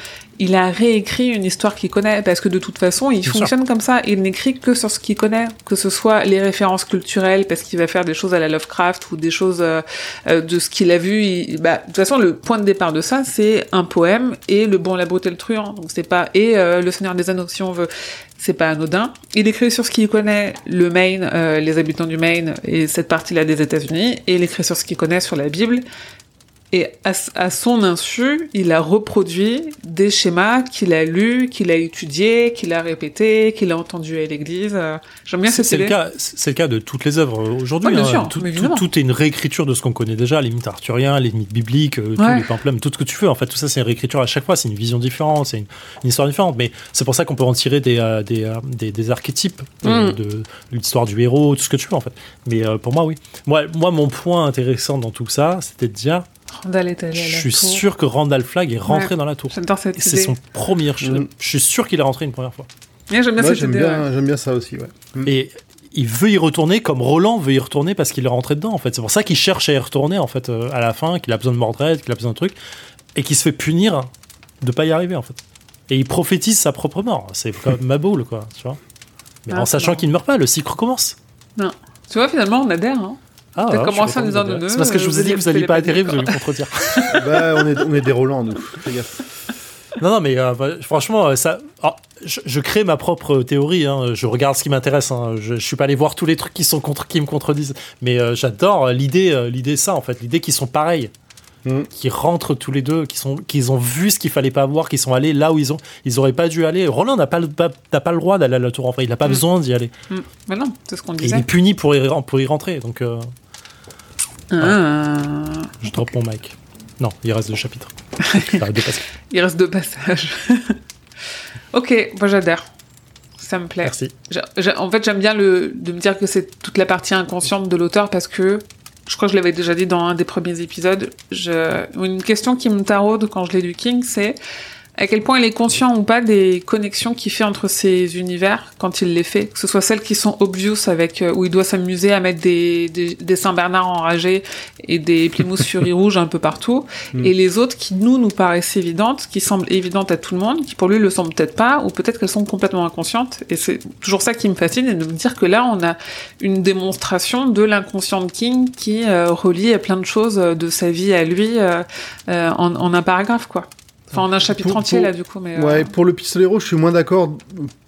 il a réécrit une histoire qu'il connaît, parce que de toute façon, il Bien fonctionne comme ça, il n'écrit que sur ce qu'il connaît, que ce soit les références culturelles, parce qu'il va faire des choses à la Lovecraft, ou des choses euh, euh, de ce qu'il a vu. il- bah, de toute façon, le point de départ de ça, c'est un poème, et Le bon, la et le truand, donc c'est pas... Et euh, Le Seigneur des Anneaux, si on veut c'est pas anodin. Il écrit sur ce qu'il connaît, le Maine, euh, les habitants du Maine et cette partie-là des États-Unis, et il écrit sur ce qu'il connaît sur la Bible. Et à, son insu, il a reproduit des schémas qu'il a lus, qu'il a étudiés, qu'il a répétés, qu'il a entendus à l'église. J'aime bien cette c'est le idée. cas, c'est le cas de toutes les œuvres euh, aujourd'hui. Ouais, bien hein. sûr, tout, tout- tout est une réécriture de ce qu'on connaît déjà, les mythes arthuriens, les mythes bibliques, euh, tous Ouais. les pimplums, tout ce que tu veux. En fait, tout ça, c'est une réécriture à chaque fois. C'est une vision différente, c'est une, une histoire différente. Mais c'est pour ça qu'on peut en tirer des, euh, des, euh, des, des archétypes Mm. de l'histoire du héros, tout ce que tu veux en fait. Mais pour moi, oui. Moi, moi, mon point intéressant dans tout ça, c'était de dire, Randall est allé à la je suis tour. sûr que Randall Flagg est rentré Ouais. dans la tour. J'adore cette Et C'est son premier. Je, Mm. je suis sûr qu'il est rentré une première fois. Ouais, J'aime bien Ouais, cette j'aime idée. bien, ouais. j'aime bien ça aussi. Ouais. Mm. Et il veut y retourner comme Roland veut y retourner parce qu'il est rentré dedans en fait. C'est pour ça qu'il cherche à y retourner en fait euh, à la fin, qu'il a besoin de Mordred, qu'il a besoin de trucs et qu'il se fait punir de pas y arriver en fait. Et il prophétise sa propre mort. C'est comme Maboul quoi, tu vois. Mais Ah, en sachant marrant. qu'il ne meurt pas, le cycle recommence. Tu vois, finalement, on adhère. Hein. Ah, T'as commencé en C'est parce que je vous ai dit que vous allez n'alliez pas atterrir, vous allez me contredire. bah, on est, on est des Roland, nous. Fais gaffe. Non, non, mais euh, bah, franchement, euh, ça. alors, je, je crée ma propre théorie. hein, je regarde ce qui m'intéresse. hein, je, je suis pas allé voir tous les trucs qui sont contre, qui me contredisent. Mais euh, j'adore l'idée, euh, l'idée ça en fait, l'idée qu'ils sont pareils, Mm. qui rentrent tous les deux, qui sont, qu'ils ont vu ce qu'il fallait pas voir, qu'ils sont allés là où ils ont, ils auraient pas dû aller. Roland n'a pas, le- pas, pas le droit d'aller à la tour en fait. Il n'a pas Mm. besoin d'y aller. Mm. Mais non, c'est ce qu'on Et il disait. est puni pour y, pour y rentrer. Donc Ah. je drop mon mic. Non, il reste deux chapitres. Il reste deux passages. ok, moi j'adhère. Ça me plaît. Merci. En fait, j'aime bien le, de me dire que c'est toute la partie inconsciente de l'auteur parce que je crois que je l'avais déjà dit dans un des premiers épisodes. Je, une question qui me taraude quand je lis du King, c'est à quel point il est conscient ou pas des connexions qu'il fait entre ces univers quand il les fait, que ce soit celles qui sont obvious avec euh, où il doit s'amuser à mettre des, des, des Saint-Bernard enragés et des Plymouth Fury rouges un peu partout, Mm. et les autres qui nous nous paraissent évidentes, qui semblent évidentes à tout le monde, qui pour lui le sont peut-être pas, ou peut-être qu'elles sont complètement inconscientes. Et c'est toujours ça qui me fascine, et de me dire que là on a une démonstration de l'inconscient de King qui euh, relie à plein de choses euh, de sa vie à lui euh, euh, en, en un paragraphe quoi. Enfin en un chapitre Pour- entier pour- là du coup, mais euh, Ouais, pour le pistolero, je suis moins d'accord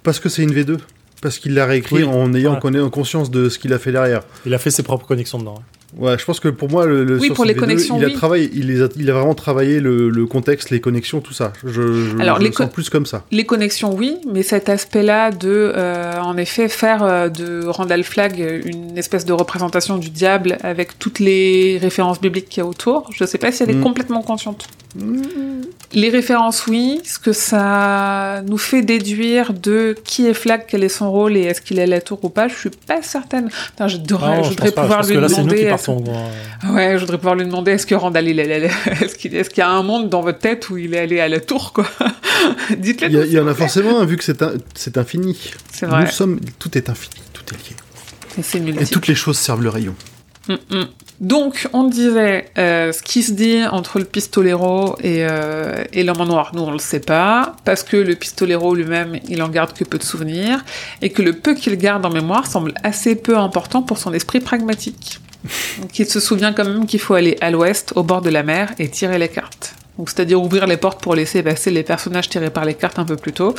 parce que c'est une V2. Parce qu'il l'a réécrit Oui, en ayant voilà. conscience de ce qu'il a fait derrière. Il a fait ses propres connexions dedans. Ouais, je pense que pour moi, le, le Oui, pour cette les V2, connexions, il a oui. travaillé, il, les a, il a vraiment travaillé le, le contexte, les connexions, tout ça. Je, je, Alors, je les le sens plus comme ça. Les connexions, oui, mais cet aspect-là de, euh, en effet, faire euh, de Randall Flagg une espèce de représentation du diable avec toutes les références bibliques qu'il y a autour, je sais pas si elle est Mm. complètement consciente. Les références, oui. Ce que ça nous fait déduire de qui est Flagg, quel est son rôle et est-ce qu'il est à la tour ou pas, je suis pas certaine. Putain, j'adorerais- je voudrais pouvoir lui demander. qui est-ce- partons. euh, Ouais, je voudrais pouvoir lui demander est-ce que Randall, il est est-ce qu'il est-ce qu'il y a un monde dans votre tête où il est allé à la tour, quoi? Dites-le. Il y, a- nous, il y en a forcément un, vu que c'est un- c'est infini. C'est vrai. Nous sommes, tout est infini, tout est lié. Et c'est Et multiple. toutes les choses servent le rayon. Mm, mm. Donc, on disait euh, ce qui se dit entre le pistolero et, euh, et l'homme en noir. Nous, on le sait pas, parce que le pistolero lui-même, il en garde que peu de souvenirs, et que le peu qu'il garde en mémoire semble assez peu important pour son esprit pragmatique. Donc, il se souvient quand même qu'il faut aller à l'ouest, au bord de la mer, et tirer les cartes. Donc, c'est-à-dire ouvrir les portes pour laisser passer les personnages tirés par les cartes un peu plus tôt.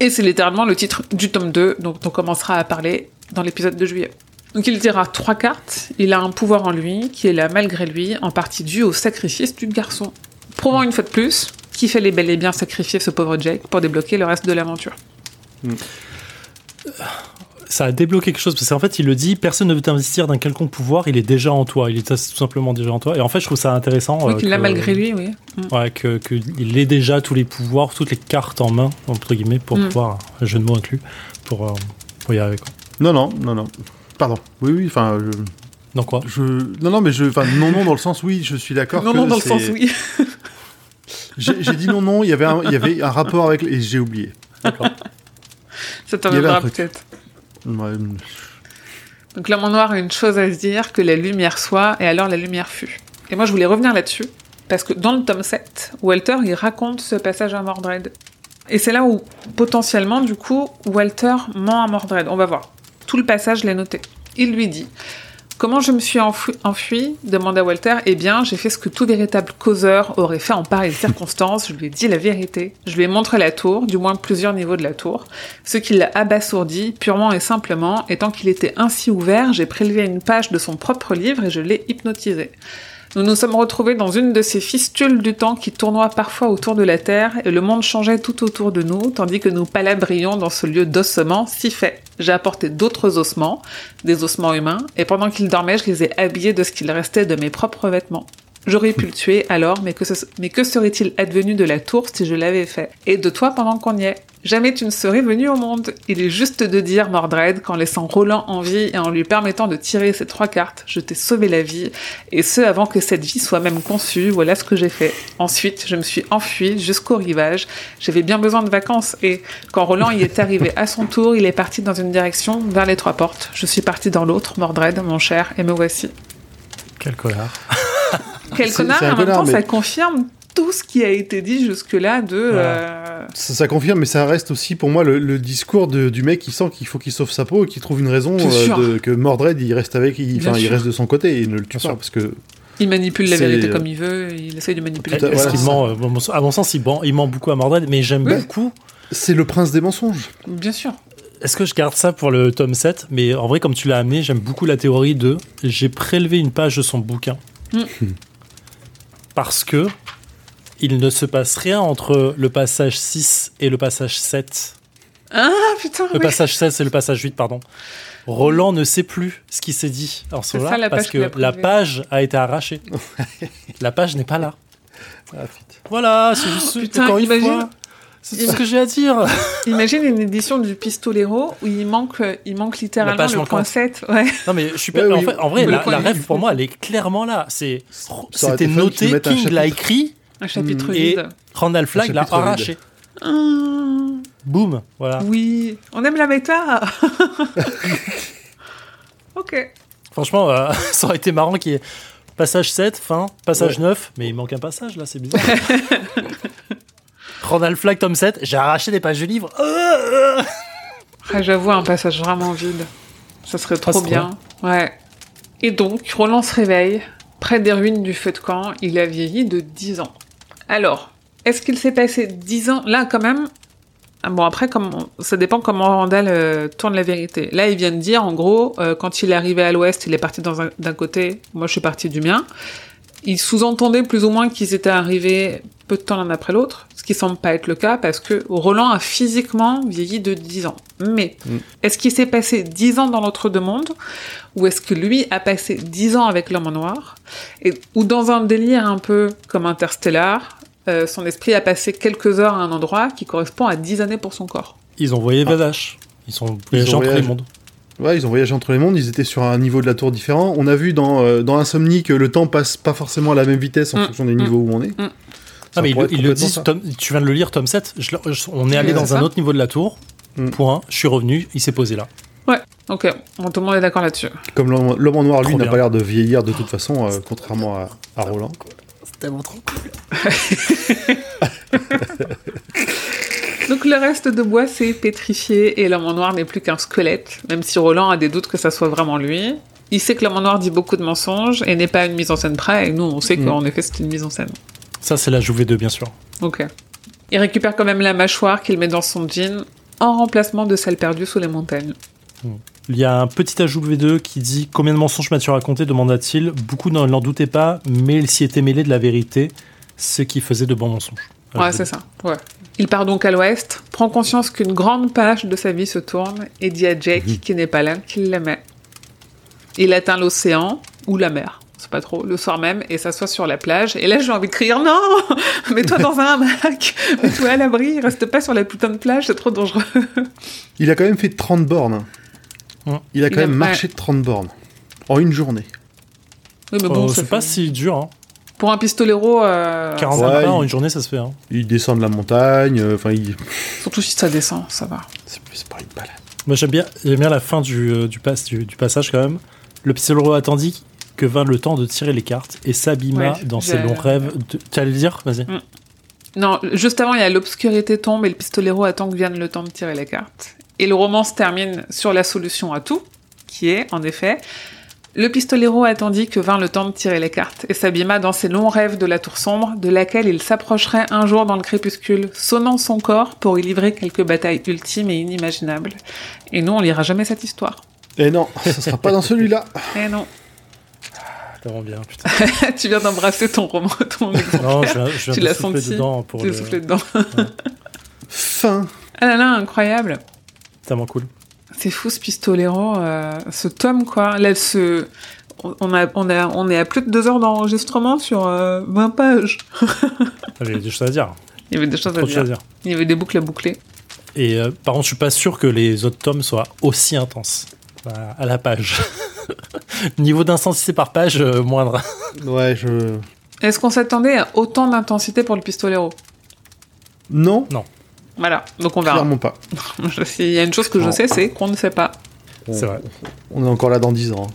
Et c'est littéralement le titre du tome 2, dont on commencera à parler dans l'épisode de juillet. Donc il tira trois cartes, il a un pouvoir en lui qui est là malgré lui, en partie dû au sacrifice du garçon. Prouvant une fois de plus qu'il fallait bel et bien sacrifier ce pauvre Jake pour débloquer le reste de l'aventure. ça a débloqué quelque chose parce qu'en fait il le dit personne ne veut t'investir d'un quelconque pouvoir il est déjà en toi il est tout simplement déjà en toi et en fait je trouve ça intéressant Oui, euh, qu'il l'a malgré lui, oui. Mm. ouais que qu'il ait déjà tous les pouvoirs toutes les cartes en main entre guillemets pour Mm. pouvoir un jeu de mots inclus pour, euh, pour y arriver quoi. Non, non, non, non. Pardon. Oui, oui, enfin, je, donc quoi je... Non, non, mais je... Enfin, non, non, dans le sens, oui, je suis d'accord Non, que non, dans le sens oui. J'ai dit non, non, il y avait un, il y avait un rapport avec... Et j'ai oublié. Ça t'en Il y avait un viendra truc. peut-être. Ouais, Donc l'homme en noir a une chose à se dire, que la lumière soit, et alors la lumière fut. Et moi je voulais revenir là-dessus, parce que dans le tome 7, Walter il raconte ce passage à Mordred. Et c'est là où, potentiellement, du coup, Walter ment à Mordred. On va voir. Tout le passage, je noté. Il lui dit Comment je me suis enfui, demanda Walter. Eh bien, j'ai fait ce que tout véritable causeur aurait fait en pareille circonstance. Je lui ai dit la vérité. Je lui ai montré la tour, du moins plusieurs niveaux de la tour. Ce qui l'a abasourdi, purement et simplement, étant qu'il était ainsi ouvert, j'ai prélevé une page de son propre livre et je l'ai hypnotisé. Nous nous sommes retrouvés dans une de ces fistules du temps qui tournoient parfois autour de la Terre, et le monde changeait tout autour de nous, tandis que nous palabrions dans ce lieu d'ossements si fait. J'ai apporté d'autres ossements, des ossements humains, et pendant qu'il dormait, je les ai habillés de ce qu'il restait de mes propres vêtements. J'aurais pu le tuer alors, mais que, serait-il advenu de la tour si je l'avais fait? Et de toi pendant qu'on y est Jamais tu ne serais venu au monde. Il est juste de dire, Mordred, qu'en laissant Roland en vie et en lui permettant de tirer ces trois cartes, je t'ai sauvé la vie, et ce avant que cette vie soit même conçue, voilà ce que j'ai fait. Ensuite, je me suis enfui jusqu'au rivage, j'avais bien besoin de vacances, et quand Roland y est arrivé à son tour, il est parti dans une direction, vers les trois portes. Je suis parti dans l'autre, Mordred, mon cher, et me voici. quel connard Quel connard, et en même temps, mais- ça confirme tout ce qui a été dit jusque-là de... Voilà. euh, Ça, ça confirme, mais ça reste aussi pour moi le, le discours de- du mec qui sent qu'il faut qu'il sauve sa peau et qui trouve une raison euh, de- que Mordred il reste avec, il, enfin, reste de son côté et ne le tue Bien pas sûr. parce que Il manipule la vérité comme il veut, il essaye de manipuler. Est-ce voilà, qu'il ment, euh, à mon sens il ment, il ment beaucoup à Mordred mais j'aime Oui. beaucoup c'est le prince des mensonges. Bien sûr. Est-ce que je garde ça pour le tome 7 Mais en vrai, comme tu l'as amené, j'aime beaucoup la théorie de j'ai prélevé une page de son bouquin. Mm. Parce que il ne se passe rien entre le passage 6 et le passage 7. Ah putain, Le oui. passage 16 et le passage 8, pardon. Roland ne sait plus ce qui s'est dit en ce la parce que la page a été arrachée. la page n'est pas là. Voilà, c'est juste Putain, encore une imagine- fois. C'est tout ce que j'ai à dire. Imagine une édition du Pistolero où il manque, il manque littéralement page le point manquante. 7. Ouais. Non mais je suis Ouais, pas. en, oui. fait, en vrai, la, point la rêve pour moi, elle est clairement là. C'est c'était fun noté. King l'a chapitre. écrit Un chapitre et vide. Randall Flagg l'a arraché. Hum, Boum, voilà. oui, on aime la méta. ok. Franchement, euh, ça aurait été marrant qu'il y ait passage 7, fin, passage 9, mais il manque un passage là, c'est bizarre. Randall Flagg, tome 7, j'ai arraché des pages du livre. Euh, euh. Ah, J'avoue, un passage vraiment vide. Ça serait trop bien. Ouais. Et donc, Roland se réveille, près des ruines du feu de camp. Il a vieilli de 10 ans. Alors, est-ce qu'il s'est passé 10 ans? Là, quand même. ah, Bon, après, comme on- ça dépend comment Randall euh, tourne la vérité. Là, il vient de dire, en gros, euh, quand il est arrivé à l'ouest, il est parti un- d'un côté, moi je suis parti du mien. Il sous-entendait plus ou moins qu'ils étaient arrivés peu de temps l'un après l'autre, ce qui semble pas être le cas parce que Roland a physiquement vieilli de 10 ans. Mais Mm. est-ce qu'il s'est passé 10 ans dans l'autre deux mondes ou est-ce que lui a passé 10 ans avec l'homme en noir et, ou dans un délire un peu comme Interstellar, euh, son esprit a passé quelques heures à un endroit qui correspond à 10 années pour son corps? Ils ont voyagé Vadash. Ils sont voyagés ont entre les mondes. Ouais, ils ont voyagé entre les mondes, ils étaient sur un niveau de la tour différent. On a vu dans, euh, dans Insomnie que le temps passe pas forcément à la même vitesse en Mm, fonction des mm, niveaux où on est. mm. Ça Ah, mais ils ils le disent, ça. tome- tu viens de le lire, tome 7. je le- je- on est allé dans un autre niveau de la tour. Mm. Point. Je suis revenu, il s'est posé là. Ok, bon, tout le monde est d'accord là-dessus. Comme l'homme en noir, lui, n'a pas l'air de vieillir de toute façon, euh, contrairement à, à Roland. C'est tellement trop cool. Donc le reste de bois s'est pétrifié et l'homme en noir n'est plus qu'un squelette, même si Roland a des doutes que ça soit vraiment lui. Il sait que l'homme en noir dit beaucoup de mensonges et n'est pas une mise en scène près, et nous on sait Mm. qu'en effet c'est une mise en scène. Ça, c'est la Jouvet 2, bien sûr. Ok. Il récupère quand même la mâchoire qu'il met dans son jean en remplacement de celle perdue sous les montagnes. Il y a un petit ajout V2 qui dit Combien de mensonges m'as-tu raconté? demanda-t-il. Beaucoup n'en doutaient pas, mais il s'y était mêlé de la vérité, ce qui faisait de bons mensonges. Ouais, c'est ça. Ouais. Il part donc à l'ouest, prend conscience qu'une grande page de sa vie se tourne et dit à Jake, Mhm. qui n'est pas là, qu'il l'aimait. Il atteint l'océan ou la mer, pas trop, le soir même, et s'assoit sur la plage. Et là, j'ai envie de crier non Mets-toi dans un hamac Mets-toi à l'abri Reste pas sur la putain de plage, c'est trop dangereux. Il a quand même fait 30 bornes. Ouais. Il a quand Il a- même marché de 30 bornes. En une journée. Oui, mais Euh, bon, ça c'est fait- pas si dur. Hein. Pour un pistolero, euh, 45 Ouais, pas en il- une journée, ça se fait. Hein. Il descend de la montagne. euh, Enfin, il... surtout si ça descend, ça va. c'est c'est pas une balade. Moi, j'aime bien, j'aime bien la fin du, euh, du, pass, du, du passage quand même. Le pistolero attendit que vint le temps de tirer les cartes et s'abîma Ouais, dans ses longs rêves. De... Tu allais le dire Vas-y. Non, juste avant, il y a l'obscurité tombe et le pistolero attend que vienne le temps de tirer les cartes. Et le roman se termine sur la solution à tout, qui est, en effet, le pistolero attendit que vint le temps de tirer les cartes et s'abîma dans ses longs rêves de la tour sombre, de laquelle il s'approcherait un jour dans le crépuscule, sonnant son corps pour y livrer quelques batailles ultimes et inimaginables. Et nous, on lira jamais cette histoire. Et non, ça sera pas dans celui-là. Eh non, Tellement bien, putain. tu viens d'embrasser ton roman, ton. Non, je viens, je viens Tu l'as senti, dedans pour Tu le... l'as soufflé dedans. Fin. Ah là là, incroyable. Tellement cool. C'est fou ce pistolero, euh, ce tome quoi. Là, ce... on, a, on, a, on est à plus de deux heures d'enregistrement sur euh, 20 pages. J'ai des choses à dire. Il y avait des choses à dire. Il y avait des boucles à boucler. Et euh, par contre, je suis pas sûr que les autres tomes soient aussi intenses à, la page. Niveau d'intensité par page, euh, moindre. Ouais, je. Est-ce qu'on s'attendait à autant d'intensité pour le pistolero? Non, Voilà, donc on verra. clairement pas. Il y a une chose que je Non. sais, c'est qu'on ne sait pas. C'est vrai. On est encore là dans 10 ans. hein.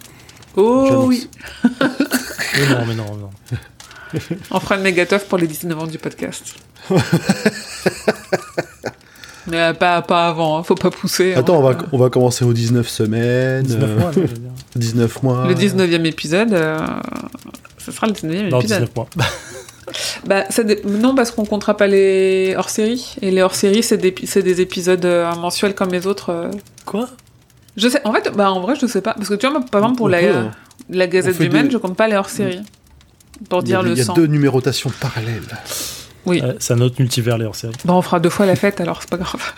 Oh oui Mais non, mais non, non. On fera une mégateuf pour les 19 ans du podcast. Mais euh, pas, pas avant, hein, faut pas pousser. hein. Attends, on va, on va commencer aux 19 semaines. 19 euh, mois, non, je veux dire. 19 mois. Le 19e épisode, euh, ce sera le 19e Non, épisode. 19 mois. Bah, ça dé- Non, parce qu'on comptera pas les hors-séries. Et les hors-séries, c'est des, c'est des épisodes euh, mensuels comme les autres. euh. Quoi? Je sais, en fait, bah, en vrai, je sais pas. Parce que tu vois, par exemple, pour On la, peut, hein. la Gazette du Maine, des- je compte pas les hors-séries. Pour Il y a, dire le il y a sang. deux numérotations parallèles. Oui. Euh, autre multivers, les hors-série. Bon, on fera deux fois la fête, alors c'est pas grave.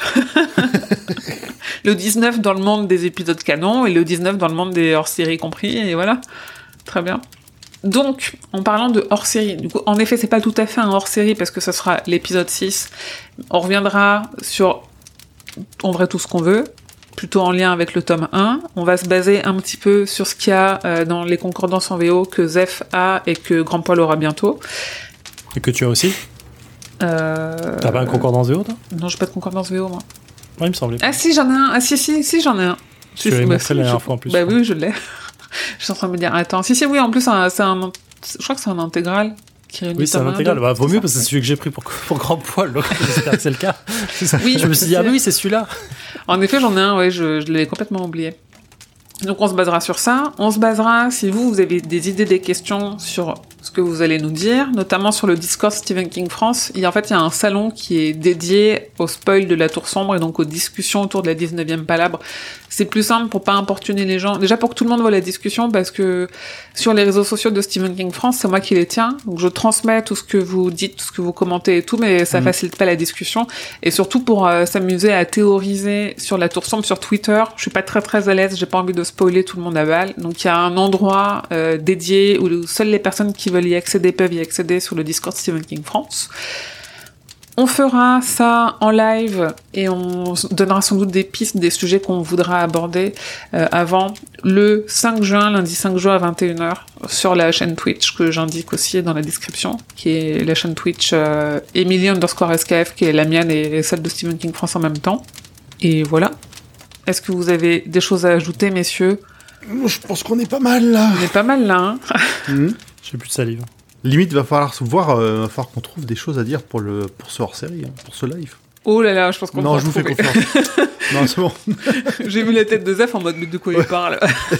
le 19 dans le monde des épisodes canon et le 19 dans le monde des hors-séries compris, et voilà. Très bien. Donc, en parlant de hors-série, du coup, en effet, c'est pas tout à fait un hors-série parce que ce sera l'épisode 6. On reviendra sur, en vrai, tout ce qu'on veut, plutôt en lien avec le tome 1. On va se baser un petit peu sur ce qu'il y a euh, dans les concordances en VO que Zef a et que Grand Paul aura bientôt. Et que tu as aussi Euh... T'as pas un concordance VO, toi? Non, j'ai pas de concordance VO, moi. Ouais, il me semblait. Ah si, j'en ai un. Ah si, si, si, j'en ai un. Tu si, bah, la dernière fois en plus. Bah oui, oui, je l'ai. je suis en train de me dire, attends, si, si, oui, en plus, c'est un, je crois que c'est un intégral qui Oui, c'est un intégral. Bah, vaut mieux parce que c'est celui que j'ai pris pour, pour grand poil. donc J'espère que c'est le cas. Oui, je me suis dit, ah oui, c'est celui-là. En effet, j'en ai un, ouais, je, je l'ai complètement oublié. Donc on se basera sur ça. On se basera, si vous, vous avez des idées, des questions sur ce que vous allez nous dire, notamment sur le Discord Stephen King France. Il y a, en fait, il y a un salon qui est dédié au spoil de la Tour Sombre et donc aux discussions autour de la 19e palabre. C'est plus simple pour pas importuner les gens. Déjà pour que tout le monde voit la discussion parce que sur les réseaux sociaux de Stephen King France, c'est moi qui les tiens. Donc je transmets tout ce que vous dites, tout ce que vous commentez et tout, mais ça Mhm. facilite pas la discussion. Et surtout pour euh, s'amuser à théoriser sur la tour sombre sur Twitter. Je suis pas très très à l'aise, j'ai pas envie de spoiler tout le monde à balle. Donc il y a un endroit euh, dédié où seules les personnes qui veulent y accéder peuvent y accéder sur le Discord Stephen King France. On fera ça en live et on donnera sans doute des pistes, des sujets qu'on voudra aborder euh, avant le 5 juin, lundi 5 juin à 21h sur la chaîne Twitch que j'indique aussi dans la description, qui est la chaîne Twitch euh, Emily underscore SKF, qui est la mienne et celle de Stephen King France en même temps. Et voilà. Est-ce que vous avez des choses à ajouter, messieurs? Je pense qu'on est pas mal là. On est pas mal là, hein Mhm. J'ai plus de salive. Limite, va falloir se voir, euh, va falloir qu'on trouve des choses à dire pour, le, pour ce hors-série, hein, pour ce live. Oh là là, je pense qu'on Non, je vous fais confiance. non, c'est bon. J'ai vu la tête de Zef en mode, mais de quoi il parle?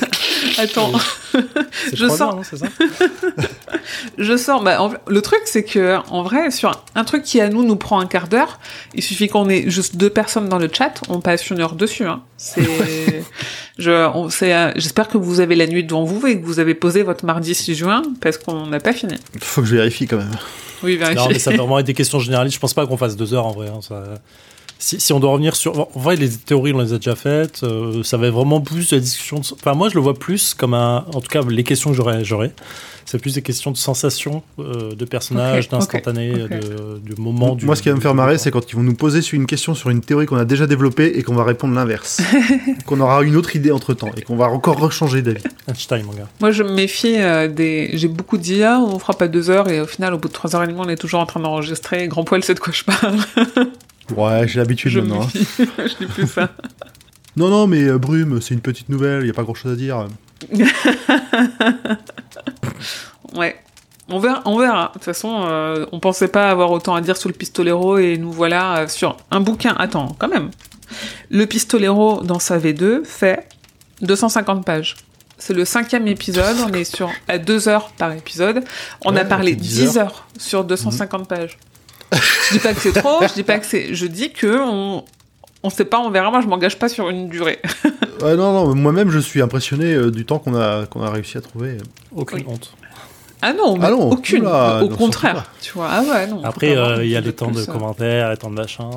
Attends. C'est Je c'est ça? Je sors. Bah, en- le truc, c'est que en vrai, sur un truc qui à nous nous prend un quart d'heure, il suffit qu'on ait juste deux personnes dans le chat, on passe une heure dessus. Hein. C'est, Je, on- c'est, euh, j'espère que vous avez la nuit devant vous et que vous avez posé votre mardi 6 juin parce qu'on n'a pas fini. Faut que je vérifie quand même. Oui, vérifiez. Non, mais ça peut vraiment être des questions généralistes. Je pense pas qu'on fasse deux heures en vrai. hein, ça- Si, si on doit revenir sur. En vrai, les théories, on les a déjà faites. euh, ça va être vraiment plus de la discussion. de- Enfin, moi, je le vois plus comme un. En tout cas, les questions que j'aurais. j'aurais, c'est plus des questions de sensations, euh, de personnages, Ok, d'instantané, de, du moment. Du, Moi, ce qui va me faire marrer, c'est quand ils vont nous poser sur une question sur une théorie qu'on a déjà développée et qu'on va répondre l'inverse. qu'on aura une autre idée entre temps et qu'on va encore rechanger d'avis. Einstein, mon gars. Moi, je me méfie euh, des. J'ai beaucoup d'IA, on fera pas deux heures et au final, au bout de trois heures et demie, on est toujours en train d'enregistrer. Grand poil, c'est de quoi je parle. Ouais, j'ai l'habitude maintenant. hein. je dis plus ça. Non, non, mais euh, Brume, c'est une petite nouvelle, il a pas grand chose à dire. Ouais. On verra. On verra. De toute façon, euh, on pensait pas avoir autant à dire sur le pistolero et nous voilà euh, sur un bouquin. Attends, quand même. Le pistolero dans sa V2 fait 250 pages. C'est le cinquième épisode. On est sur à deux heures par épisode. On Ouais, a parlé ça fait 10 10 heures sur 250 pages. Je dis pas que c'est trop. Je dis pas que c'est. Je dis que on. On sait pas, on verra. Moi, je m'engage pas sur une durée. Ouais, non, non, moi-même, je suis impressionné euh, du temps qu'on a, qu'on a réussi à trouver. Aucune Oui. honte. Ah non, mais Ah non, aucune. oula, Au non, contraire, tu vois. Ah ouais, non. Après, euh, il y a les temps de plus, euh. commentaires, les temps de machin.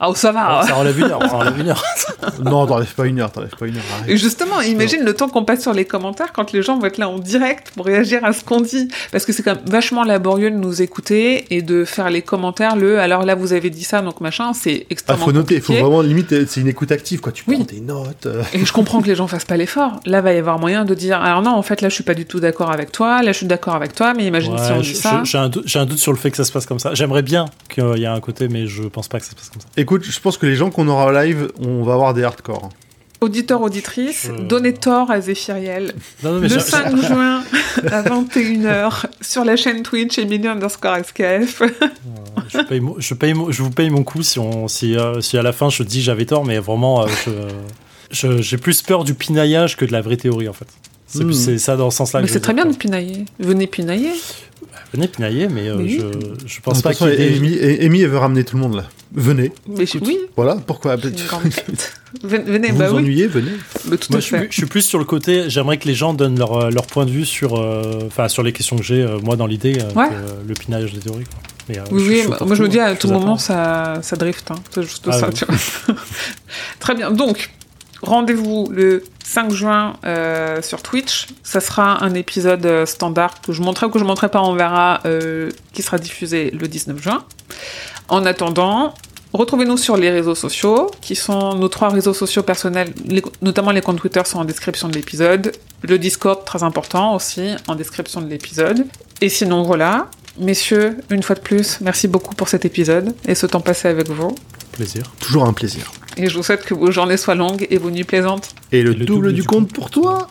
Ah, oh, ça va. Ça enlève une heure. Ça enlève une heure. non, t'enlèves pas une heure, t'enlèves pas une heure. arrête. Et justement, imagine le temps qu'on passe sur les commentaires quand les gens vont être là en direct pour réagir à ce qu'on dit. Parce que c'est quand même vachement laborieux de nous écouter et de faire les commentaires, le alors là vous avez dit ça, donc machin, c'est Ah, extrêmement faut noter, faut compliqué. vraiment limite, c'est une écoute active, quoi. Tu Oui. prends tes notes. euh. Et je comprends que les gens fassent pas l'effort. Là, va y avoir moyen de dire alors non, en fait, là, je suis pas du tout d'accord avec toi, là, je suis d'accord avec toi, mais imagine si on dit ça. je- J'ai un, doute- j'ai un doute sur le fait que ça se passe comme ça. J'aimerais bien qu'il y ait un côté, mais je pense pas que ça se passe comme ça. Écoute, je pense que les gens qu'on aura en live, on va avoir des hardcore. Auditeur, auditrice, Je- donnez tort à Zéphiriel. Non, non, mais Le j'ai- 5 juin à 21h sur la chaîne Twitch Emilio underscore SKF. je, paye mon- je, paye mon- je vous paye mon coup si, on, si, euh, si à la fin je dis j'avais tort, mais vraiment, euh, je- je- j'ai plus peur du pinaillage que de la vraie théorie en fait. C'est Hmm. c'est ça dans ce sens-là. Mais c'est très bien de pinailler. Venez pinailler. Venez pinailler, mais, euh, Mais oui. je, je De pense toute pas façon, qu'il y ait Amy, Amy, elle veut ramener tout le monde là. Venez. Mais je- oui, Voilà, pourquoi. Venez, venez, Vous bah vous oui. ennuyez, venez. Mais tout Moi, je suis, fait. je suis plus sur le côté. J'aimerais que les gens donnent leur, euh, leur point de vue sur, euh, enfin, sur les questions que j'ai, euh, moi, dans l'idée, euh, Ouais. euh, le pinaillage des théories. quoi. Mais, euh, Oui, oui, suis moi, je me dis hein. à tout moment ça, ça drift. hein. C'est juste Ah ça. tu vois. Très bien. Donc, rendez-vous le 5 juin euh, sur Twitch. Ça sera un épisode euh, standard que je montrerai ou que je montrerai pas, on verra, euh, qui sera diffusé le 19 juin. En attendant, retrouvez-nous sur les réseaux sociaux, qui sont nos trois réseaux sociaux personnels, notamment les comptes Twitter sont en description de l'épisode. Le Discord, très important aussi, en description de l'épisode. Et sinon, voilà. Messieurs, une fois de plus, merci beaucoup pour cet épisode et ce temps passé avec vous. Plaisir. Toujours un plaisir. Et je vous souhaite que vos journées soient longues et vos nuits plaisantes. Et le, le double, du compte pour toi